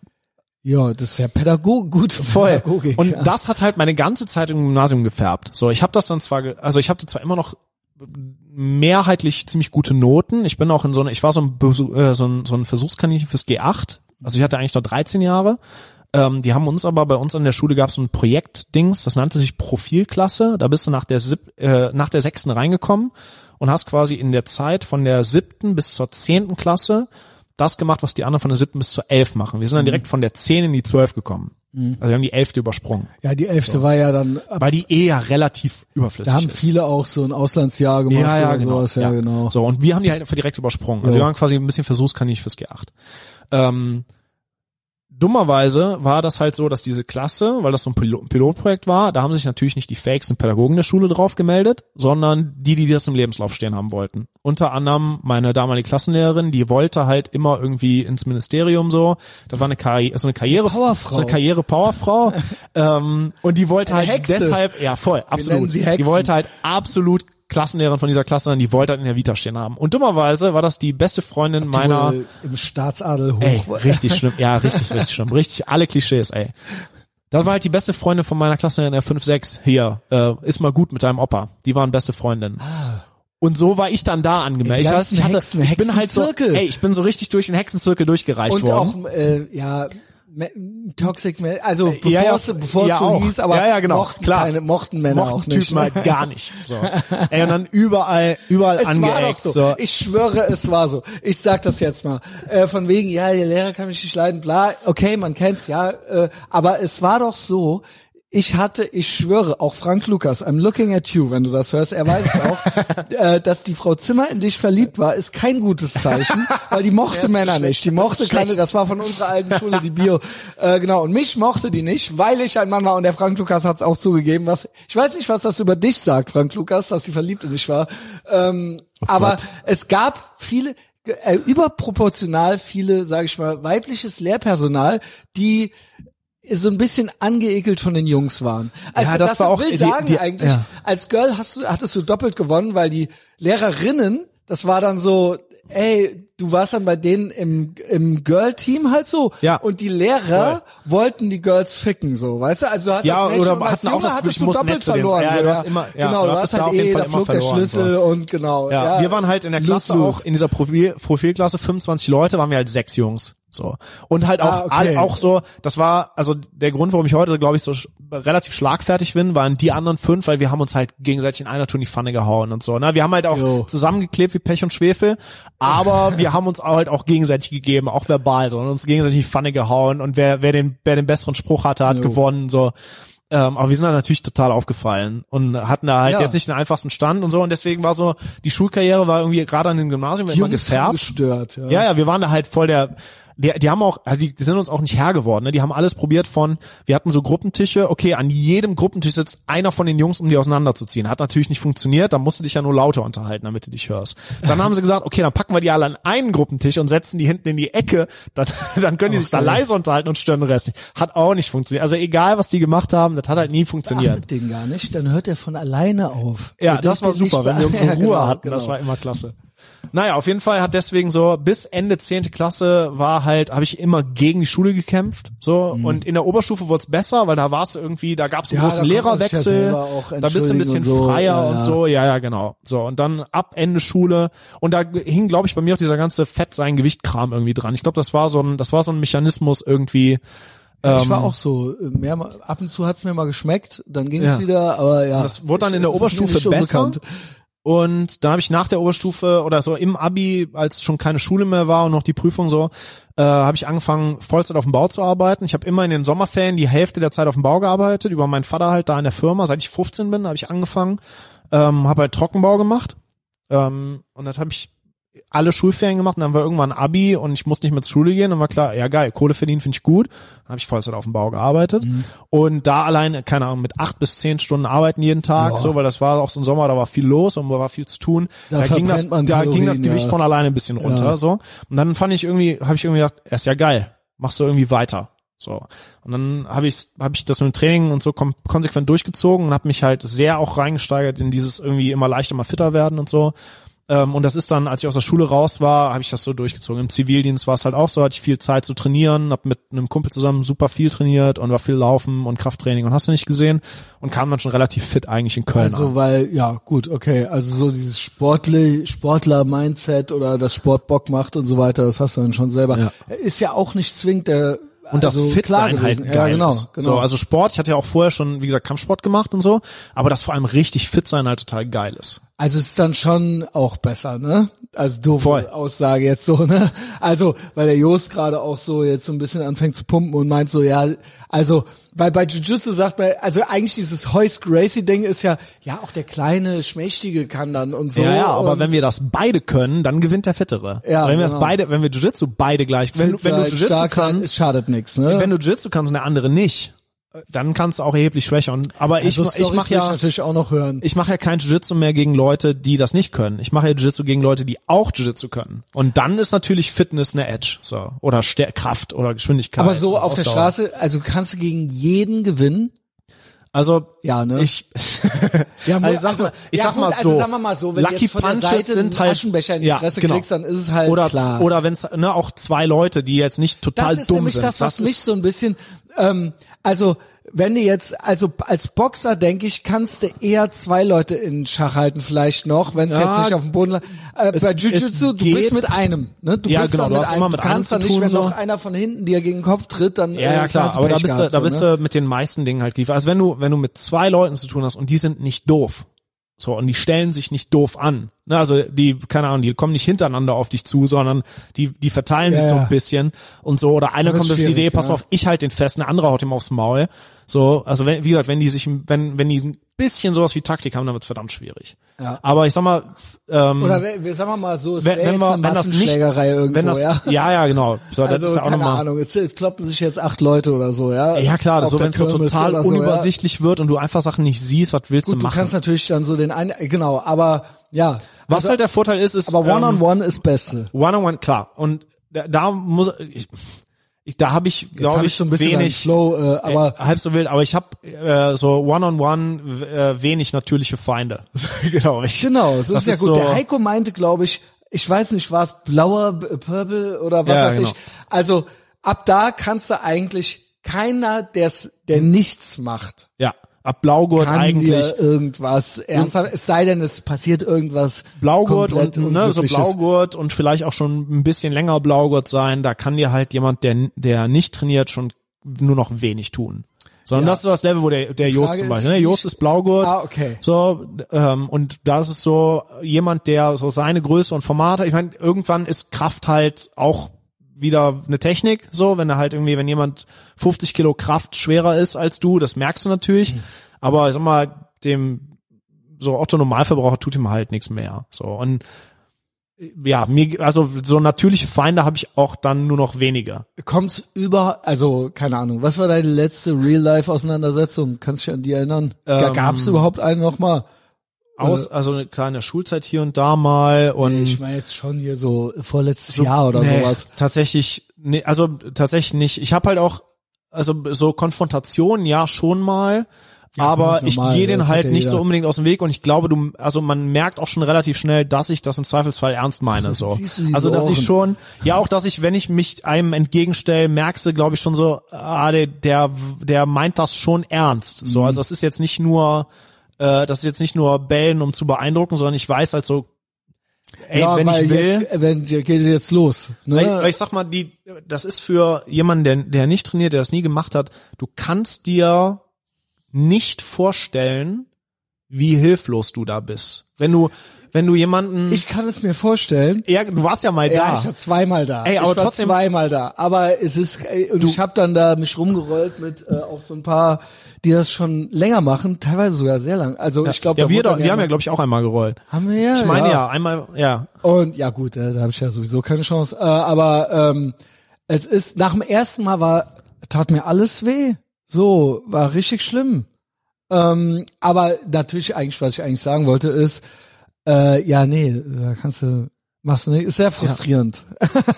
ja, das ist ja Pädagog, gut. voll. Pädagogik, Und ja. das hat halt meine ganze Zeit im Gymnasium gefärbt. So, ich habe das dann zwar, also ich hatte zwar immer noch mehrheitlich ziemlich gute Noten. Ich bin auch in so eine, ich war so ein, Besu- äh, so ein, so ein Versuchskaninchen fürs G8. Also ich hatte eigentlich noch 13 Jahre. Ähm, die haben uns aber bei uns an der Schule gab es so ein Projektdings, das nannte sich Profilklasse. Da bist du nach der sieb, äh, nach der sechsten reingekommen und hast quasi in der Zeit von der siebten bis zur zehnten Klasse das gemacht, was die anderen von der siebten bis zur elf machen. Wir sind dann direkt von der zehn in die zwölf gekommen. Also wir haben die elfte übersprungen. Ja, die elfte war ja dann, ab, Weil die eh ja relativ überflüssig da haben ist. viele auch so ein Auslandsjahr gemacht ja, ja, oder genau. sowas, ja, genau. So, und wir haben die halt einfach direkt übersprungen. Also Jo. wir waren quasi ein bisschen Versuchskaninchen fürs G8. Ähm, dummerweise war das halt so, dass diese Klasse, weil das so ein Pilo- Pilotprojekt war, da haben sich natürlich nicht die Fakes und Pädagogen der Schule drauf gemeldet, sondern die, die das im Lebenslauf stehen haben wollten. Unter anderem meine damalige Klassenlehrerin, die wollte halt immer irgendwie ins Ministerium so. Das war eine, Karri so eine Karriere, Powerfrau. so eine Karriere-Powerfrau. [LAUGHS] ähm, und die wollte Eine halt Hexe. deshalb, ja voll, absolut. sie Die wollte halt absolut Klassenlehrerin von dieser Klasse die wollte halt in der Vita stehen haben. Und dummerweise war das die beste Freundin meiner, Im Staatsadel hoch. ey, richtig schlimm, ja, [LAUGHS] richtig, richtig schlimm, richtig, alle Klischees, ey. Das war halt die beste Freundin von meiner Klassenlehrerin der 5-6, hier, äh, ist mal gut mit deinem Opa. Die waren beste Freundin. Und so war ich dann da angemeldet. Ich, hatte, Hexen- ich bin halt so, ey, ich bin so richtig durch den Hexenzirkel durchgereicht Und worden. auch, äh, ja, Toxic Men, also bevor ja, ja, es, bevor es ja, so auch. hieß, aber Ja, ja, genau, mochten klar. keine, mochten Männer Mochten auch nicht. Typen halt gar nicht. [LAUGHS] So. Ey, und dann überall, überall Es war doch angeeckt. so. so. Ich schwöre, es war so. Ich sag das jetzt mal. Äh, von wegen, ja, der Lehrer kann mich nicht leiden, bla. Okay, man kennt's, ja. Äh, aber es war doch so. Ich hatte, ich schwöre, auch Frank Lukas, I'm looking at you, wenn du das hörst, er weiß es auch, [LAUGHS] äh, dass die Frau Zimmer in dich verliebt war, ist kein gutes Zeichen, weil die mochte [LAUGHS] Männer nicht. Die mochte keine, das war von unserer alten Schule, die Bio. Äh, genau, und mich mochte die nicht, weil ich ein Mann war und der Frank Lukas hat's auch zugegeben, was, ich weiß nicht, was das über dich sagt, Frank Lukas, dass sie verliebt in dich war. Ähm, aber Gott. es gab viele, äh, überproportional viele, sage ich mal, weibliches Lehrpersonal, die so ein bisschen angeekelt von den Jungs waren. Also Ja, das war auch will die- sagen die- eigentlich, ja. als Girl hast du, hattest du doppelt gewonnen, weil die Lehrerinnen, das war dann so, ey, du warst dann bei denen im, im Girl-Team halt so. Ja. Und die Lehrer wollten die Girls ficken, so, weißt du? Also du hast Ja, als Mädchen oder als hatten auch Junge das Gefühl, hattest du doppelt verloren. Ja, so, du hast immer- ja, genau, du du hast halt eh, da flog der Schlüssel so. und genau. Ja, wir waren halt in der Klasse Lose, auch, in dieser Profil, Profilklasse 25 Leute, waren wir halt sechs Jungs. So. Und halt auch, Ah, okay. auch so, das war, also der Grund, warum ich heute, glaube ich, so sch relativ schlagfertig bin, waren die anderen fünf, weil wir haben uns halt gegenseitig in einer Tour in die Pfanne gehauen und so. Ne? Wir haben halt auch Jo. zusammengeklebt wie Pech und Schwefel, aber [LAUGHS] wir haben uns halt auch gegenseitig gegeben, auch verbal, so, und uns gegenseitig in die Pfanne gehauen und wer, wer den, wer den besseren Spruch hatte, hat Jo. gewonnen, so. Ähm, aber wir sind da natürlich total aufgefallen und hatten da halt Ja. jetzt nicht den einfachsten Stand und so und deswegen war so, die Schulkarriere war irgendwie gerade an dem Gymnasium immer Jungs gefärbt. gestört, ja. Ja, ja, wir waren da halt voll der, die, die haben auch, also die, die sind uns auch nicht Herr geworden, ne? Die haben alles probiert von, wir hatten so Gruppentische, okay, an jedem Gruppentisch sitzt einer von den Jungs, um die auseinanderzuziehen. Hat natürlich nicht funktioniert, da musst du dich ja nur lauter unterhalten, damit du dich hörst. Dann haben sie gesagt, okay, dann packen wir die alle an einen Gruppentisch und setzen die hinten in die Ecke, dann, [LAUGHS] dann können die sich da leise unterhalten und stören den Rest nicht. Hat auch nicht funktioniert. Also egal, was die gemacht haben, das hat halt nie funktioniert. Den gar nicht, dann hört er von alleine auf. Ja, das war super, wenn wir unsere [LAUGHS] Ja, Ruhe genau, hatten, genau. das war immer klasse. Naja, auf jeden Fall hat deswegen so, bis Ende zehnte Klasse war halt, habe ich immer gegen die Schule gekämpft. So, und in der Oberstufe wurde es besser, weil da war es irgendwie, da gab es einen Mhm. Ja, großen ja Lehrerwechsel, auch da bist du ein bisschen so, freier ja, und ja. so, ja, ja, genau. So, und dann ab Ende Schule, und da hing, glaube ich, bei mir auch dieser ganze Fett sein Gewichtkram irgendwie dran. Ich glaube, das war so ein, das war so ein Mechanismus irgendwie, ich war ähm, auch so, mehr, ab und zu hat's mir mal geschmeckt, dann ging's Ja. wieder, aber ja. Das wurde dann in der Oberstufe besser. unbekannt. Und dann habe ich nach der Oberstufe oder so im Abi, als schon keine Schule mehr war und noch die Prüfung so, äh, habe ich angefangen, Vollzeit auf dem Bau zu arbeiten. Ich habe immer in den Sommerferien die Hälfte der Zeit auf dem Bau gearbeitet, über meinen Vater halt da in der Firma. Seit ich 15 bin, habe ich angefangen, ähm, habe halt Trockenbau gemacht. Ähm, und das habe ich alle Schulferien gemacht und dann war irgendwann Abi und ich musste nicht mehr zur Schule gehen. Dann war klar, ja geil, Kohle verdienen finde ich gut. Dann habe ich Vollzeit auf dem Bau gearbeitet und da allein, keine Ahnung, mit acht bis zehn Stunden arbeiten jeden Tag, Ja. so, weil das war auch so ein Sommer, da war viel los und da war viel zu tun. Da Da, ging das, man da ging das Kalorien, Gewicht ja. von alleine ein bisschen runter, Ja. so. Und dann fand ich irgendwie, habe ich irgendwie gedacht, er ist ja geil, machst du irgendwie weiter. So. Und dann habe ich, hab ich das mit dem Training und so konsequent durchgezogen und habe mich halt sehr auch reingesteigert in dieses irgendwie immer leichter, mal fitter werden und so. Ähm, und das ist dann, als ich aus der Schule raus war, habe ich das so durchgezogen. Im Zivildienst war es halt auch so, hatte ich viel Zeit zu trainieren, habe mit einem Kumpel zusammen super viel trainiert und war viel Laufen und Krafttraining und hast du nicht gesehen und kam dann schon relativ fit eigentlich in Köln Also an. weil, ja, gut, okay, also so dieses Sportler, Sportler-Mindset oder das Sport Bock macht und so weiter, das hast du dann schon selber. Ja. Ist ja auch nicht zwingend der Und das also Fit-Sein klar halt geil Ja, genau, ist. genau. So, also Sport, ich hatte ja auch vorher schon, wie gesagt, Kampfsport gemacht und so, aber das vor allem richtig fit sein halt total geil ist. Also es ist dann schon auch besser, ne? Also doofe Voll. Aussage jetzt so, ne? Also, weil der Jost gerade auch so jetzt so ein bisschen anfängt zu pumpen und meint so, ja, also, weil bei Jiu-Jitsu sagt man, also eigentlich dieses Hoist Gracie Ding ist ja, ja, auch der kleine, schmächtige kann dann und so. ja, ja, aber wenn wir das beide können, dann gewinnt der Fittere. Ja, wenn wir das genau. beide, wenn wir Jiu-Jitsu beide gleich, wenn, du- wenn du Jiu-Jitsu sein, kannst, es schadet nichts, ne? wenn du Jiu-Jitsu kannst und der andere nicht, dann kannst du auch erheblich schwächern. Aber ich, so ich Storys mache ich ja, natürlich auch noch hören. ich mache ja kein Jiu-Jitsu mehr gegen Leute, die das nicht können. Ich mache ja Jiu-Jitsu gegen Leute, die auch Jiu-Jitsu können. Und dann ist natürlich Fitness eine Edge, so oder Stär Kraft oder Geschwindigkeit. aber so auf der Ausdauer. Straße, also kannst du gegen jeden gewinnen? Also Ja, ne? ich [LAUGHS] Ja, Also ich sag mal- ich ja, sag gut, mal also so, sagen wir mal so, wenn du Lucky der Punches Seite sind halt- Aschenbecher in die ja, Fresse genau. kriegst, dann ist es halt oder klar. oder wenn's ne auch zwei Leute, die jetzt nicht total das ist dumm nämlich sind. das, was mich ist- so ein bisschen, ähm, also wenn du jetzt, also als Boxer denke ich, kannst du eher zwei Leute in Schach halten vielleicht noch, wenn es Ja, jetzt nicht auf dem Boden lag. Äh, es- bei Jiu-Jitsu, du bist mit einem, ne? Du Ja, bist genau, du mit hast einem. immer mit du kannst einem dann nicht, tun, wenn so. noch einer von hinten dir gegen den Kopf tritt, dann Ja, äh, ja klar, du aber da bist du, gehabt, da so, bist ne? du mit den meisten Dingen halt geliefert. Also wenn du, wenn du mit zwei Leuten zu tun hast und die sind nicht doof, so und die stellen sich nicht doof an, ne, also die, keine Ahnung, die kommen nicht hintereinander auf dich zu, sondern die, die verteilen sich Ja, so ja. ein bisschen und so oder einer Das kommt auf die Idee, pass ja. auf, ich halt den fest, eine andere haut ihm aufs Maul, so, also wenn, wie gesagt, wenn die sich, wenn, wenn die ein bisschen sowas wie Taktik haben, dann wird's verdammt schwierig. Ja. Aber ich sag mal, ähm, Oder wenn- wir sagen wir mal so, es wenn, wenn wir, eine wenn das nicht, irgendwo, wenn das, ja. ja, ja, genau, so, das Also ist ja auch keine nochmal. Ahnung, es, es kloppen sich jetzt acht Leute oder so, ja. Ja klar, Auf so wenn es so total so, ja. unübersichtlich wird und du einfach Sachen nicht siehst, was willst Gut, du du machen? kannst natürlich dann so den einen, genau, aber ja. Was Also, halt der Vorteil ist, ist aber ähm, One-on-One ist Beste. One-on-one, klar. Und da, da muss ich, ich da habe ich, glaube habe ich, ich so ein bisschen wenig Flow, äh, aber äh, halb so wild, aber ich habe äh, so One-on-one äh, wenig natürliche Feinde. [LAUGHS] genau, ich, genau, so das ist ja gut. So, Der Heiko meinte, glaube ich, ich weiß nicht, war es blauer, purple oder was Ja, weiß genau. ich. Also ab da kannst du eigentlich keiner, der's, der nichts macht, ja, ab Blaugurt kann eigentlich irgendwas ernsthaft, es sei denn, es passiert irgendwas Blaugurt und ne, so. Blaugurt und vielleicht auch schon ein bisschen länger Blaugurt sein, da kann dir halt jemand, der der nicht trainiert, schon nur noch wenig tun. Sondern Ja. das ist so das Level, wo der, der Jost zum ist, Beispiel, ne? Jost ist Blaugurt. Ah, okay. So, ähm, und das ist so jemand, der so seine Größe und Formate, ich meine, irgendwann ist Kraft halt auch wieder eine Technik, so, wenn er halt irgendwie, wenn jemand 50 Kilo Kraft schwerer ist als du, das merkst du natürlich. Mhm. Aber ich sag mal, dem so Otto Normalverbraucher tut ihm halt nichts mehr. So und ja, mir also so natürliche Feinde habe ich auch dann nur noch weniger. Kommt's über, also keine Ahnung, was war deine letzte Real-Life-Auseinandersetzung? Kannst du dich an die erinnern? da Ähm, gab's überhaupt eine nochmal? Aus also eine kleine Schulzeit hier und da mal und Ich meine jetzt schon hier so vorletztes Jahr oder nee, sowas. Tatsächlich, nee, also tatsächlich nicht. Ich habe halt auch, also so Konfrontationen ja schon mal, aber gut, ich gehe den hat halt ja nicht jeder. so unbedingt aus dem Weg und ich glaube, du, also man merkt auch schon relativ schnell, dass ich das im Zweifelsfall ernst meine. So, [LAUGHS] also dass ich schon, ja auch, dass ich, wenn ich mich einem entgegenstelle, merkst du, glaube ich schon so, ah, der, der, der meint das schon ernst. So, Mhm. also das ist jetzt nicht nur, äh, das ist jetzt nicht nur bellen, um zu beeindrucken, sondern ich weiß halt so, ey, ja, wenn ich will. jetzt, wenn geht jetzt los. Ne? Weil, weil ich sag mal, die, das ist für jemanden, der, der nicht trainiert, der das nie gemacht hat, du kannst dir nicht vorstellen, wie hilflos du da bist. Wenn du, wenn du jemanden, ich kann es mir vorstellen. ja, du warst ja mal Ja, da. ich war zweimal da. Ey, aber ich war trotzdem- zweimal da. Aber es ist und ich habe dann da mich rumgerollt mit äh, auch so ein paar, die das schon länger machen, teilweise sogar sehr lang. Also ich glaube, ja, wir, dann wir haben ja, glaube ich, auch einmal gerollt. haben wir ja. Ich meine ja. ja, einmal, ja. Und ja gut, äh, da habe ich ja sowieso keine Chance. Äh, aber ähm, es ist nach dem ersten Mal war tat mir alles weh. So war richtig schlimm. Ähm, aber natürlich eigentlich, was ich eigentlich sagen wollte, ist äh, ja nee, da kannst du machst du nicht. Ist sehr frustrierend.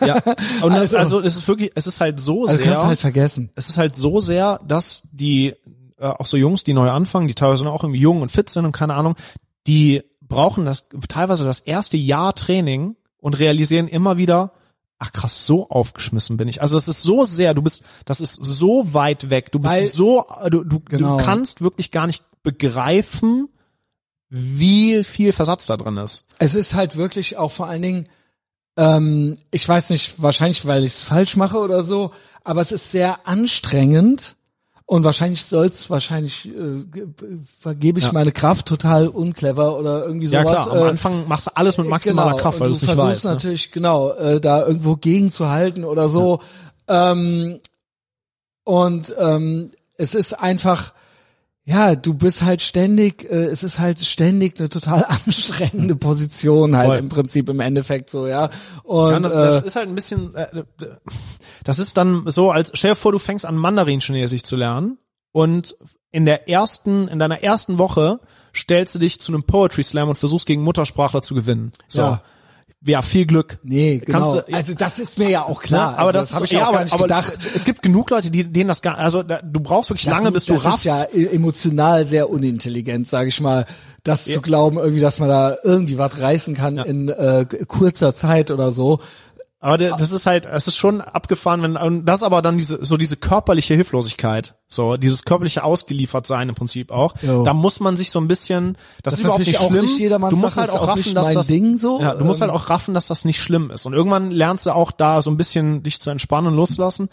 ja. [LAUGHS] Und Also- also, es ist wirklich, es ist halt so Also sehr. kannst du halt vergessen. es ist halt so sehr, dass die äh, auch so Jungs, die neu anfangen, die teilweise auch irgendwie jung und fit sind und keine Ahnung, die brauchen das teilweise das erste Jahr Training und realisieren immer wieder, ach krass, so aufgeschmissen bin ich. Also es ist so sehr, du bist, das ist so weit weg, du bist Weil- so, du, du, Genau. du kannst wirklich gar nicht begreifen, wie viel Versatz da drin ist. Es ist halt wirklich auch vor allen Dingen, ähm, ich weiß nicht, wahrscheinlich, weil ich es falsch mache oder so, aber es ist sehr anstrengend Und wahrscheinlich soll's, wahrscheinlich äh, ge- vergebe ich Ja. meine Kraft total unclever oder irgendwie Ja sowas. klar, am äh, Anfang machst du alles mit maximaler genau, Kraft, weil du es du nicht versuchst weißt. Ne? natürlich genau äh, da irgendwo gegenzuhalten oder so. Ähm, und ähm, es ist einfach, ja, du bist halt ständig, äh, es ist halt ständig eine total [LAUGHS] anstrengende Position halt Voll. im Prinzip im Endeffekt so, ja. Und Ja, das, das äh, ist halt ein bisschen, äh, das ist dann so, als stell dir vor, du fängst an Mandarin-Chinesisch zu lernen und in der ersten, in deiner ersten Woche stellst du dich zu einem Poetry Slam und versuchst gegen Muttersprachler zu gewinnen. So. Ja. Ja, viel Glück. nee, genau. Du- also das ist mir ja auch klar. Ne? aber also, das, habe ist- ich ja ja, auch gar nicht aber gedacht. Es gibt genug Leute, die denen das gar, also da, du brauchst wirklich lange, gut, bis du das raffst. ist ja e- emotional sehr unintelligent, sage ich mal, das zu glauben, irgendwie, dass man da irgendwie was reißen kann in äh, kurzer Zeit oder so. Aber der, das ist halt, es ist schon abgefahren, wenn und das aber dann diese so diese körperliche Hilflosigkeit, so dieses körperliche Ausgeliefertsein im Prinzip auch. Jo. Da muss man sich so ein bisschen, das, Das ist überhaupt nicht auch schlimm. nicht jedermanns du musst Sache, halt auch auch raffen, dass das Ding so. Ja, du musst halt Ähm, auch raffen, dass das nicht schlimm ist. Und irgendwann lernst du auch da so ein bisschen dich zu entspannen und loslassen.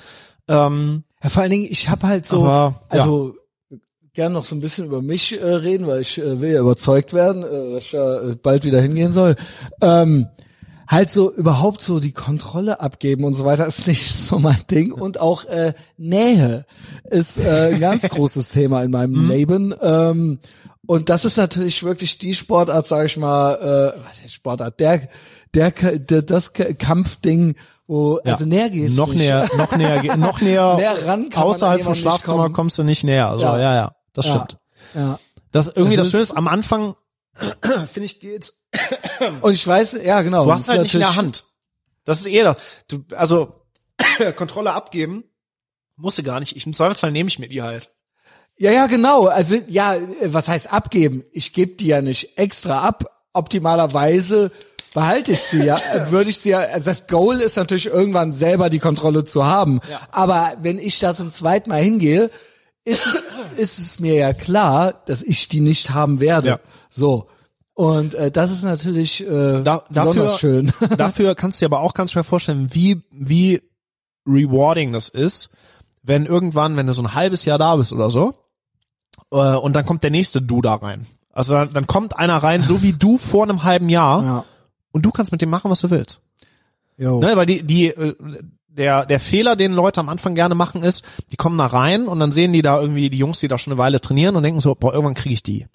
Ähm, Ja, vor allen Dingen, ich habe halt so, Aber, ja. also gern noch so ein bisschen über mich äh, reden, weil ich äh, will ja überzeugt werden, äh, dass ich ja äh, bald wieder hingehen soll. Ähm, halt so überhaupt so die Kontrolle abgeben und so weiter ist nicht [LAUGHS] so mein Ding und auch äh, Nähe ist äh, ein ganz [LAUGHS] großes Thema in meinem Mhm. Leben. Ähm, und das ist natürlich wirklich die Sportart, sage ich mal, äh, was heißt Sportart, der, der, der das Kampfding, wo ja. also näher geht's noch nicht. näher, noch näher, noch näher, [LAUGHS] Näher ran außerhalb vom Schlafzimmer kommen. kommst du nicht näher. Also, ja, Ja. ja, das Ja. stimmt. Ja. Das irgendwie Das das Schöne ist- ist, am Anfang [CLEARS THROAT] finde ich geht's [COUGHS] Und ich weiß, ja genau. Du hast halt nicht in der Hand. Das ist eher, du, also [COUGHS] Kontrolle abgeben musst du gar nicht. Ich, Im Zweifelsfall nehme ich mir die halt. Ja, ja, genau. Also ja, was heißt abgeben? Ich gebe die ja nicht extra ab. Optimalerweise behalte ich sie ja, [COUGHS] äh, würde ich sie ja, also das Goal ist natürlich irgendwann selber die Kontrolle zu haben. Ja. Aber wenn ich da zum zweiten Mal hingehe, ist, ist es mir ja klar, dass ich die nicht haben werde. Ja. So. Und äh, das ist natürlich äh, Da, besonders dafür, schön. [LAUGHS] dafür kannst du dir aber auch ganz schwer vorstellen, wie, wie rewarding das ist, wenn irgendwann, wenn du so ein halbes Jahr da bist oder so, äh, und dann kommt der nächste Du da rein. Also dann, dann kommt einer rein, so wie du vor einem halben Jahr, ja. und du kannst mit dem machen, was du willst. Jo. Ne, weil die, die, äh, der, der Fehler, den Leute am Anfang gerne machen, ist, die kommen da rein und dann sehen die da irgendwie die Jungs, die da schon eine Weile trainieren und denken so, boah, irgendwann kriege ich die.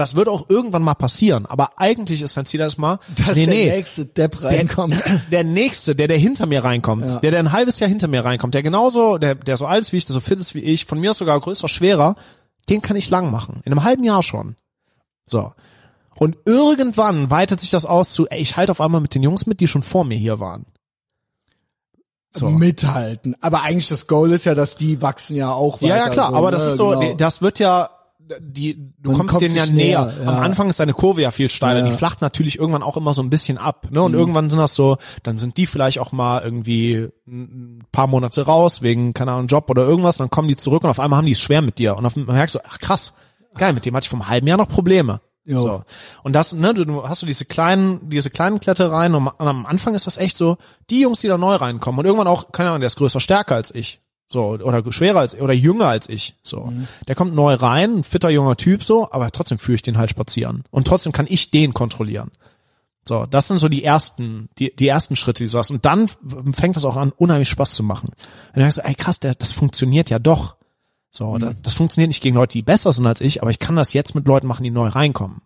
Das wird auch irgendwann mal passieren, aber eigentlich ist sein Ziel erstmal, Dass nee, der nee, nächste Depp reinkommt. [LAUGHS] der nächste, der, der hinter mir reinkommt, Ja. der, der ein halbes Jahr hinter mir reinkommt, der genauso, der, der so alt ist wie ich, der so fit ist wie ich, von mir aus sogar größer, schwerer, den kann ich lang machen. In einem halben Jahr schon. So. Und irgendwann weitet sich das aus zu, ey, ich halte auf einmal mit den Jungs mit, die schon vor mir hier waren. So. mithalten. Aber eigentlich das Goal ist ja, dass die wachsen ja auch weiter. Ja, ja, klar, so, aber das ne? ist so, Genau. das wird ja, die, du Man kommst denen ja näher. näher, ja. Am Anfang ist deine Kurve ja viel steiler, Ja. Mhm. die flacht natürlich irgendwann auch immer so ein bisschen ab, ne? Und irgendwann sind das so, dann sind die vielleicht auch mal irgendwie ein paar Monate raus wegen, keine Ahnung, Job oder irgendwas, dann kommen die zurück und auf einmal haben die es schwer mit dir und auf einmal merkst du, ach krass, geil, mit dem hatte ich vom halben Jahr noch Probleme. Jo. So. Und das, ne, du, du hast du diese kleinen, diese kleinen Klettereien und am Anfang ist das echt so, die Jungs, die da neu reinkommen und irgendwann auch, keine Ahnung, der ist größer, stärker als ich. So, oder schwerer als, oder jünger als ich. So. Mhm. Der kommt neu rein, ein fitter junger Typ, so, aber trotzdem führe ich den halt spazieren. Und trotzdem kann ich den kontrollieren. So, das sind so die ersten, die, die ersten Schritte, die du hast. Und dann fängt das auch an, unheimlich Spaß zu machen. Und dann denkst du, ey krass, der, das funktioniert ja doch. So, Mhm. da- das funktioniert nicht gegen Leute, die besser sind als ich, aber ich kann das jetzt mit Leuten machen, die neu reinkommen.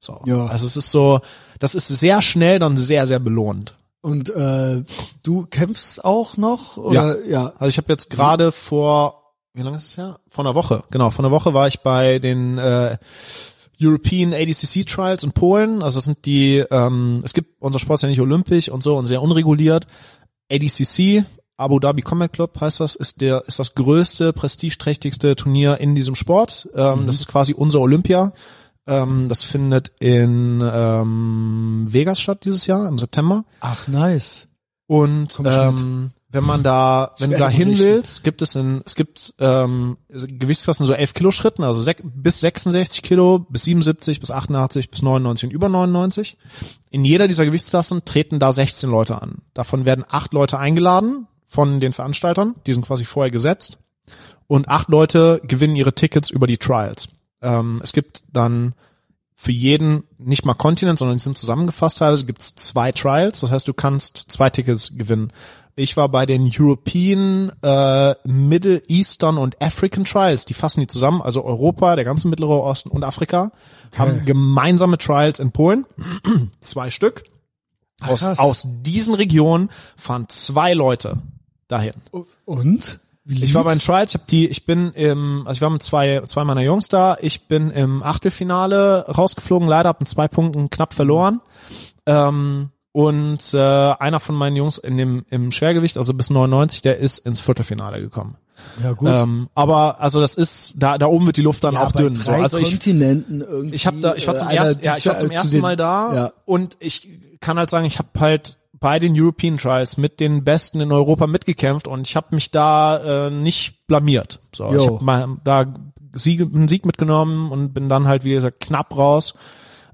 So. Ja. Also es ist so, das ist sehr schnell dann sehr, sehr belohnt. Und äh, du kämpfst auch noch? Oder? Ja. Also ich habe jetzt gerade vor, wie lange ist es her? Vor einer Woche, genau, vor einer Woche war ich bei den äh, European ADCC Trials in Polen. Also das sind die, ähm, es gibt, unser Sport ist ja nicht olympisch und so und sehr unreguliert. ADCC, Abu Dhabi Combat Club heißt das, ist der, ist das größte, prestigeträchtigste Turnier in diesem Sport. Ähm, Das ist quasi unser Olympia. Ähm, das findet in ähm, Vegas statt dieses Jahr, im September. Ach, nice. Und ähm, wenn man da, wenn du da hin willst, gibt es in, es gibt ähm, Gewichtsklassen so 11 Kilo Schritten, also bis 66 Kilo, bis 77, bis 88, bis 99 und über 99. In jeder dieser Gewichtsklassen treten da 16 Leute an. Davon werden acht Leute eingeladen von den Veranstaltern, die sind quasi vorher gesetzt. und acht Leute gewinnen ihre Tickets über die Trials. Ähm, es gibt dann für jeden, nicht mal Kontinent, sondern die sind zusammengefasst teilweise, gibt es zwei Trials. Das heißt, du kannst zwei Tickets gewinnen. Ich war bei den European, äh, Middle Eastern und African Trials. Die fassen die zusammen, also Europa, der ganze Mittlere Osten und Afrika, haben gemeinsame Trials in Polen. [CLEARS THROAT] zwei Stück. Aus, krass. aus diesen Regionen fahren zwei Leute dahin. Und? Wie Ich war bei den Trials, ich hab die, ich bin im, also ich war mit zwei, zwei meiner Jungs da, ich bin im Achtelfinale rausgeflogen, leider hab mit zwei Punkten knapp verloren. Ähm, und äh, einer von meinen Jungs in dem im Schwergewicht, also bis 99, der ist ins Viertelfinale gekommen. Ja, gut. Ähm, aber also das ist, da da oben wird die Luft dann ja, auch dünn. So. Also ich, Kontinenten irgendwie. ich habe da, ich war zum äh, ersten, ja, ich war zum zu ersten Mal da Ja. und ich kann halt sagen, ich habe halt bei den European Trials mit den Besten in Europa mitgekämpft und ich habe mich da äh, nicht blamiert. So, ich Jo. habe mal da Sieg, einen Sieg mitgenommen und bin dann halt wie gesagt knapp raus.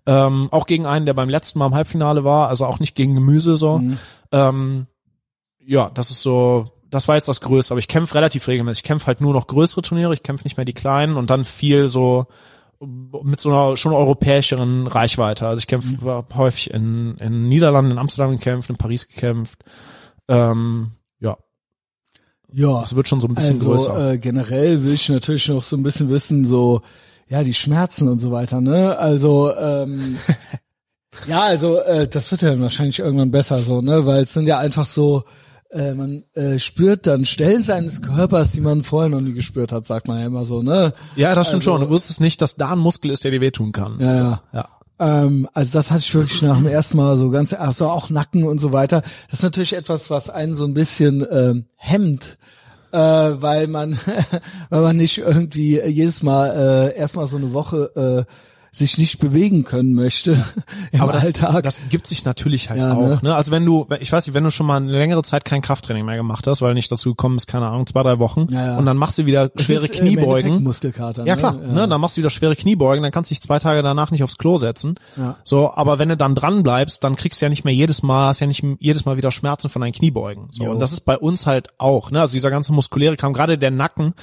Ähm, auch gegen einen, der beim letzten Mal im Halbfinale war, also auch nicht gegen Gemüse so. Mhm. Ähm, ja, das ist so, das war jetzt das Größte, aber ich kämpfe relativ regelmäßig. Ich kämpfe halt nur noch größere Turniere, ich kämpfe nicht mehr die kleinen und dann viel so mit so einer schon europäischeren Reichweite. Also ich kämpfe Mhm. häufig in, in Niederlanden, in Amsterdam gekämpft, in Paris gekämpft. Ähm, ja, Ja. es wird schon so ein bisschen also, größer. Äh, generell will ich natürlich noch so ein bisschen wissen, so, ja, die Schmerzen und so weiter, ne? Also, ähm, [LAUGHS] ja, also, äh, das wird ja dann wahrscheinlich irgendwann besser, so, ne? Weil es sind ja einfach so, äh, man äh, spürt dann Stellen seines Körpers, die man vorher noch nie gespürt hat, sagt man ja immer so, ne? ja, das stimmt also- schon. Du wusstest nicht, dass da ein Muskel ist, der dir wehtun kann. Ja, so, ja. ja. Ähm, also das hatte ich wirklich nach dem ersten Mal so ganz, also auch Nacken und so weiter. Das ist natürlich etwas, was einen so ein bisschen ähm, hemmt, äh, weil man, [LAUGHS] weil man nicht irgendwie jedes Mal äh, erstmal so eine Woche äh, sich nicht bewegen können möchte [LAUGHS] im Aber das, Alltag. das gibt sich natürlich halt Ja, auch. ne? Ne? Also wenn du, ich weiß nicht, wenn du schon mal eine längere Zeit kein Krafttraining mehr gemacht hast, weil nicht dazu gekommen ist, keine Ahnung, zwei, drei Wochen, Ja, ja. und dann machst du wieder Das schwere ist, Kniebeugen. Muskelkater. Ja ne? klar, ne, dann machst du wieder schwere Kniebeugen, dann kannst du dich zwei Tage danach nicht aufs Klo setzen. Ja. So, aber wenn du dann dran bleibst, dann kriegst du ja nicht mehr jedes Mal, hast ja nicht jedes Mal wieder Schmerzen von deinen Kniebeugen. So, Jo. und das ist bei uns halt auch, ne, also dieser ganze muskuläre Kram, gerade der Nacken,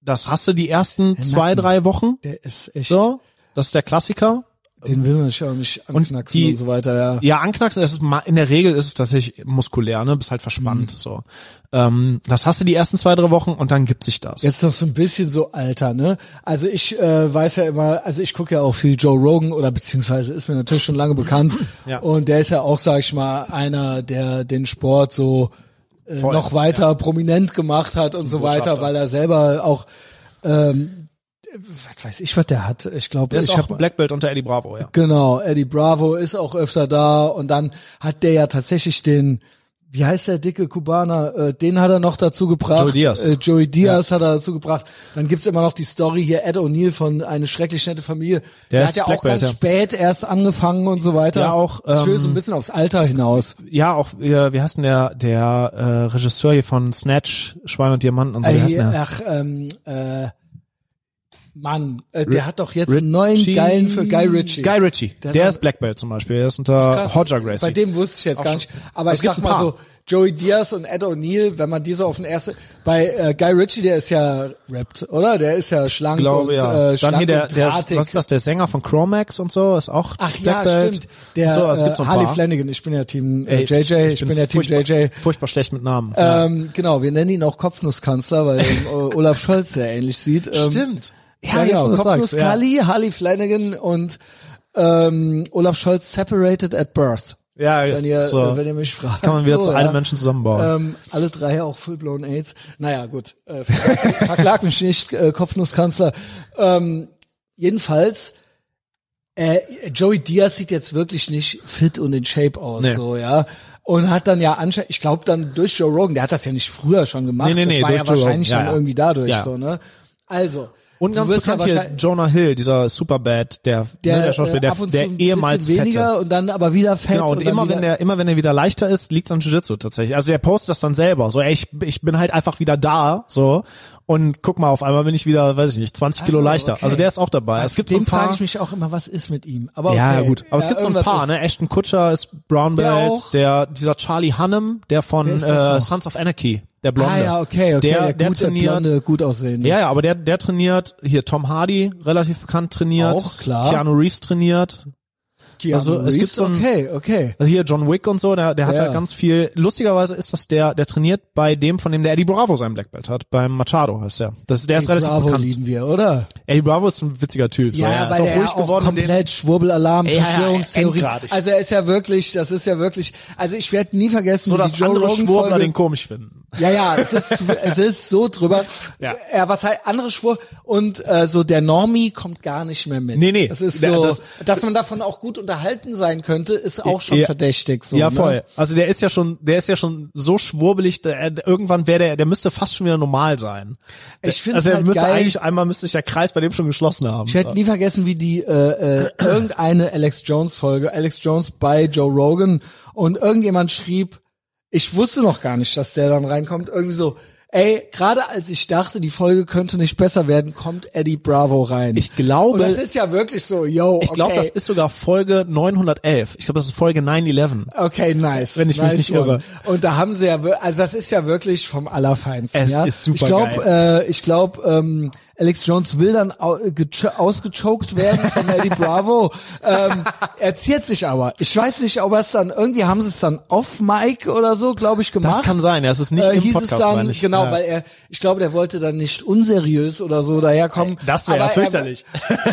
das hast du die ersten zwei, Nacken. drei Wochen. Der ist echt, So, das ist der Klassiker. den will man sich auch nicht anknacksen und, die- so weiter, ja. Ja, anknacksen, ist in der Regel ist es tatsächlich muskulär, ne, bist halt verspannt, Mhm. so. Ähm, das hast du die ersten zwei, drei Wochen und dann gibt sich das. Jetzt noch so ein bisschen so Alter, ne? Also ich äh, weiß ja immer, also ich gucke ja auch viel Joe Rogan oder beziehungsweise ist mir natürlich schon lange bekannt. [LAUGHS] Ja. Und der ist ja auch, sag ich mal, einer, der den Sport so äh, Voll, noch weiter prominent gemacht hat und so weiter, weil er selber auch ähm, was weiß ich, was der hat. Ich glaube, der ist ich auch hab, Black Belt unter Eddie Bravo, ja. Genau, Eddie Bravo ist auch öfter da und dann hat der ja tatsächlich den, wie heißt der dicke Kubaner, äh, den hat er noch dazu gebracht. Joey Diaz. Äh, Joey Diaz hat er dazu gebracht. Dann gibt's immer noch die Story hier, Ed O'Neill von Eine schrecklich nette Familie. Der, ist hat ja Black auch ganz Belt, ja. spät erst angefangen und so weiter. Ja, auch, ich will ähm, so ein bisschen aufs Alter hinaus. Ja, auch, äh, wie heißt denn der, der äh, Regisseur hier von Snatch, Schwein und Diamanten und so, wie heißt Äh, denn der? ach, ähm, äh, Mann, äh, der hat doch jetzt Ritchie- einen neuen geilen für Guy Ritchie. Guy Ritchie. Der Der, ist Black Belt zum Beispiel. Der ist unter Krass. Hodger Gracie. Bei dem wusste ich jetzt Auch gar nicht. Aber Es ich sag mal so, Joey Diaz und Ed O'Neill, wenn man die so auf den ersten, bei äh, Guy Ritchie, der ist ja rappt, oder? Der ist ja schlank Ich glaube, und ja. äh, schlank Dann hier der, der ist, was ist das, der Sänger von Chromax und so, ist auch Ach Black ja, Belt. stimmt. Der so, es äh, gibt so ein Harley paar. Flanagan, ich bin ja Team äh, Ey, JJ, ich, bin ja Team furchtbar, JJ. Furchtbar schlecht mit Namen. Ja. Ähm, genau, wir nennen ihn auch Kopfnusskanzler, weil äh, Olaf Scholz sehr ähnlich sieht. Ähm, Stimmt. Ja, jetzt, genau. wo du's sagst, Kopfnuss ja. Kali, Harley Flanagan und ähm, Olaf Scholz separated at birth. Ja, Wenn ihr, so. wenn ihr mich fragt. Kann man wieder so, zu ja. einem Menschen zusammenbauen. Ähm, alle drei auch full-blown AIDS. Naja, gut. Äh, [LAUGHS] verklag, mich nicht, äh, Kopfnusskanzler. Ähm, jedenfalls, äh, Joey Diaz sieht jetzt wirklich nicht fit und in Shape aus, Nee. so, ja. Und hat dann ja anscheinend, ich glaube dann durch Joe Rogan, der hat das ja nicht früher schon gemacht. Nee, nee, nee, das war ja wahrscheinlich ja, dann ja. irgendwie dadurch, Ja. so, ne. Also. Und du ganz wirst ja bekannt hier, wahrscheinlich- Jonah Hill, dieser Superbad, der, der, ne, der Schauspieler, äh, der, und der ehemals weniger Fette. und dann aber wieder fett. Genau, und, dann immer wenn der, immer wenn er wieder leichter ist, liegt's am Jiu-Jitsu tatsächlich. Also der postet das dann selber. So, ey, ich, ich bin halt einfach wieder da, so. Und guck mal, auf einmal bin ich wieder, weiß ich nicht, 20 Kilo Also, leichter. okay. Also der ist auch dabei. es gibt so ein paar. frage ich mich auch immer, was ist mit ihm. Aber okay. Ja, gut. Aber es Ja, gibt so ein paar, ne? Ashton Kutcher ist Brown Der Belt, auch. der, dieser Charlie Hunnam, der von äh? Sons of Anarchy, der Blonde. Ah ja, okay, okay, Der, der, der gut, der trainiert. Blonde, gut aussehen. Ja, ja, aber der, der trainiert, hier Tom Hardy, relativ bekannt, trainiert. Auch, klar. Keanu Reeves trainiert. Keanu also, es Reeves, gibt so ein- okay, okay. Also hier John Wick und so, der, der hat Ja. halt ganz viel. Lustigerweise ist das der, der trainiert bei dem, von dem der Eddie Bravo sein Black Belt hat, beim Machado heißt der. Das, der ist relativ Bravo bekannt. lieben wir, oder? Eddie Bravo ist ein witziger Typ. so, Ja, ist weil auch er ruhig auch geworden. komplett Schwurbelalarm, Ja, ja, Verschwörungstheorie. endgradig. Also er ist ja wirklich, das ist ja wirklich, also ich werde nie vergessen, so, wie dass die Joe andere Rogan Schwurbler Folge, den komisch finden. Ja, ja, es ist, es ist so drüber. Ja. Ja, was halt andere Schwur und äh, so der Normie kommt gar nicht mehr mit. Nee, nee. Es ist Der- so, das- dass man davon auch gut unterhalten sein könnte, ist auch schon Ja. verdächtig. So, ja, ne? voll. Also der ist ja schon, der ist ja schon so schwurbelig, der, der, irgendwann wäre der, der müsste fast schon wieder normal sein. Ich find's also er halt müsste geil. eigentlich einmal müsste sich der Kreis bei dem schon geschlossen haben. Ich werde nie vergessen, wie die äh, äh, irgendeine Alex Jones Folge, Alex Jones bei Joe Rogan und irgendjemand schrieb, ich wusste noch gar nicht, dass der dann reinkommt, irgendwie so, ey, gerade als ich dachte, die Folge könnte nicht besser werden, kommt Eddie Bravo rein. Ich glaube- und das ist ja wirklich so, yo, Ich glaube, okay. das ist sogar Folge 911. Ich glaube, das ist Folge 911. Okay, nice. Wenn ich mich nice nicht one. irre. Und da haben sie ja, also das ist ja wirklich vom Allerfeinsten. Es ja? ist super Ich glaube, äh, ich glaube, ähm, Alex Jones will dann gecho- ausgechoked werden von Eddie Bravo. [LAUGHS] ähm, er ziert sich aber. Ich weiß nicht, ob er es dann, irgendwie haben sie es dann off-Mic oder so, glaube ich, gemacht. Das kann sein, ja, es ist nicht äh, im Podcast, es dann, genau, Ja. weil er, ich glaube, der wollte dann nicht unseriös oder so daherkommen. Das wäre ja Aber er- fürchterlich.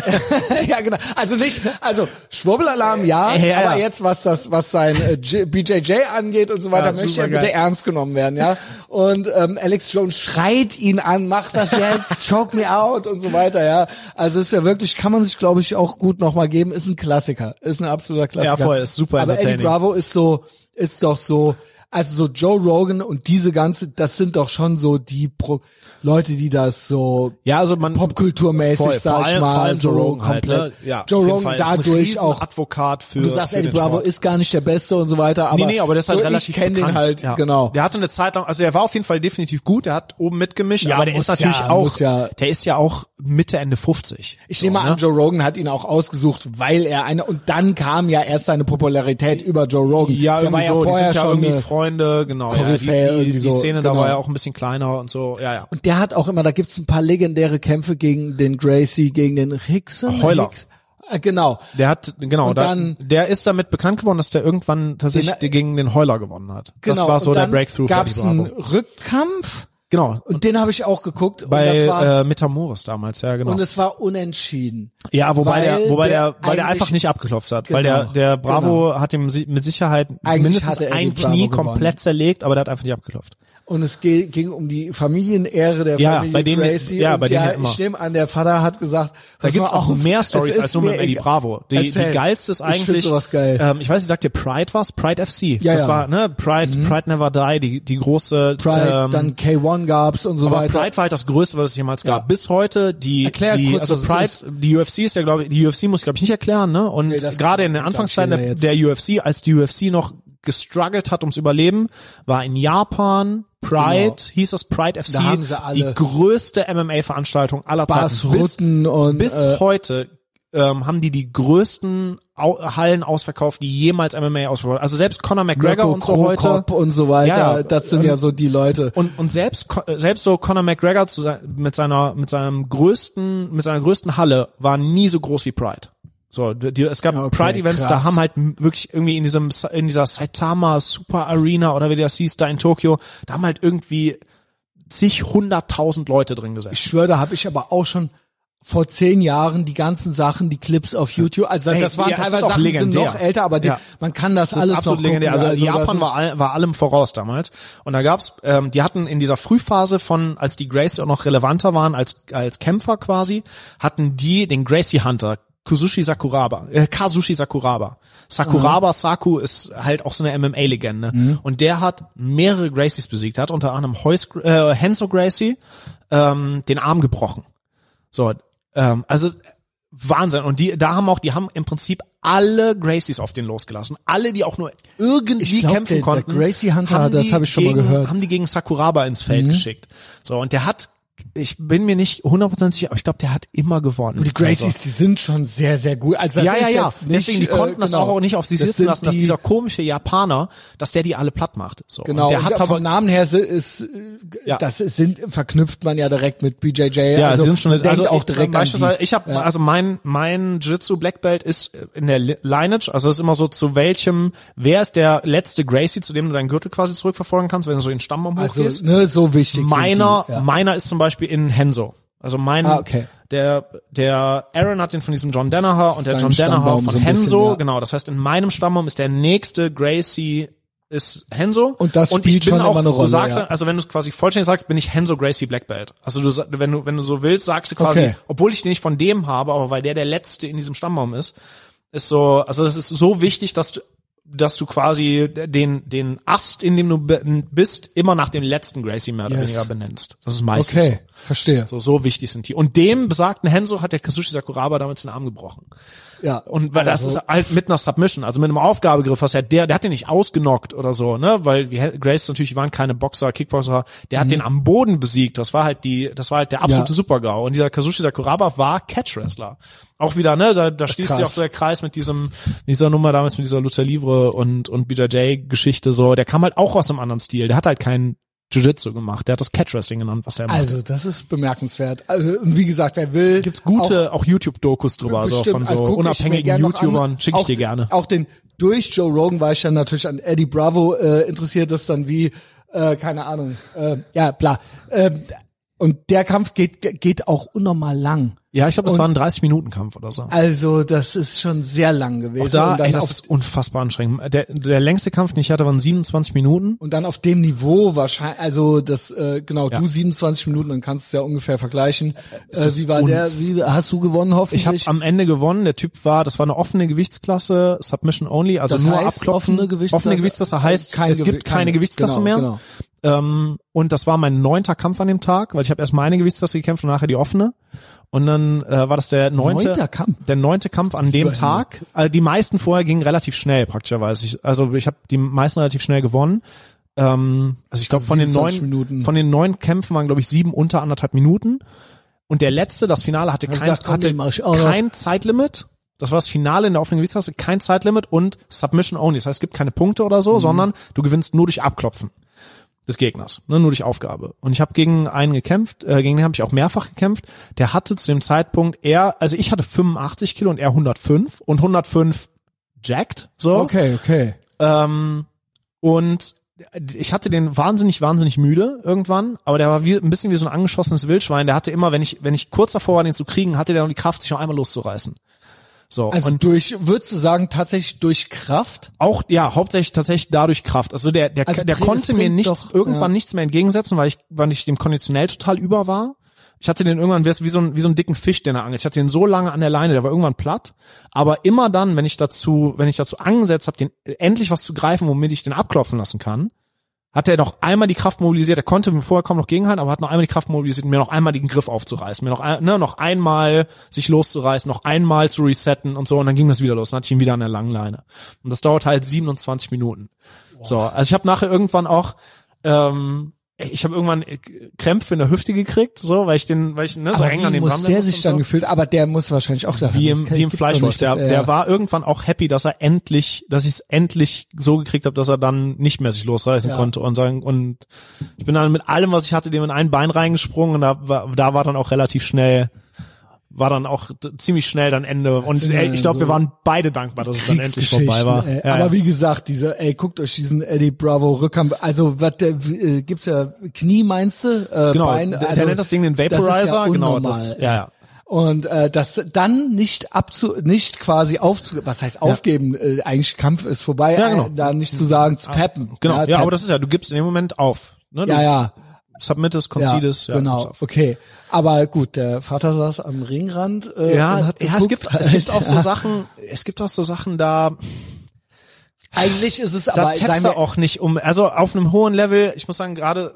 [LAUGHS] ja, genau. Also nicht, also Schwurbelalarm ja, Ja, aber jetzt was das, was sein äh, BJJ angeht und so weiter, möchte er bitte ernst genommen werden, ja. Und ähm, Alex Jones schreit ihn an, mach das jetzt, [LAUGHS] choke me out und so weiter, ja. Also ist ja wirklich, kann man sich, glaube ich, auch gut nochmal geben. Ist ein Klassiker, ist ein absoluter Klassiker. Ja, voll, ist super Aber Eddie entertaining. Bravo ist so, ist doch so. Also so Joe Rogan und diese ganze, das sind doch schon so die Pro Leute, die das so Ja, also man popkulturmäßig, voll, sag vor ich mal, vor allem Joe Rogan halt, komplett. ne? Ja, Joe Rogan Fall. Dadurch auch. Advokat für Du sagst, für Eddie Bravo Sport. ist gar nicht der Beste und so weiter, aber, nee, nee, aber der ist halt so, relativ ich kenne den halt, ja. genau. Der hatte eine Zeit lang, also er war auf jeden Fall definitiv gut, der hat oben mitgemischt, Ja, aber der ist natürlich ja, auch, ja. der ist ja auch Mitte, Ende 50. Ich So, nehme ne? an, Joe Rogan hat ihn auch ausgesucht, weil er eine, und dann kam ja erst seine Popularität über Joe Rogan. Ja, der war ja so, die vorher ja schon eine, Freunde, genau. Ja, die, die, die so, Szene da genau. war ja auch ein bisschen kleiner und so, ja, ja. und der hat auch immer, da gibt's ein paar legendäre Kämpfe gegen den Gracie, gegen den Hickson. Heuler. Hicks, äh, genau. Der hat, genau, Und da, dann- der ist damit bekannt geworden, dass der irgendwann tatsächlich Den- gegen den Heuler gewonnen hat. Genau. Das war so der Breakthrough für gab's Eddie einen. Rückkampf Genau. und den habe ich auch geguckt Bei war, äh, Metamoris damals, ja, genau. und es war unentschieden. Ja, wobei der, wobei der, der weil der einfach nicht abgeklopft hat, weil der, Genau, der Bravo hat ihm mit Sicherheit Eigentlich mindestens ein Knie gewonnen. komplett zerlegt, aber der hat einfach nicht abgeklopft. Und es ging um die Familienehre der Ja, Familie bei denen- Gracie. ja, bei denen ja, immer. ich nehme an, der Vater hat gesagt, Da gibt's auch auf, mehr es Stories als nur mit Eddie. Bravo. Die, die geilste ist Ich eigentlich, sowas geil. Ähm, ich weiß nicht, sagt dir Pride was? Pride FC. Ja, das ja. war, ne, Pride, Pride Never Die, die, die große, Pride, ähm, dann K1 gab's und so aber weiter. Pride war halt das Größte, was es jemals gab. Ja. Bis heute die, Erklär die kurz, also Pride, ist. die UFC ist ja glaube ich, die UFC muss ich glaube ich nicht erklären, ne? Und Nee, gerade in den Anfangszeiten der UFC, als die UFC noch gestruggelt hat ums Überleben, war in Japan Pride, Genau. hieß das Pride FC, Da die größte MMA-Veranstaltung aller Zeiten. Bas Bis, Rutten und bis äh, heute ähm, haben die die größten Hallen ausverkauft, die jemals MMA ausverkauft. Also selbst Conor McGregor Mirko und so heute. Und so weiter. Ja. Das sind ja so die Leute. Und, und selbst, äh, selbst so Conor McGregor zu mit seiner, mit seinem größten, mit seiner größten Halle war nie so groß wie Pride. So, die, es gab Okay, Pride-Events, da haben halt wirklich irgendwie in diesem, in dieser Saitama Super Arena oder wie das hieß, da in Tokio, da haben halt irgendwie zig hunderttausend Leute drin gesessen. Ich schwöre, da habe ich aber auch schon vor zehn Jahren die ganzen Sachen, die Clips auf YouTube, also Ey, das waren ja, teilweise auch Sachen, die sind legendär. noch älter, aber die, Ja. man kann das, Das ist alles absolut noch legendär. gucken. Also, das Japan war, all, war allem voraus damals. Und da gab's, ähm, die hatten in dieser Frühphase von, als die Gracie auch noch relevanter waren als als Kämpfer quasi, hatten die den Gracie Hunter. Kuzushi Sakuraba, äh, Kazushi Sakuraba. Sakuraba Saku ist halt auch so eine MMA-Legende. Mhm. Und der hat mehrere Gracies besiegt. Er hat unter anderem Heus, äh, Henzo Gracie ähm, den Arm gebrochen. So, ähm, also Wahnsinn. Und die, da haben auch, die haben im Prinzip alle Gracies auf den losgelassen. Alle, die auch nur irgendwie glaub, kämpfen der- der konnten. Gracie Hunter, das die hab ich schon mal gegen, gehört. Mhm. Haben die gegen Sakuraba ins Feld geschickt. So, und der hat ich bin mir nicht 100% sicher, aber ich glaube, der hat immer gewonnen. Und die Gracies, die sind schon sehr, sehr gut. Also ja, ja, ist ja. nicht, Deswegen, die konnten äh, das genau. auch nicht auf sich Das sitzen lassen, dass die- dieser komische Japaner, dass der die alle platt macht. So. Genau, Und der und hat vom aber, Namen her ist, äh, Ja. das ist, sind, verknüpft man ja direkt mit BJJ. ja, also sie sind schon, also auch ich, direkt beispielsweise, ich habe, Ja. also mein, mein Jiu-Jitsu Black Belt ist in der Li- Lineage, also es ist immer so zu welchem, wer ist der letzte Gracie, zu dem du deinen Gürtel quasi zurückverfolgen kannst, wenn du so den Stammbaum also, hochgehst. ne, so wichtig Meiner, die, ja. meiner ist zum Beispiel in Henso. Also mein, Ah, okay. der, der Aaron hat den von diesem John Danaher und der John Danaher von so ein bisschen, Henso, ja. genau. Das heißt, in meinem Stammbaum ist der nächste Gracie ist Henso. Und das ich spielt bin schon auch, immer eine Rolle, Du sagst, ja. also wenn du es quasi vollständig sagst, bin ich Henso Gracie Black Belt. Also du, wenn du, wenn du so willst, sagst du quasi, Okay. obwohl ich den nicht von dem habe, aber weil der der letzte in diesem Stammbaum ist, ist so, also es ist so wichtig, dass du, dass du quasi den, den Ast, in dem du bist, immer nach dem letzten Gracie mehr oder Yes. weniger benennst. Das ist meistens Okay, verstehe. so. So, so wichtig sind die. Und dem besagten Henso hat der Kazushi Sakuraba damals den Arm gebrochen. Ja. Und weil das Also- ist halt mit einer Submission, also mit einem Aufgabegriff, was ja der, der hat den nicht ausgenockt oder so, ne, weil Grace natürlich die waren keine Boxer, Kickboxer, der hat den am Boden besiegt. Das war halt die, das war halt der absolute Mhm. Ja. Supergau. Und dieser Kazushi Sakuraba war Catch Wrestler. Auch wieder, ne, da, da schließt sich auch so der Kreis mit diesem, mit dieser Nummer damals mit dieser Luther Livre und und BJJ Geschichte so. Der kam halt auch aus einem anderen Stil. Der hat halt keinen Jiu-Jitsu gemacht. Der hat das Catch Wrestling genannt, was der macht. Also, das ist bemerkenswert. Also, und wie gesagt, wer will. Gibt's gute auch, YouTube-Dokus drüber, so Bestimmt. von so Also unabhängigen YouTubern. Schicke ich Auch- dir gerne. Auch den, durch Joe Rogan war ich dann natürlich an Eddie Bravo äh, interessiert, das dann wie, äh, keine Ahnung, äh, ja, bla. Ähm, und der Kampf geht, geht auch unnormal lang. Ja, ich glaube, das war ein 30-Minuten-Kampf oder so. Also, das ist schon sehr lang gewesen. Auch da, ey, das ist unfassbar anstrengend. Der, der längste Kampf, den ich hatte, waren 27 Minuten. und dann auf dem Niveau wahrscheinlich, also das, äh, genau, Ja. du 27 Minuten, dann kannst du es ja ungefähr vergleichen. Äh, wie war der, wie hast du gewonnen Ich hoffentlich? habe am Ende gewonnen. Der Typ war, das war eine offene Gewichtsklasse, Submission only, also Das nur heißt, abklopfen. offene Gewichtsklasse- offene Gewichtsklasse heißt, es Gewi- gibt keine, keine- Gewichtsklasse genau, mehr. genau. Ähm, und das war mein neunter Kampf an dem Tag, weil ich habe erst meine Gewichtsklasse gekämpft und nachher die offene. Und dann äh, war das der neunte, Neunter Kampf? der neunte Kampf an dem Tag. Also die meisten vorher gingen relativ schnell praktischerweise. Ich, also ich habe die meisten relativ schnell gewonnen. Ähm, also ich glaube von den 27 neun Minuten. von den neun Kämpfen waren glaube ich sieben unter anderthalb Minuten. Und der letzte, das Finale hatte Hast kein, komm, hatte kein Zeitlimit. Das war das Finale in der offenen Gewichtsklasse, kein Zeitlimit und Submission only. Das heißt, es gibt keine Punkte oder Mhm. so, sondern du gewinnst nur durch Abklopfen des Gegners, ne, nur durch Aufgabe. Und ich habe gegen einen gekämpft, äh, gegen den habe ich auch mehrfach gekämpft. Der hatte zu dem Zeitpunkt er, also ich hatte 85 Kilo und er 105 und 105 jacked, so. okay, okay. Ähm, und ich hatte den wahnsinnig, wahnsinnig müde irgendwann, aber der war wie, ein bisschen wie so ein angeschossenes Wildschwein. Der hatte immer, wenn ich, wenn ich kurz davor war, den zu kriegen, hatte der noch die Kraft, sich noch einmal loszureißen. So. Also und durch, würdest du sagen, tatsächlich durch Kraft? auch, ja, hauptsächlich tatsächlich dadurch Kraft. Also der, der, Also der konnte mir nichts, doch, irgendwann ja. nichts mehr entgegensetzen, weil ich, weil ich dem konditionell total über war. Ich hatte den irgendwann wie so, ein, wie so einen dicken Fisch, den er angelt. Ich hatte den so lange an der Leine, der war irgendwann platt. Aber immer dann, wenn ich dazu, wenn ich dazu angesetzt habe, den endlich was zu greifen, womit ich den abklopfen lassen kann, hat er noch einmal die Kraft mobilisiert. Er konnte mir vorher kaum noch gegenhalten, aber hat noch einmal die Kraft mobilisiert, mir noch einmal den Griff aufzureißen, mir noch, ein, ne, noch einmal sich loszureißen, noch einmal zu resetten und so. Und dann ging das wieder los. Dann hatte ich ihn wieder an der langen Leine. Und das dauert halt 27 Minuten. So, also ich habe nachher irgendwann auch, ähm, ich habe irgendwann äh, Krämpfe in der Hüfte gekriegt, so, weil ich den, weil ich ne, so aber eng an dem muss der sich dann so gefühlt, aber der muss wahrscheinlich auch daran. wie das im, wie im Fleischwolf. Der, dass er- der war irgendwann auch happy, dass er endlich, dass ich es endlich so gekriegt habe, dass er dann nicht mehr sich losreißen Ja. konnte und sagen und ich bin dann mit allem, was ich hatte, dem in ein Bein reingesprungen und da war, da war dann auch relativ schnell war dann auch ziemlich schnell dann Ende und sind ey, ich glaube, wir so waren beide dankbar, dass es dann endlich vorbei war. Ey. Ja, aber ja. wie gesagt, diese, ey, guckt euch diesen Eddie Bravo Rückkampf, also was der äh, gibt's ja Knie meinst du? Äh, genau, Bein, der, also, der nennt das Ding den ist ja Vaporizer, genau, das, ja, ja. Und äh, das dann nicht abzu, nicht quasi aufzu, was heißt aufgeben? Äh, eigentlich Kampf ist vorbei, Ja, genau. äh, da nicht zu sagen, zu tappen. Genau, ja, tappen. aber das ist ja, du gibst in dem Moment auf. Ne? Du ja, ja, submittest, ja, concedest, ja, genau, okay. Aber gut, der Vater saß am Ringrand. Äh, Ja, hat ja, es gibt, es gibt [LAUGHS] auch so Ja. Sachen, es gibt auch so Sachen da, Eigentlich ist es da aber, seien wir, auch nicht um, also auf einem hohen Level, ich muss sagen, gerade,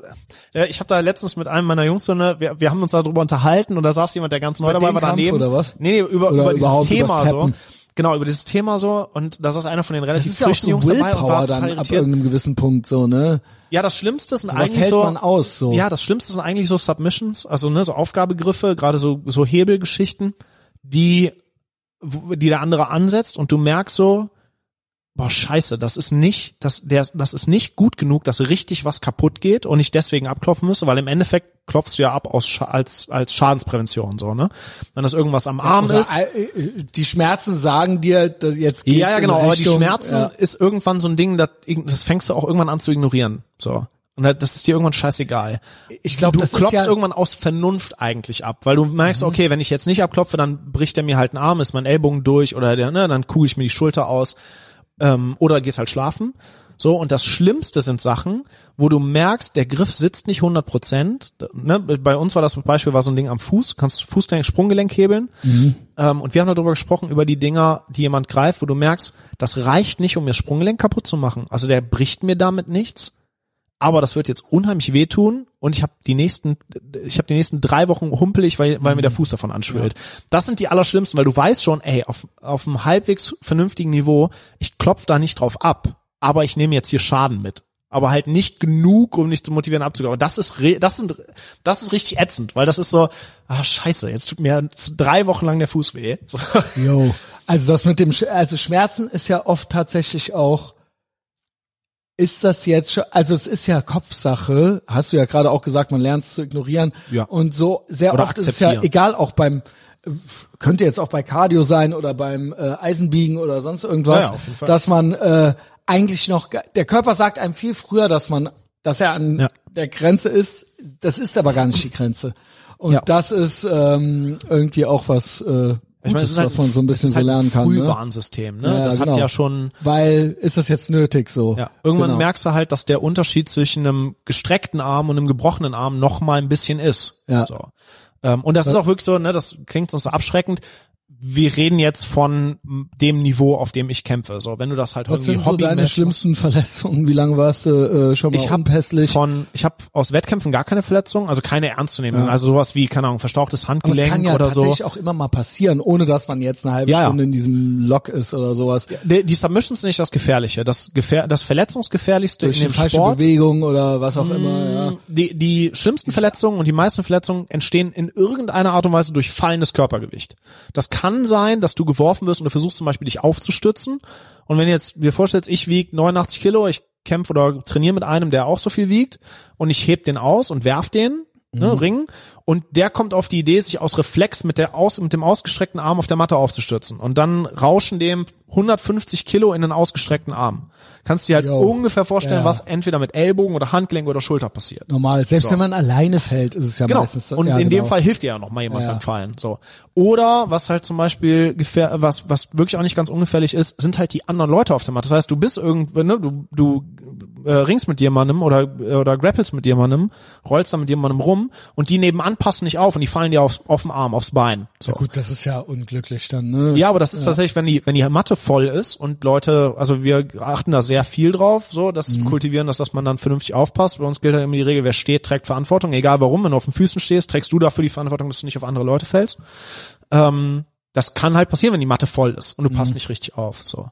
ja, ich habe da letztens mit einem meiner Jungs so eine, wir, wir haben uns darüber unterhalten und da saß jemand, der ganz neu Bei dabei war Kampf daneben. oder was? Nee, nee, über, Oder über dieses Thema so. Genau, über dieses Thema so und das ist einer von den relativ ja frischen so Jungs dabei und war dann ab irgendeinem gewissen Punkt so, ne? Ja, das Schlimmste sind eigentlich hält so, man aus so? ja, das Schlimmste sind eigentlich so Submissions, also ne, so Aufgabegriffe, gerade so so Hebelgeschichten, die die der andere ansetzt und du merkst so, boah, scheiße, das ist nicht, das, der, das ist nicht gut genug, dass richtig was kaputt geht und ich deswegen abklopfen müsste, weil im Endeffekt klopfst du ja ab aus als, als Schadensprävention, so, ne? Wenn das irgendwas am Arm Oder, ist. äh, die Schmerzen sagen dir, dass jetzt geht's Ja, ja, genau, aber die Schmerzen ja. ist irgendwann so ein Ding, das, das fängst du auch irgendwann an zu ignorieren, so. Und das ist dir irgendwann scheißegal. Ich glaube, du das klopfst ja, irgendwann aus Vernunft eigentlich ab, weil du merkst, okay, wenn ich jetzt nicht abklopfe, dann bricht er mir halt einen Arm, ist mein Ellbogen durch oder der, ne, dann kugel ich mir die Schulter aus ähm, oder gehst halt schlafen. So, und das Schlimmste sind Sachen, wo du merkst, der Griff sitzt nicht 100 Prozent. Ne? Bei uns war das Beispiel, war so ein Ding am Fuß, du kannst Fußgelenk, Sprunggelenk hebeln. Ähm, und wir haben darüber gesprochen, über die Dinger, die jemand greift, wo du merkst, das reicht nicht, um mir Sprunggelenk kaputt zu machen. Also der bricht mir damit nichts aber das wird jetzt unheimlich wehtun und ich habe die nächsten ich habe die nächsten drei Wochen humpelig, weil weil mir der Fuß davon anschwillt. Das sind die allerschlimmsten, weil du weißt schon, ey, auf auf einem halbwegs vernünftigen Niveau, ich klopf da nicht drauf ab, aber ich nehme jetzt hier Schaden mit. Aber halt nicht genug, um mich zu motivieren abzugeben. Aber das ist, das sind, das ist richtig ätzend, weil das ist so, ah, scheiße, jetzt tut mir drei Wochen lang der Fuß weh. Yo. [LAUGHS] Also das mit dem, also Schmerzen ist ja oft tatsächlich auch, ist das jetzt schon, also es ist ja Kopfsache, hast du ja gerade auch gesagt, man lernt es zu ignorieren. Ja. Und so sehr Oder oft ist es ja egal, auch beim, könnte jetzt auch bei Cardio sein oder beim äh, Eisenbiegen oder sonst irgendwas, Ja, ja, dass man äh, eigentlich noch, der Körper sagt einem viel früher, dass man, dass er an Ja. der Grenze ist, das ist aber gar nicht die Grenze. Und das ist ähm, irgendwie auch was äh, Ich meine, ist halt- was man so ein bisschen ist so halt lernen kann. Ne? Frühwarnsystem, ne? Ja, das genau. hat ja schon, Weil ist das jetzt nötig so? Ja, irgendwann Genau. merkst du halt, dass der Unterschied zwischen einem gestreckten Arm und einem gebrochenen Arm noch mal ein bisschen ist. Ja. So. Ähm, und das ist auch wirklich so, ne, das klingt uns so abschreckend. Wir reden jetzt von dem Niveau, auf dem ich kämpfe. So, wenn du das halt Was irgendwie sind so deine schlimmsten Verletzungen? Wie lange warst du äh, schon mal Ich hab unpässlich? von, ich habe aus Wettkämpfen gar keine Verletzungen, also keine ernstzunehmenden, Ja. also sowas wie, keine Ahnung, verstauchtes Aber es Handgelenk kann ja oder so. tatsächlich auch immer mal passieren, ohne dass man jetzt eine halbe Ja, ja. Stunde in diesem Lock ist oder sowas. Die, die Submissions sind nicht das Gefährliche. Das, Gefähr das Verletzungsgefährlichste Durch in dem falsche Sport Bewegung oder was auch immer. Ja. Die, die schlimmsten Verletzungen und die meisten Verletzungen entstehen in irgendeiner Art und Weise durch fallendes Körpergewicht. Das kann sein, dass du geworfen wirst und du versuchst zum Beispiel dich aufzustützen. Und wenn jetzt dir vorstellst, ich wiege 89 Kilo, ich kämpfe oder trainiere mit einem, der auch so viel wiegt und ich heb den aus und werf den, ne, Ring, und der kommt auf die Idee, sich aus Reflex mit der aus, mit dem ausgestreckten Arm auf der Matte aufzustützen. Und dann rauschen dem 150 Kilo in den ausgestreckten Arm. Kannst dir halt Jo. ungefähr vorstellen, Ja. was entweder mit Ellbogen oder Handgelenk oder Schulter passiert. Normal. Selbst So. wenn man alleine fällt, ist es ja Genau. meistens so. Und ja, in genau. dem Fall hilft dir ja noch mal jemand Ja. beim Fallen. So. Oder was halt zum Beispiel gefähr was was wirklich auch nicht ganz ungefährlich ist, sind halt die anderen Leute auf der Matte. Das heißt, du bist irgendwo, ne, du du äh, ringst mit jemandem oder oder grapples mit jemandem, rollst da mit jemandem rum und die nebenan passen nicht auf und die fallen dir aufs, auf den Arm, aufs Bein. So. Ja, gut, das ist ja unglücklich dann, ne? Ja, aber das ist tatsächlich, wenn die, wenn die Matte voll ist und Leute, also wir achten da sehr viel drauf, so, das Mhm. kultivieren, dass, dass man dann vernünftig aufpasst. Bei uns gilt halt immer die Regel, wer steht, trägt Verantwortung, egal warum. Wenn du auf den Füßen stehst, trägst du dafür die Verantwortung, dass du nicht auf andere Leute fällst. Ähm, das kann halt passieren, wenn die Matte voll ist und du passt nicht richtig auf, so.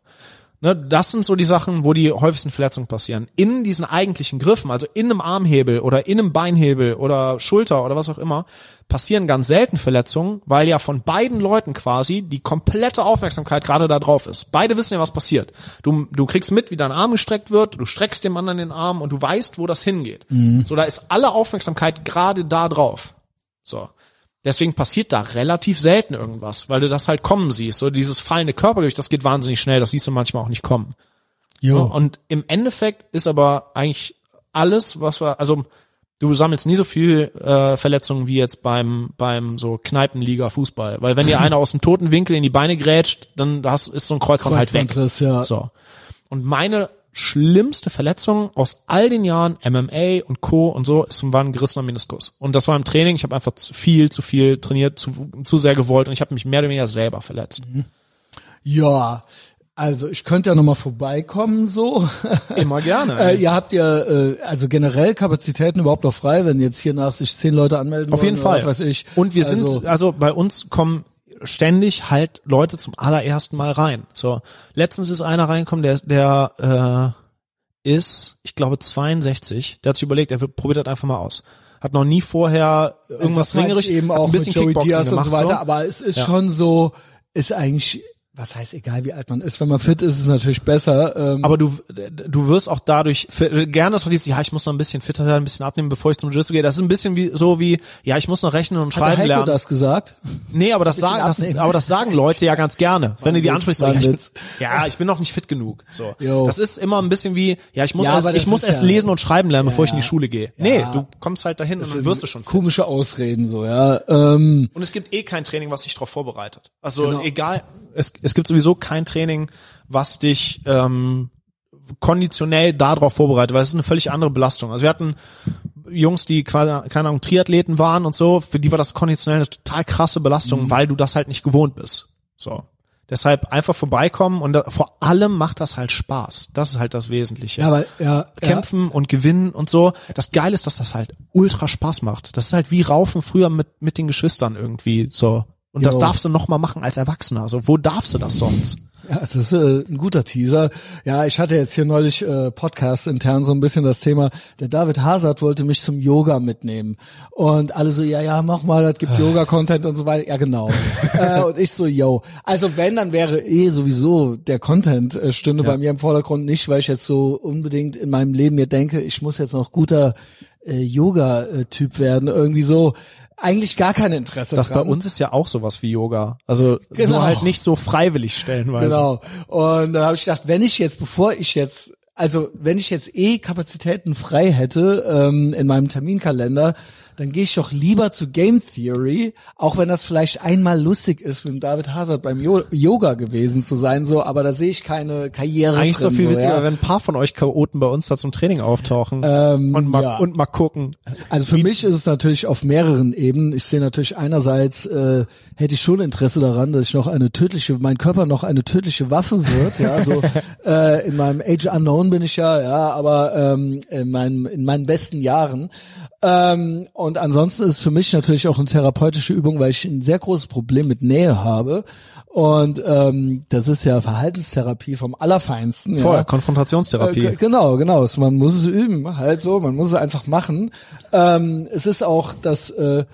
Ne, das sind so die Sachen, wo die häufigsten Verletzungen passieren. In diesen eigentlichen Griffen, also in einem Armhebel oder in einem Beinhebel oder Schulter oder was auch immer, passieren ganz selten Verletzungen, weil ja von beiden Leuten quasi die komplette Aufmerksamkeit gerade da drauf ist. Beide wissen ja, was passiert. Du, du kriegst mit, wie dein Arm gestreckt wird, du streckst dem anderen den Arm und du weißt, wo das hingeht. So, da ist alle Aufmerksamkeit gerade da drauf. So. Deswegen passiert da relativ selten irgendwas, weil du das halt kommen siehst. So dieses fallende Körpergewicht, das geht wahnsinnig schnell, das siehst du manchmal auch nicht kommen. Jo. Und im Endeffekt ist aber eigentlich alles, was wir, also du sammelst nie so viel äh, Verletzungen wie jetzt beim beim so Kneipenliga Fußball, weil wenn dir [LAUGHS] einer aus dem toten Winkel in die Beine grätscht, dann das ist so ein Kreuzband halt weg. Ja. So. Und meine schlimmste Verletzung aus all den Jahren MMA und Co. und so ist war ein gerissener Meniskus. Und das war im Training. Ich habe einfach zu viel, zu viel trainiert, zu, zu sehr gewollt und ich habe mich mehr oder weniger selber verletzt. Ja, also ich könnte ja nochmal vorbeikommen so. [LAUGHS] Immer gerne. äh, ihr habt ja äh, also generell Kapazitäten überhaupt noch frei, wenn jetzt hier nach sich zehn Leute anmelden Auf wollen jeden oder Fall. was weiß ich. Und wir also, sind, also bei uns kommen ständig halt Leute zum allerersten Mal rein. So, letztens ist einer reingekommen, der, der äh, ist, ich glaube, 62. Der hat sich überlegt, er probiert das einfach mal aus. Hat noch nie vorher irgendwas ich ringerisch, eben auch ein bisschen mit Joey Diaz gemacht, und so weiter, so. aber es ist Ja. schon so, ist eigentlich, was heißt egal wie alt man ist, wenn man fit ist, ist es natürlich besser. Ähm, Aber du, du wirst auch dadurch, gerne das dieses, ja, ich muss noch ein bisschen fitter werden, ein bisschen abnehmen, bevor ich zum Jiu-Jitsu gehe. Das ist ein bisschen wie, so wie, ja, ich muss noch rechnen und hat der schreiben Heiko lernen. das gesagt? Nee, aber das sagen, das, aber das sagen Leute ja ganz gerne. Wenn du die Witz, ansprichst, so, war ja, ich ja, ich bin noch nicht fit genug. So. Jo. Das ist immer ein bisschen wie, ja, ich muss Ja, erst, ich das muss erst ja- lesen und schreiben lernen, bevor ich in die. Schule gehe. Nee, du kommst halt dahin und dann wirst du schon fit. Komische Ausreden so, ja. Ähm, Und es gibt eh kein Training, was dich darauf vorbereitet. Also Genau. egal, es, es gibt sowieso kein Training, was dich ähm, konditionell darauf vorbereitet, weil es ist eine völlig andere Belastung. Also wir hatten Jungs, die quasi, keine Ahnung, Triathleten waren und so, für die war das konditionell eine total krasse Belastung, Mhm. weil du das halt nicht gewohnt bist. So. Deshalb einfach vorbeikommen und da, vor allem macht das halt Spaß. Das ist halt das Wesentliche ja, aber ja, kämpfen und gewinnen und so. Das Geile ist, dass das halt ultra Spaß macht. Das ist halt wie Raufen früher mit, mit den Geschwistern irgendwie so. Und das Jo. darfst du noch mal machen als Erwachsener. Also wo darfst du das sonst? Ja, das ist äh, ein guter Teaser. Ja, ich hatte jetzt hier neulich äh, Podcast intern so ein bisschen das Thema, der David Hazard wollte mich zum Yoga mitnehmen. Und alle so, ja, ja, mach mal, das gibt [SIGHS] Yoga-Content und so weiter. Ja, genau. äh, und ich so, yo. Also wenn, dann wäre eh sowieso der Content äh, stünde Ja. bei mir im Vordergrund nicht, weil ich jetzt so unbedingt in meinem Leben mir denke, ich muss jetzt noch guter äh, Yoga-Typ werden. Irgendwie so. Eigentlich gar kein Interesse Das bei dran. uns ist ja auch sowas wie Yoga. Also Genau. nur halt nicht so freiwillig stellenweise. Genau. Und da habe ich gedacht, wenn ich jetzt, bevor ich jetzt, also wenn ich jetzt eh Kapazitäten frei hätte ähm, in meinem Terminkalender, dann gehe ich doch lieber zu Game Theory, auch wenn das vielleicht einmal lustig ist, mit David Hazard beim Jo- Yoga gewesen zu sein, so, aber da sehe ich keine Karriere Eigentlich so drin. viel witziger, ja. wenn ein paar von euch Chaoten bei uns da zum Training auftauchen Ähm, und mal ja. und mal gucken. Also für mich ist es natürlich auf mehreren Ebenen. Ich sehe natürlich einerseits äh, hätte ich schon Interesse daran, dass ich noch eine tödliche, mein Körper noch eine tödliche Waffe wird. Ja, so [LAUGHS] äh, in meinem Age Unknown bin ich ja, ja, aber ähm, in meinem in meinen besten Jahren. Ähm, und ansonsten ist es für mich natürlich auch eine therapeutische Übung, weil ich ein sehr großes Problem mit Nähe habe. Und ähm, das ist ja Verhaltenstherapie vom Allerfeinsten. Voll, ja. Konfrontationstherapie. Äh, genau, genau. Man muss es üben, halt so. Man muss es einfach machen. Ähm, es ist auch das, äh,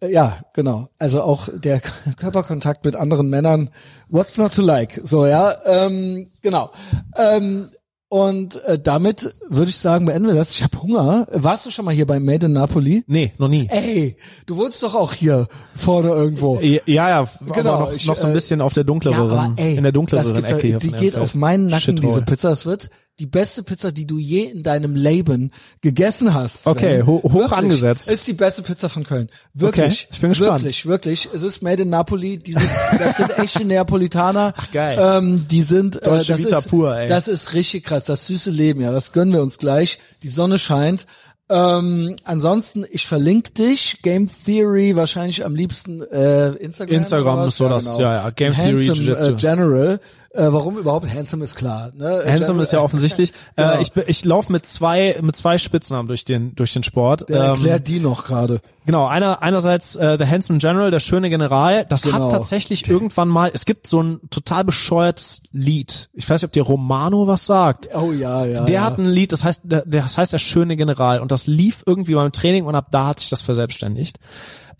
ja, genau. Also auch der Körperkontakt mit anderen Männern. What's not to like? So, ja, ähm, genau. Ähm, und äh, damit würde ich sagen, beenden wir das. Ich habe Hunger. Warst du schon mal hier bei Made in Napoli? nee, noch nie. Ey, du wohnst doch auch hier vorne irgendwo. Ja, ja, Genau, aber noch, ich, noch so ein äh, bisschen auf der dunkleren, aber ey, in der dunkleren ja- Ecke Die geht auf meinen Nacken, Shithole. diese Pizza. Das wird die beste Pizza, die du je in deinem Leben gegessen hast. Sven. Okay, ho- hoch Wirklich. angesetzt. Ist die beste Pizza von Köln. Wirklich. Okay, ich bin gespannt. Wirklich, wirklich. Es ist made in Napoli. Diese, das sind echte Neapolitaner. [LAUGHS] Ach, geil. Ähm, die sind, äh, Deutsche das Vita ist, pur, ey. Das ist richtig krass. Das süße Leben, ja. Das gönnen wir uns gleich. Die Sonne scheint. Ähm, ansonsten, ich verlinke dich, Game Theory, wahrscheinlich am liebsten äh, Instagram. Instagram ist so das- ja, ja, Game Theory Handsome, Jiu-Jitsu. Äh, General. Äh, warum überhaupt? Handsome ist klar. Ne? Äh, Handsome General- ist ja offensichtlich. [LAUGHS] Genau. äh, ich bin- ich laufe mit zwei mit zwei Spitznamen durch den durch den Sport. Der Ähm, erklärt die noch gerade. Genau, einer einerseits äh, The Handsome General, der schöne General. Das Genau. hat tatsächlich irgendwann mal. Es gibt so ein total bescheuertes Lied. Ich weiß nicht, ob dir Romano was sagt. Oh ja, ja. Der ja. hat ein Lied, das heißt, der, das heißt der schöne General und das lief irgendwie beim Training und ab da hat sich das verselbstständigt.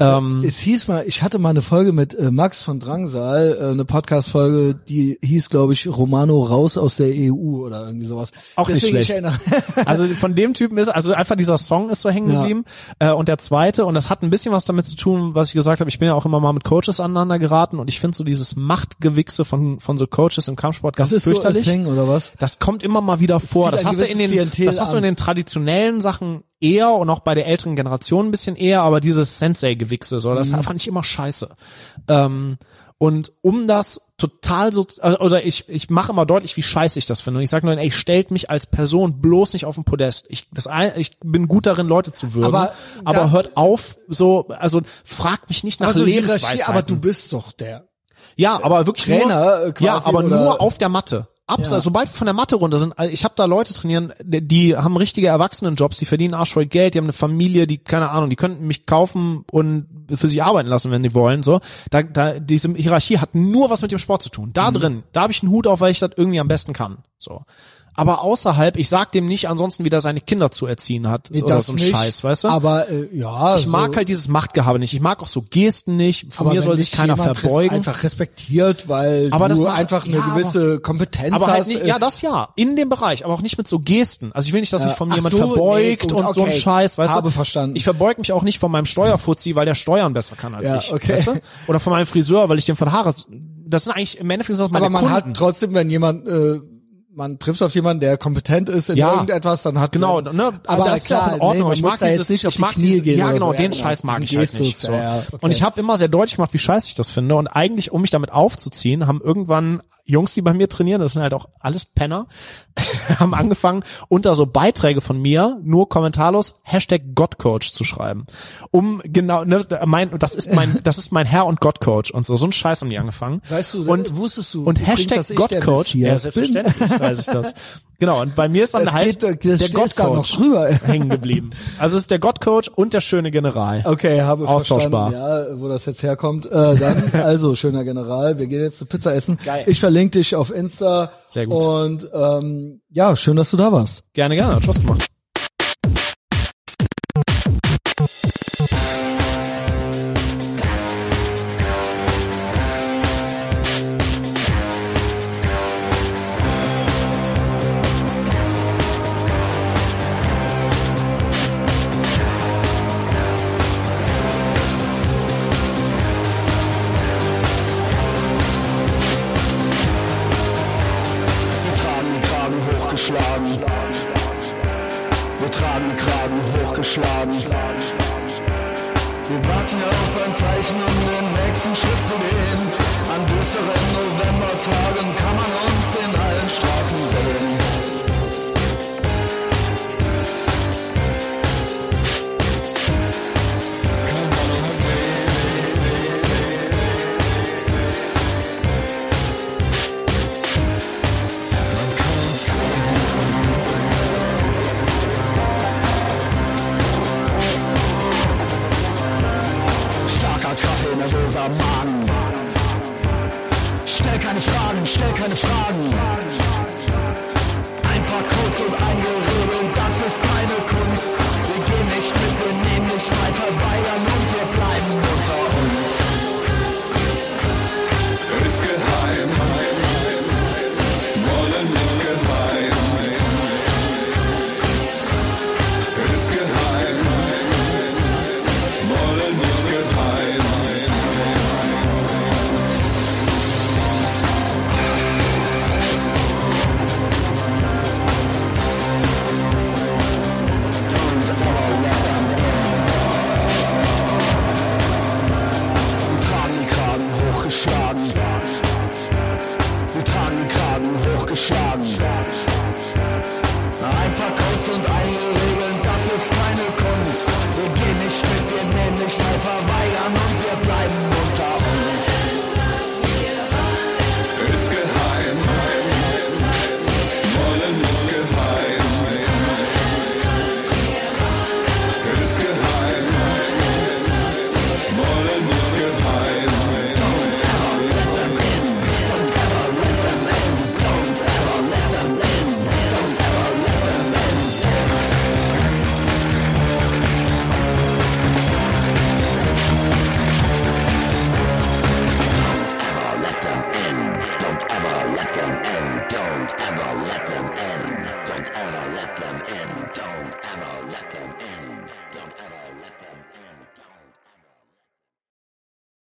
Ähm, Es hieß mal, ich hatte mal eine Folge mit äh, Max von Drangsal, äh, eine Podcast-Folge, die hieß, glaube ich, Romano raus aus der EU oder irgendwie sowas. Auch nicht Deswegen, ich schlecht. [LAUGHS] Also von dem Typen ist, also einfach dieser Song ist so hängen Ja. geblieben. Äh, und der zweite, und das hat ein bisschen was damit zu tun, was ich gesagt habe, ich bin ja auch immer mal mit Coaches aneinander geraten und ich finde so dieses Machtgewichse von, von so Coaches im Kampfsport ganz das ist so fürchterlich. thing, oder was? Das kommt immer mal wieder vor. Das hast du in den, das hast du in den traditionellen Sachen eher und auch bei der älteren Generation ein bisschen eher, aber dieses Sensei-Gewichse, so, Mhm. das fand ich immer scheiße. Ähm, und um das total so, äh, oder ich, ich mache immer deutlich, wie scheiße ich das finde. Und ich sage nur, ey, stellt mich als Person bloß nicht auf den Podest. Ich, das, ein- ich bin gut darin, Leute zu würgen. Aber Aber, da- hört auf, so, also fragt mich nicht nach Also Lebensweisheiten. aber du bist doch der. ja, aber wirklich Trainer, nur, äh, quasi, ja, aber nur auf der Matte. Abseits, Ja. sobald wir von der Matte runter sind, also ich habe da Leute trainieren, die, die haben richtige Erwachsenenjobs, die verdienen arschvoll Geld, die haben eine Familie, die, keine Ahnung, die könnten mich kaufen und für sich arbeiten lassen, wenn die wollen, so. Da, da, diese Hierarchie hat nur was mit dem Sport zu tun. Mhm. Da drin, da habe ich einen Hut auf, weil ich das irgendwie am besten kann, so. Aber außerhalb, ich sag dem nicht ansonsten, wie der seine Kinder zu erziehen hat, Nee, oder so ein Scheiß, weißt du? Aber äh, ja, ich mag so, halt dieses Machtgehabe nicht. Ich mag auch so Gesten nicht. Von aber mir soll sich keiner jemand res- verbeugen. Einfach respektiert, weil Aber das du einfach eine ja, gewisse Kompetenz aber halt hast. nicht, äh, ja, das ja, in dem Bereich, aber auch nicht mit so Gesten. Also ich will nicht, dass sich von mir jemand so, verbeugt nee, gut, und so ein okay. Scheiß, weißt Habe du? verstanden. Ich verbeug mich auch nicht von meinem Steuerfuzzi, weil der Steuern besser kann als Ja, ich, okay. weißt du? Oder von meinem Friseur, weil ich den von Haare, das sind eigentlich im Endeffekt sind das meine aber man Kunden. hat trotzdem, wenn jemand, äh, man trifft auf jemanden, der kompetent ist in Ja. irgendetwas, dann hat Genau, ne? aber das ist ja auch in Ordnung. nee, ich mag dieses, nicht auf ich mag Knie dieses, gehen Ja, genau, so. den Ja, Scheiß mag ich diesen halt nicht. Gestus, So. ja, okay. Und ich habe immer sehr deutlich gemacht, wie scheiße ich das finde. Und eigentlich, um mich damit aufzuziehen, haben irgendwann Jungs, die bei mir trainieren, das sind halt auch alles Penner, [LAUGHS] haben angefangen, unter so Beiträge von mir, nur kommentarlos, Hashtag Gottcoach zu schreiben. Um genau, ne, mein, das ist mein, [LAUGHS] das ist mein Herr und Gottcoach und so. So ein Scheiß haben die angefangen. Weißt du, und, wusstest du und Hashtag Gottcoach, ja, Messias bin? selbstverständlich [LAUGHS] weiß ich das. Genau, und bei mir ist dann Das halt geht der Gottcoach hängen geblieben. Also es ist der Gottcoach und der schöne General. Okay, habe Austauschbar. verstanden, ja, wo das jetzt herkommt. Äh, dann, also, schöner General, wir gehen jetzt zu Pizza essen. Geil. Ich verlinke dich auf Insta. Sehr gut. Und ähm, ja, schön, dass du da warst. Gerne, gerne, hat Spaß gemacht.